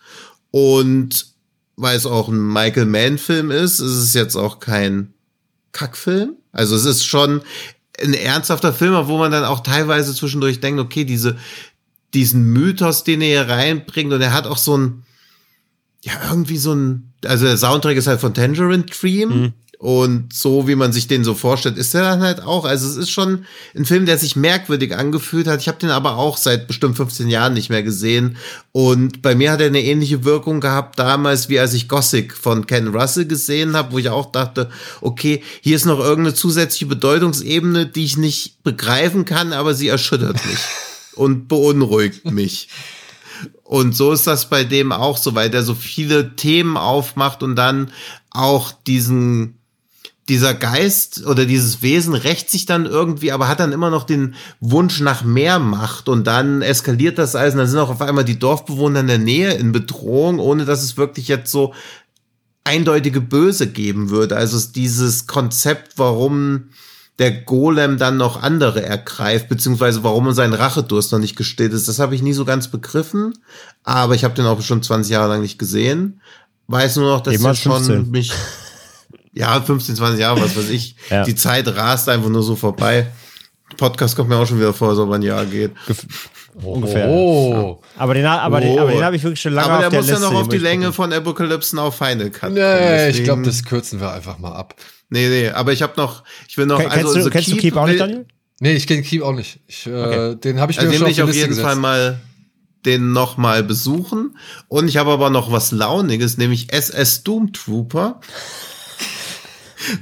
und weil es auch ein Michael Mann-Film ist, ist es jetzt auch kein Kackfilm. Also es ist schon ein ernsthafter Film, wo man dann auch teilweise zwischendurch denkt, okay, diese, diesen Mythos, den er hier reinbringt, und er hat auch so ein, ja, irgendwie so ein, also der Soundtrack ist halt von Tangerine Dream. Und so wie man sich den so vorstellt, ist der dann halt auch. Also es ist schon ein Film, der sich merkwürdig angefühlt hat. Ich habe den aber auch seit bestimmt 15 Jahren nicht mehr gesehen. Und bei mir hat er eine ähnliche Wirkung gehabt damals, wie als ich Gothic von Ken Russell gesehen habe, wo ich auch dachte, okay, hier ist noch irgendeine zusätzliche Bedeutungsebene, die ich nicht begreifen kann, aber sie erschüttert mich und beunruhigt mich. Und so ist das bei dem auch so, weil der so viele Themen aufmacht und dann auch diesen, dieser Geist oder dieses Wesen rächt sich dann irgendwie, aber hat dann immer noch den Wunsch nach mehr Macht und dann eskaliert das alles und dann sind auch auf einmal die Dorfbewohner in der Nähe in Bedrohung, ohne dass es wirklich jetzt so eindeutige Böse geben würde. Also dieses Konzept, warum der Golem dann noch andere ergreift, beziehungsweise warum sein Rachedurst noch nicht gestillt ist, das habe ich nie so ganz begriffen. Aber ich habe den auch schon 20 Jahre lang nicht gesehen. Weiß nur noch, dass 15. schon mich, ja, 15, 20 Jahre, was weiß ich. Ja. Die Zeit rast einfach nur so vorbei. Podcast kommt mir auch schon wieder vor, ob ein Jahr geht. Ungefähr. Oh. Aber den, aber den, Oh. aber den habe ich wirklich schon lange Aber auf der der muss Liste. ja noch auf die Länge gucken. von Apocalypse Now Final Cut. kommen. Nee, ich glaube, Deswegen- das kürzen wir einfach mal ab. Nee, nee, aber ich habe noch, ich will noch, Ken- Kennst, also du, kennst du Keep auch nicht, Daniel? Nee, ich kenne Keep auch nicht. Ich, äh, Okay. Den habe ich mir Also den schon auf ich auf Liste jeden gesetzt. Fall mal den noch mal besuchen. Und ich habe aber noch was Launiges, nämlich SS Doom Trooper.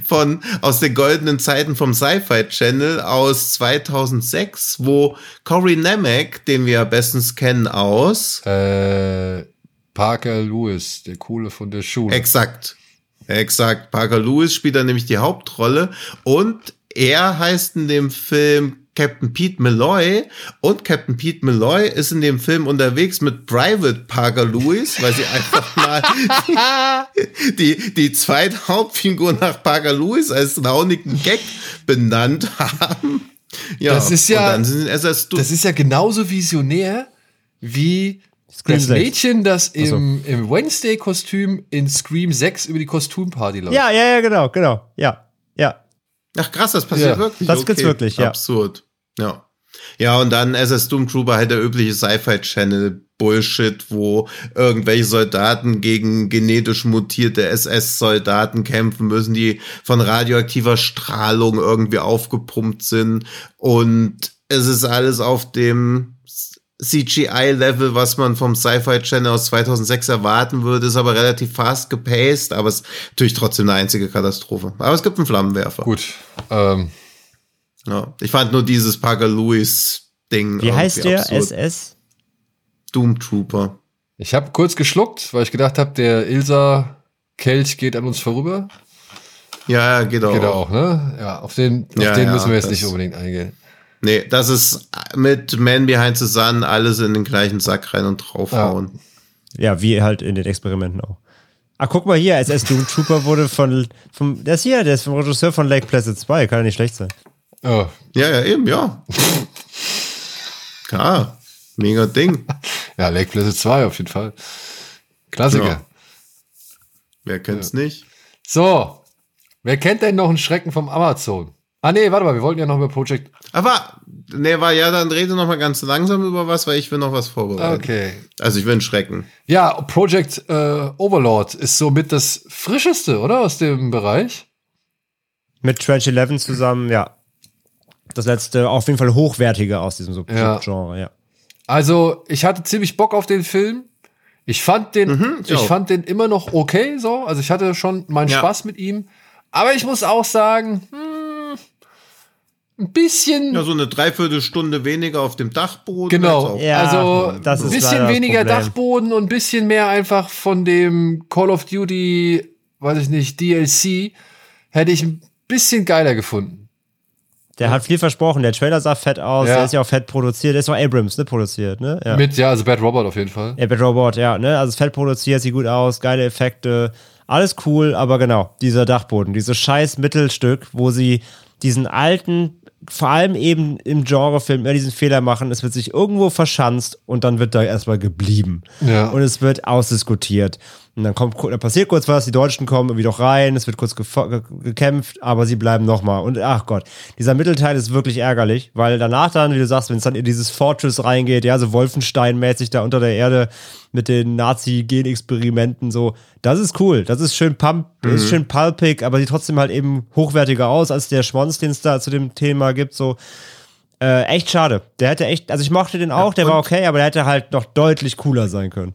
Von, aus den goldenen Zeiten vom Sci-Fi Channel aus 2006, wo Corey Nemec, den wir ja bestens kennen aus, Äh, Parker Lewis, der Coole von der Schule. Exakt. Exakt. Parker Lewis spielt da nämlich die Hauptrolle und er heißt in dem Film Captain Pete Malloy und Captain Pete Malloy ist in dem Film unterwegs mit Private Parker Lewis, weil sie einfach mal die, die zweite Hauptfigur nach Parker Lewis als launigen Gag benannt haben. Ja, Das ist ja- und dann sind SS Das ist ja genauso visionär wie Scream das 6. Mädchen, das so. im, im Wednesday-Kostüm in Scream 6 über die Kostümparty läuft. Ja, ja, ja, genau, genau. Ja, ja. Ach krass, das passiert Ja, wirklich. das gibt's wirklich, ja. Absurd. Ja. Ja, und dann SS Doom Trooper halt der übliche Sci-Fi-Channel Bullshit, wo irgendwelche Soldaten gegen genetisch mutierte SS-Soldaten kämpfen müssen, die von radioaktiver Strahlung irgendwie aufgepumpt sind. Und es ist alles auf dem CGI-Level, was man vom Sci-Fi Channel aus 2006 erwarten würde, ist aber relativ fast gepaced, aber es ist natürlich trotzdem eine einzige Katastrophe. Aber es gibt einen Flammenwerfer. Gut. Ähm, Ja. Ich fand nur dieses Parker Lewis Ding. Wie heißt der? absurd. SS? Doom Trooper. ich habe kurz geschluckt, weil ich gedacht habe, der Ilsa-Kelch geht an uns vorüber. Ja, ja, geht auch. Geht auch, ne? Ja, auf den, auf Ja, den ja, müssen wir jetzt das- nicht unbedingt eingehen. Nee, das ist mit Man Behind the Sun alles in den gleichen Sack rein und draufhauen. Ja, wie halt in den Experimenten auch. Ah, guck mal hier, SS Doom Trooper wurde von, vom, ist hier, der ist vom Regisseur von Lake Placid 2, kann ja nicht schlecht sein. Oh, Ja, ja, eben, ja. Klar. Mega Ding. ja, Lake Placid 2 auf jeden Fall. Klassiker. Ja. Wer kennt's nicht? So, wer kennt denn noch einen Schrecken vom Amazon? Ah nee, warte mal, wir wollten ja noch über Project. Aber, nee, war ja, dann rede noch mal ganz langsam über was, weil ich will noch was vorbereiten. Okay. Also ich will einen Schrecken. Ja, Project äh, Overlord ist somit das frischeste, oder? Aus dem Bereich. Mit Trench 11 zusammen, ja. Das letzte, auf jeden Fall hochwertige aus diesem Ja. Subgenre, ja. Also, ich hatte ziemlich Bock auf den Film. Ich fand den, Mhm, ich ich fand den immer noch okay, so. Also, ich hatte schon meinen Ja. Spaß mit ihm. Aber ich muss auch sagen, hm, ein bisschen, Ja, so eine Dreiviertelstunde weniger auf dem Dachboden. genau. als Ja, also, das ein bisschen weniger. Dachboden und ein bisschen mehr einfach von dem Call of Duty, weiß ich nicht, DLC, hätte ich ein bisschen geiler gefunden. Der hat viel versprochen, der Trailer sah fett aus, Ja. der ist ja auch fett produziert, der ist auch Abrams, ne, produziert, ne? Ja. Mit, ja, also Bad Robot auf jeden Fall. Ja, Bad Robot, ja, ne? Also fett produziert, sieht gut aus, geile Effekte, alles cool, aber genau, dieser Dachboden, dieses scheiß Mittelstück, wo sie diesen alten, vor allem eben im Genrefilm, immer diesen Fehler machen, es wird sich irgendwo verschanzt und dann wird da erstmal geblieben. Ja. Und es wird ausdiskutiert. Und dann kommt, dann passiert kurz was, die Deutschen kommen irgendwie doch rein, es wird kurz gekämpft, aber sie bleiben nochmal. Und ach Gott, dieser Mittelteil ist wirklich ärgerlich, weil danach dann, wie du sagst, wenn es dann in dieses Fortress reingeht, ja, so Wolfenstein-mäßig da unter der Erde mit den Nazi-Gen-Experimenten, so, das ist cool, das ist schön pump, ist schön pulpig, aber sieht trotzdem halt eben hochwertiger aus als der Schwanz, den es da zu dem Thema gibt, so. Äh, echt schade. Der hätte echt, also ich mochte den auch, der war okay, aber der hätte halt noch deutlich cooler sein können.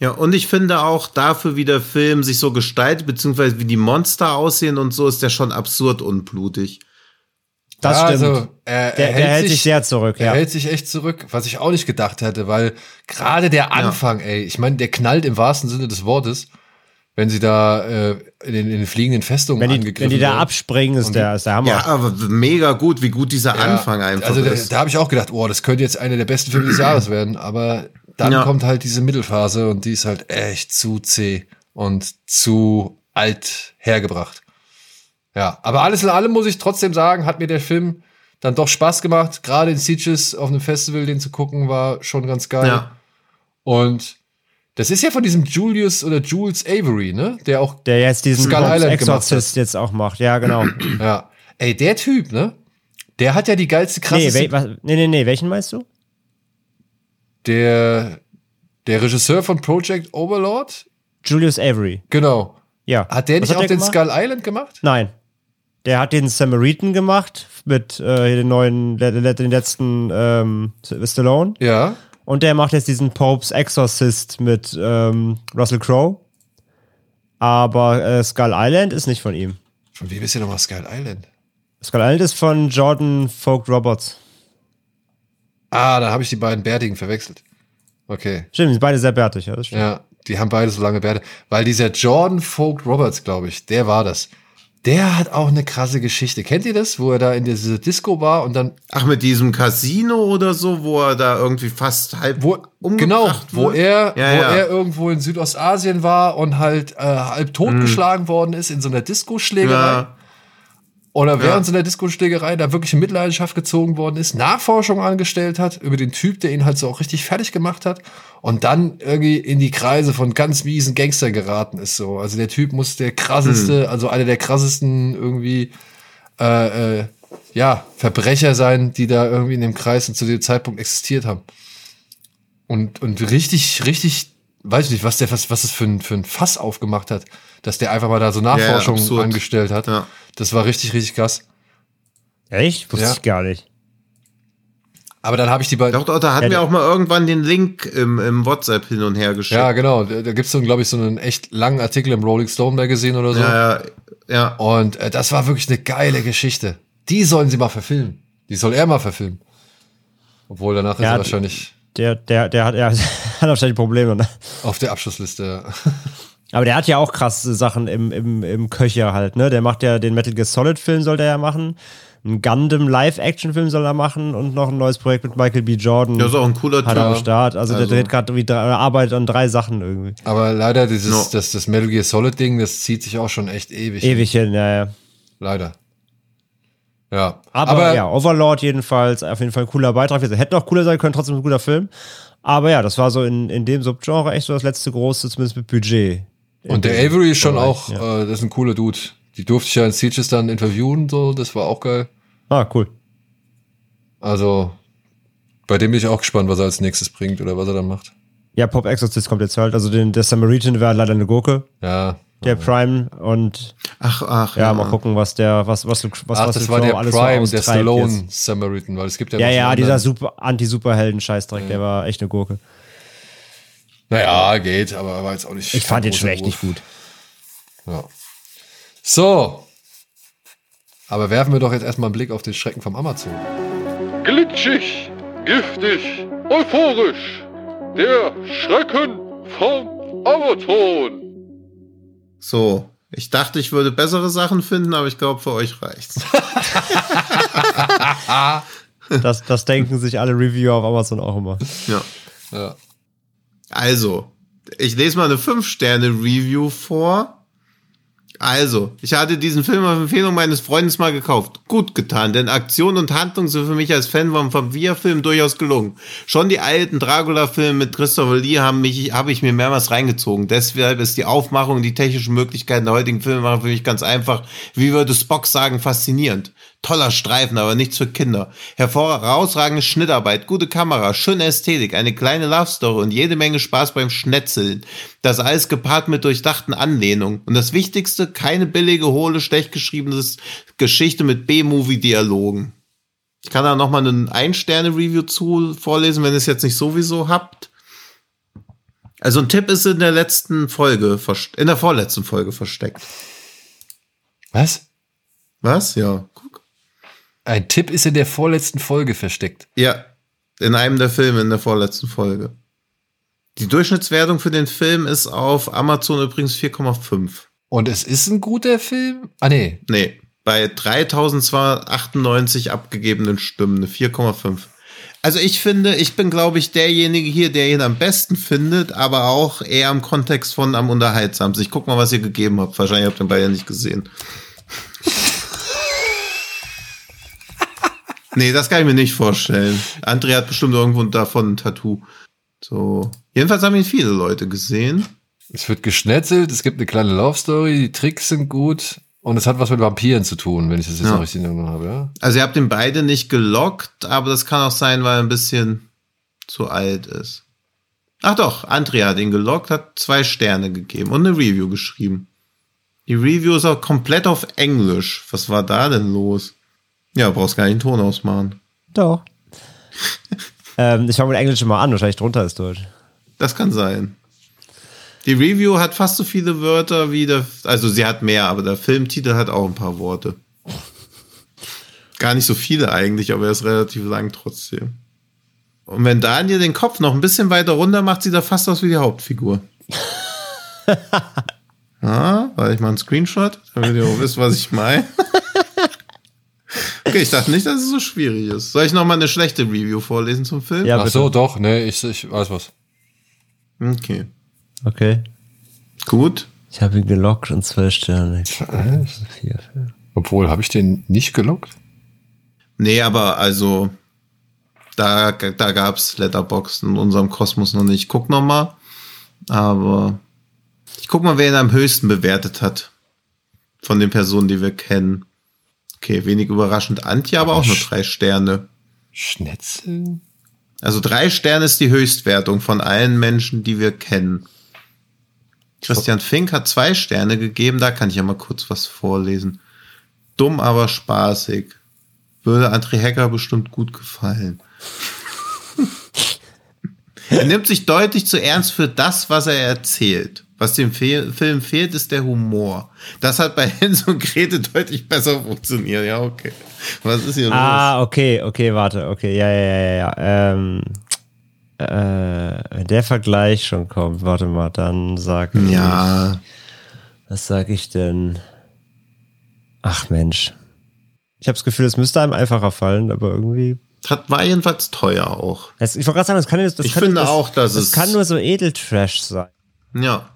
Ja, und ich finde auch dafür, wie der Film sich so gestaltet, beziehungsweise wie die Monster aussehen und so, ist der schon absurd unblutig. Das Ja, stimmt. also, er, Der- der hält sich sehr zurück, Er ja. hält sich echt zurück, was ich auch nicht gedacht hätte, weil gerade der Anfang, ey, ich meine, der knallt im wahrsten Sinne des Wortes, wenn sie da äh, in, den, in den fliegenden Festungen wenn die, angegriffen wenn die da abspringen, ist der, ist der Hammer. Ja, aber mega gut, wie gut dieser Ja, Anfang einfach Also da, ist. da habe ich auch gedacht, oh, das könnte jetzt einer der besten Filme des Jahres werden, aber dann Ja. kommt halt diese Mittelphase und die ist halt echt zu zäh und zu alt hergebracht. Ja, aber alles in allem muss ich trotzdem sagen, hat mir der Film dann doch Spaß gemacht. Gerade in Sieges auf einem Festival, den zu gucken, war schon ganz geil. ja. Und das ist ja von diesem Julius oder Jules Avery, ne? Der auch, Der jetzt diesen Skull Island gemacht Exorcist jetzt auch macht. Ja, genau. ja. Ey, der Typ, ne? Der hat ja die geilste nee, krasse was, nee, nee, nee, welchen meinst du? Der, der Regisseur von Project Overlord, Julius Avery. genau. Ja. Hat der Was nicht auch den gemacht? Skull Island gemacht? Nein. Der hat den Samaritan gemacht mit äh, den neuen, den letzten ähm, Stallone. Ja. Und der macht jetzt diesen Popes Exorcist mit ähm, Russell Crowe. Aber äh, Skull Island ist nicht von ihm. Von wem ist denn nochmal Skull Island? Skull Island ist von Jordan Folk Roberts. Ah, da habe ich die beiden Bärtigen verwechselt. Okay. Stimmt, die sind beide sehr bärtig, ja, das stimmt. Ja, die haben beide so lange Bärte. Weil dieser Jordan Vogt Roberts, glaube ich, der war das. Der hat auch eine krasse Geschichte. Kennt ihr das, wo er da in dieser Disco war und dann Ach, mit diesem Casino oder so, wo er da irgendwie fast halb wo umgebracht genau, wo er, Ja, wo ja. er irgendwo in Südostasien war und halt äh, halb totgeschlagen worden ist in so einer Disco-Schlägerei. Ja. Oder während Ja. so einer Disco-Schlägerei da wirklich in Mitleidenschaft gezogen worden ist, Nachforschung angestellt hat über den Typ, der ihn halt so auch richtig fertig gemacht hat und dann irgendwie in die Kreise von ganz miesen Gangstern geraten ist so. Also der Typ muss der krasseste, also einer der krassesten irgendwie äh, äh, ja, Verbrecher sein, die da irgendwie in dem Kreis und zu dem Zeitpunkt existiert haben. Und, und richtig, richtig, weiß ich nicht, was der, was, was das für ein, für ein Fass aufgemacht hat, dass der einfach mal da so Nachforschung absurd. angestellt hat. Ja. Das war richtig, richtig krass. Echt? Wusste Ja. ich gar nicht. Aber dann habe ich die bei. Doch, doch, da hatten Ja, wir auch mal irgendwann den Link im, im WhatsApp hin und her geschickt. Ja, genau. Da, da gibt's so, glaube ich, so einen echt langen Artikel im Rolling Stone Magazine oder so. ja, ja. ja. Und äh, das war wirklich eine geile Geschichte. Die sollen sie mal verfilmen. Die soll er mal verfilmen. Obwohl danach ist Ja, er wahrscheinlich Der, der, der hat, er hat wahrscheinlich Probleme. Ne? auf der Abschlussliste. ja. Aber der hat ja auch krasse Sachen im, im, im Köcher halt, ne? Der macht ja den Metal Gear Solid Film soll der ja machen. Einen Gundam Live-Action-Film soll er machen und noch ein neues Projekt mit Michael B. Jordan. Das ist auch ein cooler hat er am Typ. Start. Also, der Also- dreht gerade irgendwie er arbeitet an drei Sachen irgendwie. Aber leider dieses, No. das, das Metal Gear Solid Ding, das zieht sich auch schon echt ewig. Ewig hin, ja, ja. Leider. Ja. Aber, ja, Overlord jedenfalls, auf jeden Fall ein cooler Beitrag. Hätte noch cooler sein können, trotzdem ein guter Film. Aber ja, das war so in, in dem Subgenre echt so das letzte große, zumindest mit Budget. Und der Avery ist schon Bereich, auch, ja. äh, das ist ein cooler Dude. Die durfte ich ja in Sieges dann interviewen, so, das war auch geil. Ah, cool. Also, bei dem bin ich auch gespannt, was er als nächstes bringt oder was er dann macht. Ja, Pop Exorcist kommt jetzt halt. Also den, der Samaritan war leider eine Gurke, Ja. der Prime. Und Ach, ach, ja, mal gucken, was der, was, was, was, Ach, was das war der alles Prime, der Stallone jetzt. Samaritan, weil es gibt ja Ja, ja, dieser super Anti-Superhelden-Scheißdreck, der war echt eine Gurke. Naja, geht, aber er war jetzt auch nicht. Ich fand den großer schon echt Wurf. nicht gut. Ja. So. Aber werfen wir doch jetzt erstmal einen Blick auf den Schrecken vom Amazon. Glitschig, giftig, euphorisch. Der Schrecken vom Amazon. So. Ich dachte, ich würde bessere Sachen finden, aber ich glaube, für euch reicht's. Das, das denken sich alle Reviewer auf Amazon auch immer. ja. Ja. Also, ich lese mal eine 5-Sterne-Review vor. Also, ich hatte diesen Film auf Empfehlung meines Freundes mal gekauft. Gut getan, denn Aktion und Handlung sind für mich als Fan vom Vampir-Film durchaus gelungen. Schon die alten Dracula-Filme mit Christopher Lee haben mich, habe ich mir mehrmals reingezogen. Deshalb ist die Aufmachung und die technischen Möglichkeiten der heutigen Filmemacher für mich ganz einfach, wie würde Spock sagen, faszinierend. Toller Streifen, aber nichts für Kinder. Hervorragende Schnittarbeit, gute Kamera, schöne Ästhetik, eine kleine Love Story und jede Menge Spaß beim Schnetzeln. Das alles gepaart mit durchdachten Anlehnungen. Und das Wichtigste, keine billige, hohle, schlecht geschriebene Geschichte mit B-Movie-Dialogen. Ich kann da nochmal einen Ein-Sterne-Review zu vorlesen, wenn ihr es jetzt nicht sowieso habt. Also ein Tipp ist in der letzten Folge, in der vorletzten Folge versteckt. Was? Was? Ja. Ein Tipp ist in der vorletzten Folge versteckt. Ja, in einem der Filme in der vorletzten Folge. Die Durchschnittswertung für den Film ist auf Amazon übrigens 4,5. Und es ist ein guter Film? Ah, nee. Nee, bei 3298 abgegebenen Stimmen eine 4,5. Also ich finde, ich bin, glaube ich, derjenige hier, der ihn am besten findet, aber auch eher im Kontext von am unterhaltsamsten. Ich guck mal, was ihr gegeben habt. Wahrscheinlich habt ihr den beide nicht gesehen. nee, das kann ich mir nicht vorstellen. André hat bestimmt irgendwo davon ein Tattoo. So. Jedenfalls haben ihn viele Leute gesehen. Es wird geschnetzelt, es gibt eine kleine Love Story, die Tricks sind gut und es hat was mit Vampiren zu tun, wenn ich das jetzt Ja. noch richtig in Erinnerung habe, ja? Also ihr habt ihn beide nicht gelockt, aber das kann auch sein, weil er ein bisschen zu alt ist. Ach doch, Andrea hat ihn gelockt, hat zwei Sterne gegeben und eine Review geschrieben. Die Review ist auch komplett auf Englisch. Was war da denn los? Ja, brauchst gar nicht den Ton ausmachen. Doch. ähm, ich fange mit Englisch mal an, wahrscheinlich drunter ist Deutsch. Das kann sein. Die Review hat fast so viele Wörter wie der, also sie hat mehr, aber der Filmtitel hat auch ein paar Worte. Gar nicht so viele eigentlich, aber er ist relativ lang trotzdem. Und wenn Daniel den Kopf noch ein bisschen weiter runter macht, sieht er fast aus wie die Hauptfigur. ah, warte ich mal einen Screenshot, damit ihr auch wisst, was ich meine. okay, ich dachte nicht, dass es so schwierig ist. Soll ich noch mal eine schlechte Review vorlesen zum Film? Ja, Ach bitte. so, doch, ne, ich, ich weiß was. Okay. Okay. Gut. Ich habe ihn gelockt und zwölf Sterne. Obwohl, habe ich den nicht gelockt? Nee, aber also da, da gab's Letterboxd in unserem Kosmos noch nicht. Ich guck noch mal, aber ich guck mal, wer ihn am höchsten bewertet hat von den Personen, die wir kennen. Okay, wenig überraschend. Antje, aber auch nur drei Sterne. Schnetzeln? Also drei Sterne ist die Höchstwertung von allen Menschen, die wir kennen. Christian Fink hat zwei Sterne gegeben, da kann ich ja mal kurz was vorlesen. Dumm, aber spaßig. Würde André Hecker bestimmt gut gefallen. er nimmt sich deutlich zu ernst für das, was er erzählt. Was dem Fe Film fehlt, ist der Humor. Das hat bei Hens und Grete deutlich besser funktioniert. Ja, okay. Was ist hier los? Ah, okay, okay, warte, okay, ja, ja, ja, ja. Ähm, äh, wenn der Vergleich schon kommt, warte mal, dann sag ich. Ja, Was sag ich denn? Ach Mensch. Ich habe das Gefühl, es müsste einem einfacher fallen, aber irgendwie. hat, war jedenfalls teuer auch. Das, ich wollte gerade sagen, das kann, das Ich kann, finde das, auch, dass das es- kann nur so Edeltrash sein. Ja.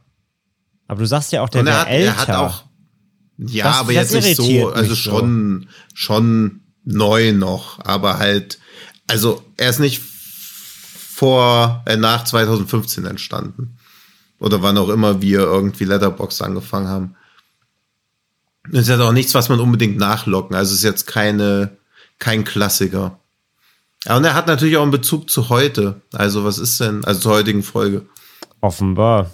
Aber du sagst ja auch, der Und er hat, älter. er hat auch. Ja, Das- aber das jetzt nicht so, also mich so. schon, schon neu noch, aber halt, also er ist nicht vor, äh, nach 2015 entstanden. Oder wann auch immer wir irgendwie Letterbox angefangen haben. Das ist jetzt auch nichts, was man unbedingt nachlocken. Also es ist jetzt keine, kein Klassiker. Ja, und er hat natürlich auch einen Bezug zu heute. Also was ist denn, also zur heutigen Folge? Offenbar.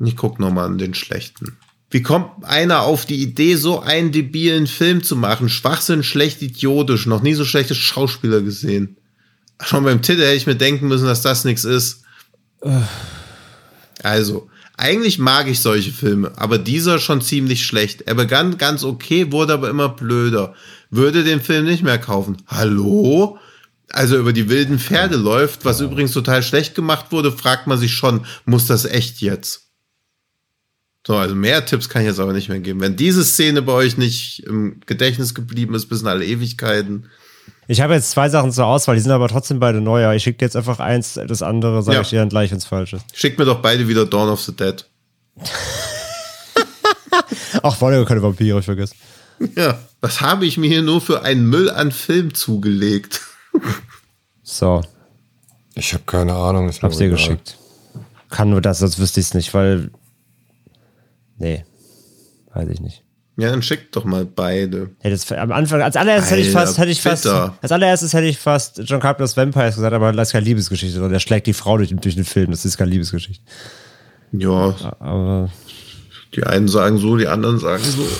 Ich guck noch mal an den schlechten. Wie kommt einer auf die Idee, so einen debilen Film zu machen? Schwachsinn, schlecht, idiotisch. Noch nie so schlechte Schauspieler gesehen. Schon beim Titel hätte ich mir denken müssen, dass das nichts ist. Also, eigentlich mag ich solche Filme, aber dieser schon ziemlich schlecht. Er begann ganz okay, wurde aber immer blöder. Würde den Film nicht mehr kaufen. Hallo? Also über die wilden Pferde läuft, was übrigens total schlecht gemacht wurde, fragt man sich schon, muss das echt jetzt? So, also mehr Tipps kann ich jetzt aber nicht mehr geben. Wenn diese Szene bei euch nicht im Gedächtnis geblieben ist bis in alle Ewigkeiten, Ich habe jetzt zwei Sachen zur Auswahl, die sind aber trotzdem beide neuer. Ich schicke dir jetzt einfach eins, das andere sage Ja. ich dir dann gleich, wenn es falsch ist. schickt mir doch beide wieder Dawn of the Dead. Ach, war ja keine Vampire, ich vergesse. Ja, was habe ich mir hier nur für einen Müll an Film zugelegt? So, Ich habe keine Ahnung. Mir hab's dir geschickt. Kann nur das, sonst wüsste ich es nicht, weil. Nee. Weiß ich nicht. Ja, dann schickt doch mal beide. Hätte es am Anfang, als allererstes hätte ich fast, hätte ich fast, bitter. als allererstes hätte ich fast John Carpenter's Vampires gesagt, aber das ist keine Liebesgeschichte, sondern der schlägt die Frau durch, den- durch den Film. Das ist keine Liebesgeschichte. Ja, Aber die einen sagen so, die anderen sagen so.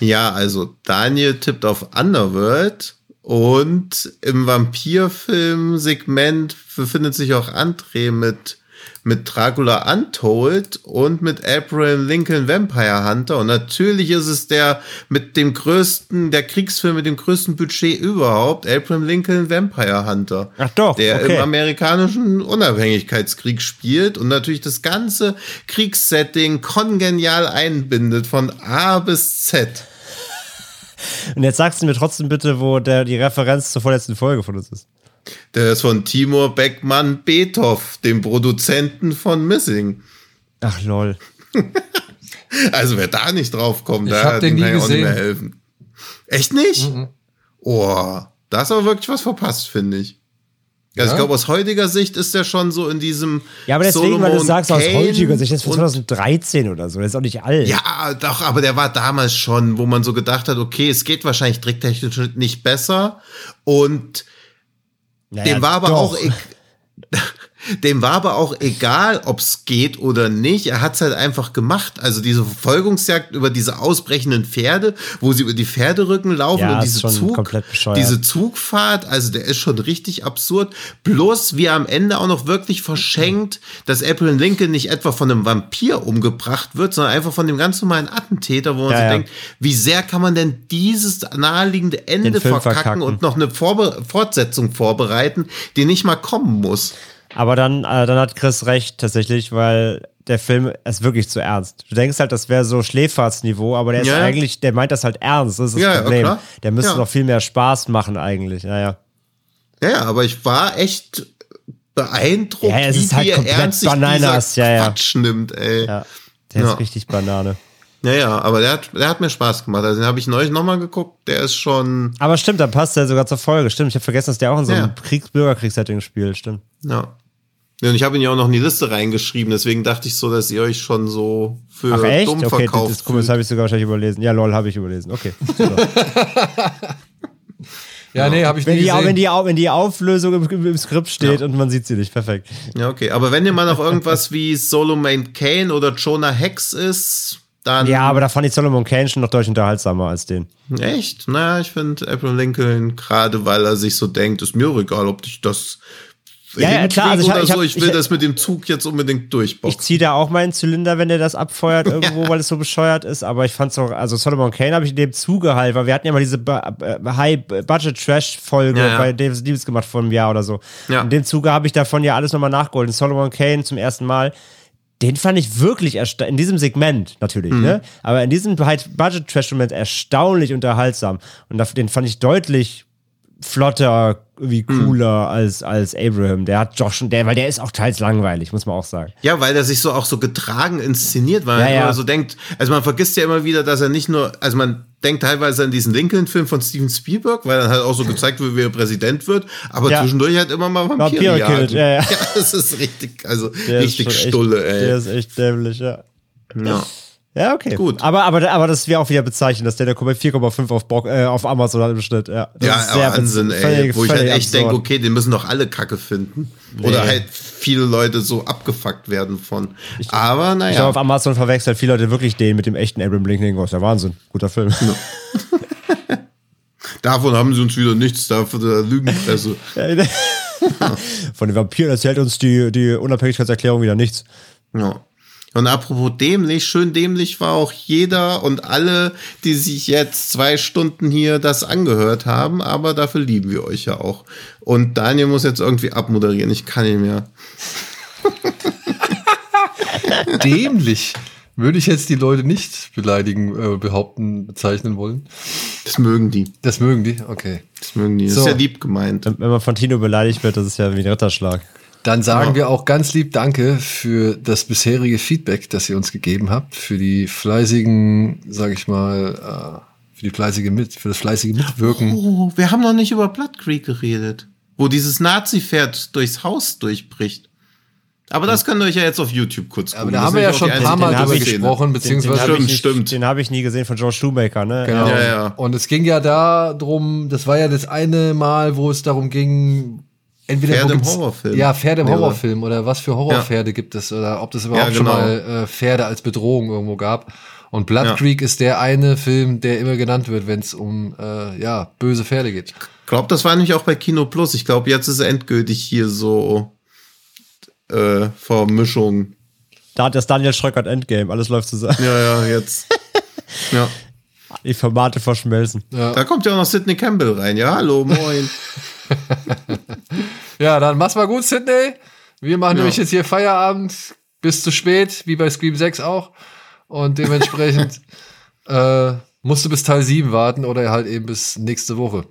Ja, also Daniel tippt auf Underworld und im Vampirfilm-Segment befindet sich auch André mit, mit Dracula Untold und mit Abraham Lincoln Vampire Hunter. Und natürlich ist es der mit dem größten, der Kriegsfilm mit dem größten Budget überhaupt, Abraham Lincoln Vampire Hunter. Ach doch, Der okay. im amerikanischen Unabhängigkeitskrieg spielt und natürlich das ganze Kriegssetting kongenial einbindet von A bis Z. Und jetzt sagst du mir trotzdem bitte, wo der, die Referenz zur vorletzten Folge von uns ist. Der ist von Timur Beckmann Beethoff, dem Produzenten von Missing. Ach lol. Also wer da nicht drauf kommt, Ich da hab den nie kann ich auch nicht mehr helfen. Echt nicht? Mhm. Oh, da ist aber wirklich was verpasst, finde ich. Also Ja? ich glaube, aus heutiger Sicht ist der schon so in diesem Ja, aber deswegen, weil du Solomon sagst, aus Kane heutiger Sicht, das ist von und- 2013 oder so, das ist auch nicht alt. Ja, doch, aber der war damals schon, wo man so gedacht hat, okay, es geht wahrscheinlich tricktechnisch nicht besser. Und Naja, dem war aber doch. auch dem war aber auch egal, ob es geht oder nicht. Er hat es halt einfach gemacht. Also diese Verfolgungsjagd über diese ausbrechenden Pferde, wo sie über die Pferderücken laufen Ja, und diese Zug, diese Zugfahrt, also der ist schon richtig absurd. Bloß wie er am Ende auch noch wirklich verschenkt, dass Abraham Lincoln nicht etwa von einem Vampir umgebracht wird, sondern einfach von dem ganz normalen Attentäter, wo man Ja, sich ja. denkt, wie sehr kann man denn dieses naheliegende Ende verkacken, verkacken. und noch eine Vorbe Fortsetzung vorbereiten, die nicht mal kommen muss. Aber dann, äh, dann hat Chris recht tatsächlich, weil der Film ist wirklich zu ernst. Du denkst halt, das wäre so Schläferzsniveau, aber der ist Ja, ja. eigentlich, der meint das halt ernst. Das ist das Ja, ja, Problem. klar. der müsste Ja. noch viel mehr Spaß machen eigentlich. Naja. Ja, ja, aber ich war echt beeindruckt, Ja, es wie ist halt viel komplett ernst sich Bananas, dieser ja, ja. Quatsch nimmt, ey. Ja. Ja. Der Ja. ist richtig Banane. Ja, aber der hat, der hat mir Spaß gemacht. Also den habe ich neulich nochmal geguckt. Der ist schon, Aber stimmt, da passt er sogar zur Folge. Stimmt, ich habe vergessen, dass der auch in so einem Ja. Kriegs Bürgerkriegssetting spielt. Stimmt. ja. Ja, Und ich habe ihn ja auch noch in die Liste reingeschrieben, deswegen dachte ich so, dass ihr euch schon so für Ach echt? dumm Okay, das, verkauft das, guck mal, das habe ich sogar wahrscheinlich überlesen. Ja, lol, habe ich überlesen. Okay. Ja, nee, habe ich wenn, nie die, gesehen. wenn, die, wenn die Auflösung im, im, Skript steht und man sieht sie nicht, perfekt. Ja, okay. Aber wenn ihr mal noch irgendwas wie Solomon Kane oder Jonah Hex ist, dann. Ja, aber da fand ich Solomon Kane schon noch deutlich unterhaltsamer als den. Echt? Naja, ich finde Abraham Lincoln, gerade weil er sich so denkt, ist mir egal, ob ich das Ja, ja, klar, also ich hab- ich so. hab- Ich will ich- das mit dem Zug jetzt unbedingt Ich durchboxen. ziehe da auch meinen Zylinder, wenn der das abfeuert irgendwo, weil es so bescheuert ist. Aber ich fand's auch, also Solomon Kane habe ich in dem Zuge halt, weil wir hatten ja mal diese äh, High-Budget-Trash-Folge Ja, ja. bei David Stevens gemacht vor einem Jahr oder so. Ja. In dem Zuge habe ich davon ja alles nochmal nachgeholt. Und Solomon Kane zum ersten Mal. Den fand ich wirklich in diesem Segment natürlich, Mhm. ne? Aber in diesem Budget-Trash-Moment erstaunlich unterhaltsam. Und den fand ich deutlich flotter, wie Mhm. cooler als, als Abraham. Der hat doch schon, der, weil der ist auch teils langweilig, muss man auch sagen. Ja, weil er sich so auch so getragen inszeniert, weil Ja, man ja. immer so denkt, also man vergisst ja immer wieder, dass er nicht nur, also man denkt teilweise an diesen Lincoln-Film von Steven Spielberg, weil dann halt auch so gezeigt wird, wie er Präsident wird, aber Ja. zwischendurch halt immer mal Vampire, Vampire killt, ja, ja. das ist richtig, also Der richtig schon echt- stulle, ey. Der ist echt dämlich, ja. ja. Ja, okay. Gut. Aber, aber, aber das wäre auch wieder bezeichnet, dass der, der kommt bei 4,5 auf, Bock, äh, auf Amazon hat im Schnitt. Ja, das Ja, ist sehr Wahnsinn, ey. völlig- Wo ich halt echt denke, okay, den müssen doch alle Kacke finden. Oder halt viele Leute so abgefuckt werden von. Aber Ich habe naja. auf Amazon verwechselt viele Leute wirklich den mit dem echten Abraham Lincoln. Das ist der Wahnsinn. Guter Film. Davon haben sie uns wieder nichts, dafür der Lügenpresse. Von den Vampiren erzählt uns die, die Unabhängigkeitserklärung wieder nichts. Ja. Und apropos dämlich, schön dämlich war auch jeder und alle, die sich jetzt zwei Stunden hier das angehört haben, aber dafür lieben wir euch ja auch. Und Daniel muss jetzt irgendwie abmoderieren, ich kann nicht mehr. Dämlich. Würde ich jetzt die Leute nicht beleidigen, äh, behaupten, bezeichnen wollen. Das mögen die. Das mögen die, okay. Das mögen die. Das So. ist ja lieb gemeint. Wenn man von Tino beleidigt wird, das ist ja wie ein Ritterschlag. Dann sagen Ja. wir auch ganz lieb Danke für das bisherige Feedback, das ihr uns gegeben habt, für die fleißigen, sag ich mal, äh, für die fleißige mit, für das fleißige Mitwirken. Oh, wir haben noch nicht über Blood Creek geredet, wo dieses Nazi-Pferd durchs Haus durchbricht. Aber das könnt ihr euch ja jetzt auf YouTube kurz gucken. Aber da Das haben wir ja schon ein paar Mal drüber Szene. gesprochen, beziehungsweise hab ich Stimmt, stimmt. Den habe ich nie gesehen von Joe Shoemaker, ne? Genau. Ja, ja. Und es ging ja darum, das war ja das eine Mal, wo es darum ging, entweder Pferde im Horrorfilm. Ja, Pferde im Ja? Horrorfilm oder was für Horrorpferde gibt es oder ob das überhaupt Ja, schon genau. mal äh, Pferde als Bedrohung irgendwo gab. Und Blood Ja. Creek ist der eine Film, der immer genannt wird, wenn es um äh, ja böse Pferde geht. Ich glaube, das war nämlich auch bei Kino Plus. Ich glaube, jetzt ist endgültig hier so äh, Vermischung. Da hat das Daniel Schröckert Endgame, alles läuft zusammen. Ja, ja, jetzt. ja. Die Formate verschmelzen. Da kommt ja auch noch Sidney Campbell rein. Ja, hallo, moin. Ja, dann mach's mal gut, Sydney. Wir machen Ja. nämlich jetzt hier Feierabend bis zu spät, wie bei Scream 6 auch. Und dementsprechend äh, musst du bis Teil 7 warten oder halt eben bis nächste Woche.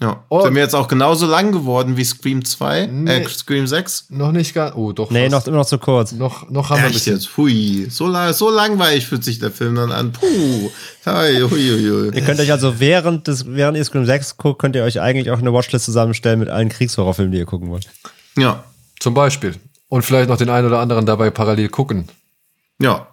Ja. Oh. Sind wir jetzt auch genauso lang geworden wie Scream 2? Nee. Äh, Scream 6? Noch nicht ganz. Oh, doch. Nee, fast. noch, immer noch zu kurz. noch, noch haben wir ein Echt bisschen. jetzt? Hui. So, lang, so langweilig fühlt sich der Film dann an. Puh. Hui, hui, hui. Ihr könnt euch also während des, während ihr Scream 6 guckt, könnt ihr euch eigentlich auch eine Watchlist zusammenstellen mit allen Kriegshorrorfilmen, die ihr gucken wollt. Ja. Zum Beispiel. Und vielleicht noch den einen oder anderen dabei parallel gucken. Ja.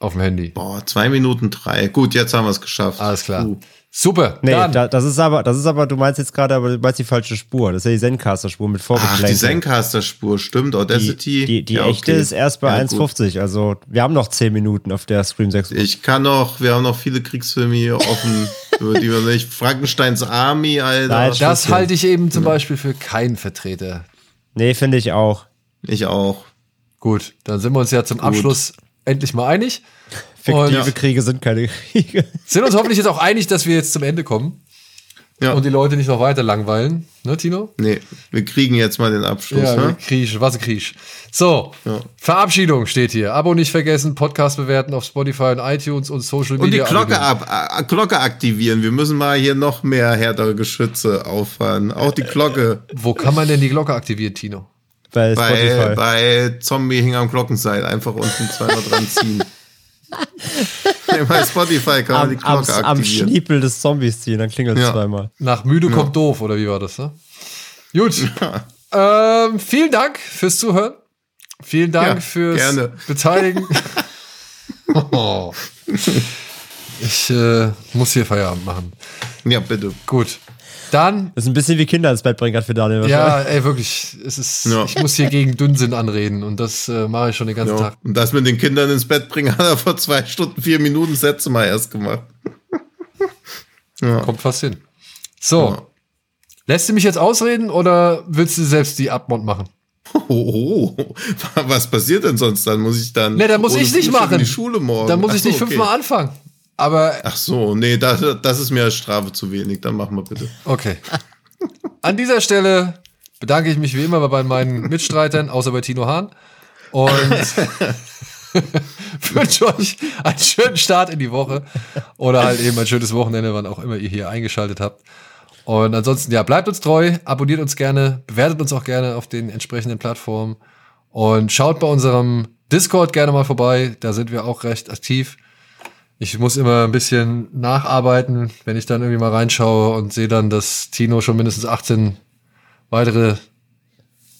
Auf dem Handy. Boah, zwei Minuten drei. Gut, jetzt haben wir es geschafft. Alles klar. Puh. Super. Nee, da, das ist aber, das ist aber, du meinst jetzt gerade, aber du meinst die falsche Spur. Das ist ja die Zencaster-Spur mit Ach, Vorgeplänkel. die Zencaster-Spur, stimmt. Die, Audacity. die, die Ja, echte okay. ist erst bei Ja, gut. 1,50. Also wir haben noch 10 Minuten auf der Scream 6. Ich kann noch, wir haben noch viele Kriegsfilme hier offen, über die wir nicht. Frankensteins Army, Alter. Nein, das halte ich eben zum Beispiel für keinen Vertreter. Nee, finde ich auch. ich auch. Gut, dann sind wir uns ja zum Abschluss endlich mal einig. Fiktive Und Kriege sind keine Kriege. sind uns hoffentlich jetzt auch einig, dass wir jetzt zum Ende kommen Ja. und die Leute nicht noch weiter langweilen. Ne, Tino? Nee, wir kriegen jetzt mal den Abschluss. Ja, ne? Kriech, was ein Kriech. So, Ja. Verabschiedung steht hier. Abo nicht vergessen, Podcast bewerten auf Spotify und iTunes und Social Und die Media. Glocke, ab, äh, Glocke aktivieren. Wir müssen mal hier noch mehr härtere Geschütze auffahren. Auch die Glocke Wo kann man denn die Glocke aktivieren, Tino? Bei bei, Spotify. bei Zombie hing am Glockenseil. Einfach unten zweimal dran ziehen. Nee, bei Spotify kann man am, die am, Glocke am aktivieren. Schniepel des Zombies ziehen, dann klingelt es Ja. zweimal. Nach müde kommt doof, oder wie war das? Ne? Gut. Ähm, vielen Dank fürs Zuhören. Vielen Dank Ja, fürs gerne. Beteiligen. oh. Ich äh, muss hier Feierabend machen. Ja, bitte. Gut. Dann, Das ist ein bisschen wie Kinder ins Bett bringen gerade für Daniel. ja, ey, wirklich, es ist, Ja. ich muss hier gegen Dünnsinn anreden und das äh, mache ich schon den ganzen Ja. Tag. Und das mit den Kindern ins Bett bringen, hat er vor zwei Stunden, vier Minuten das letzte Mal erst gemacht. ja. Kommt fast hin. So, Ja. lässt du mich jetzt ausreden oder willst du selbst die Abmod machen? Oh, oh, was passiert denn sonst? Dann muss ich dann. Nee, dann muss ich nicht machen. In die Schule morgen. Dann muss ich nicht okay. fünfmal anfangen. Aber Ach so, nee, das, das ist mir als Strafe zu wenig. Dann machen wir bitte. Okay. An dieser Stelle bedanke ich mich wie immer bei meinen Mitstreitern, außer bei Tino Hahn. Und wünsche euch einen schönen Start in die Woche. Oder halt eben ein schönes Wochenende, wann auch immer ihr hier eingeschaltet habt. Und ansonsten, ja, bleibt uns treu, abonniert uns gerne, bewertet uns auch gerne auf den entsprechenden Plattformen. Und schaut bei unserem Discord gerne mal vorbei. Da sind wir auch recht aktiv. Ich muss immer ein bisschen nacharbeiten, wenn ich dann irgendwie mal reinschaue und sehe dann, dass Tino schon mindestens 18 weitere,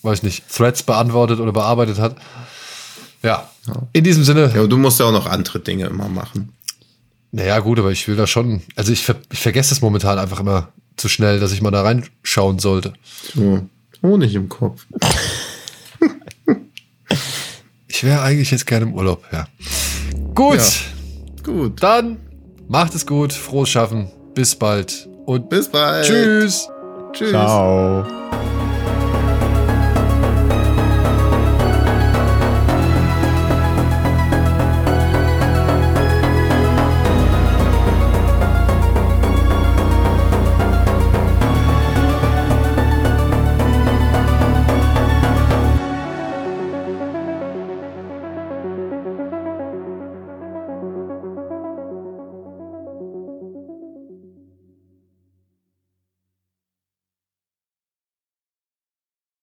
weiß nicht, Threads beantwortet oder bearbeitet hat. Ja, in diesem Sinne, Ja, du musst ja auch noch andere Dinge immer machen. naja, gut, aber ich will da schon, also ich, ver ich vergesse es momentan einfach immer zu schnell, dass ich mal da reinschauen sollte. So, Honig im Kopf. Ich wäre eigentlich jetzt gerne im Urlaub, ja. Gut, Ja. Gut. dann macht es gut, frohes Schaffen, bis bald und Bis bald. tschüss. Tschüss. Ciao.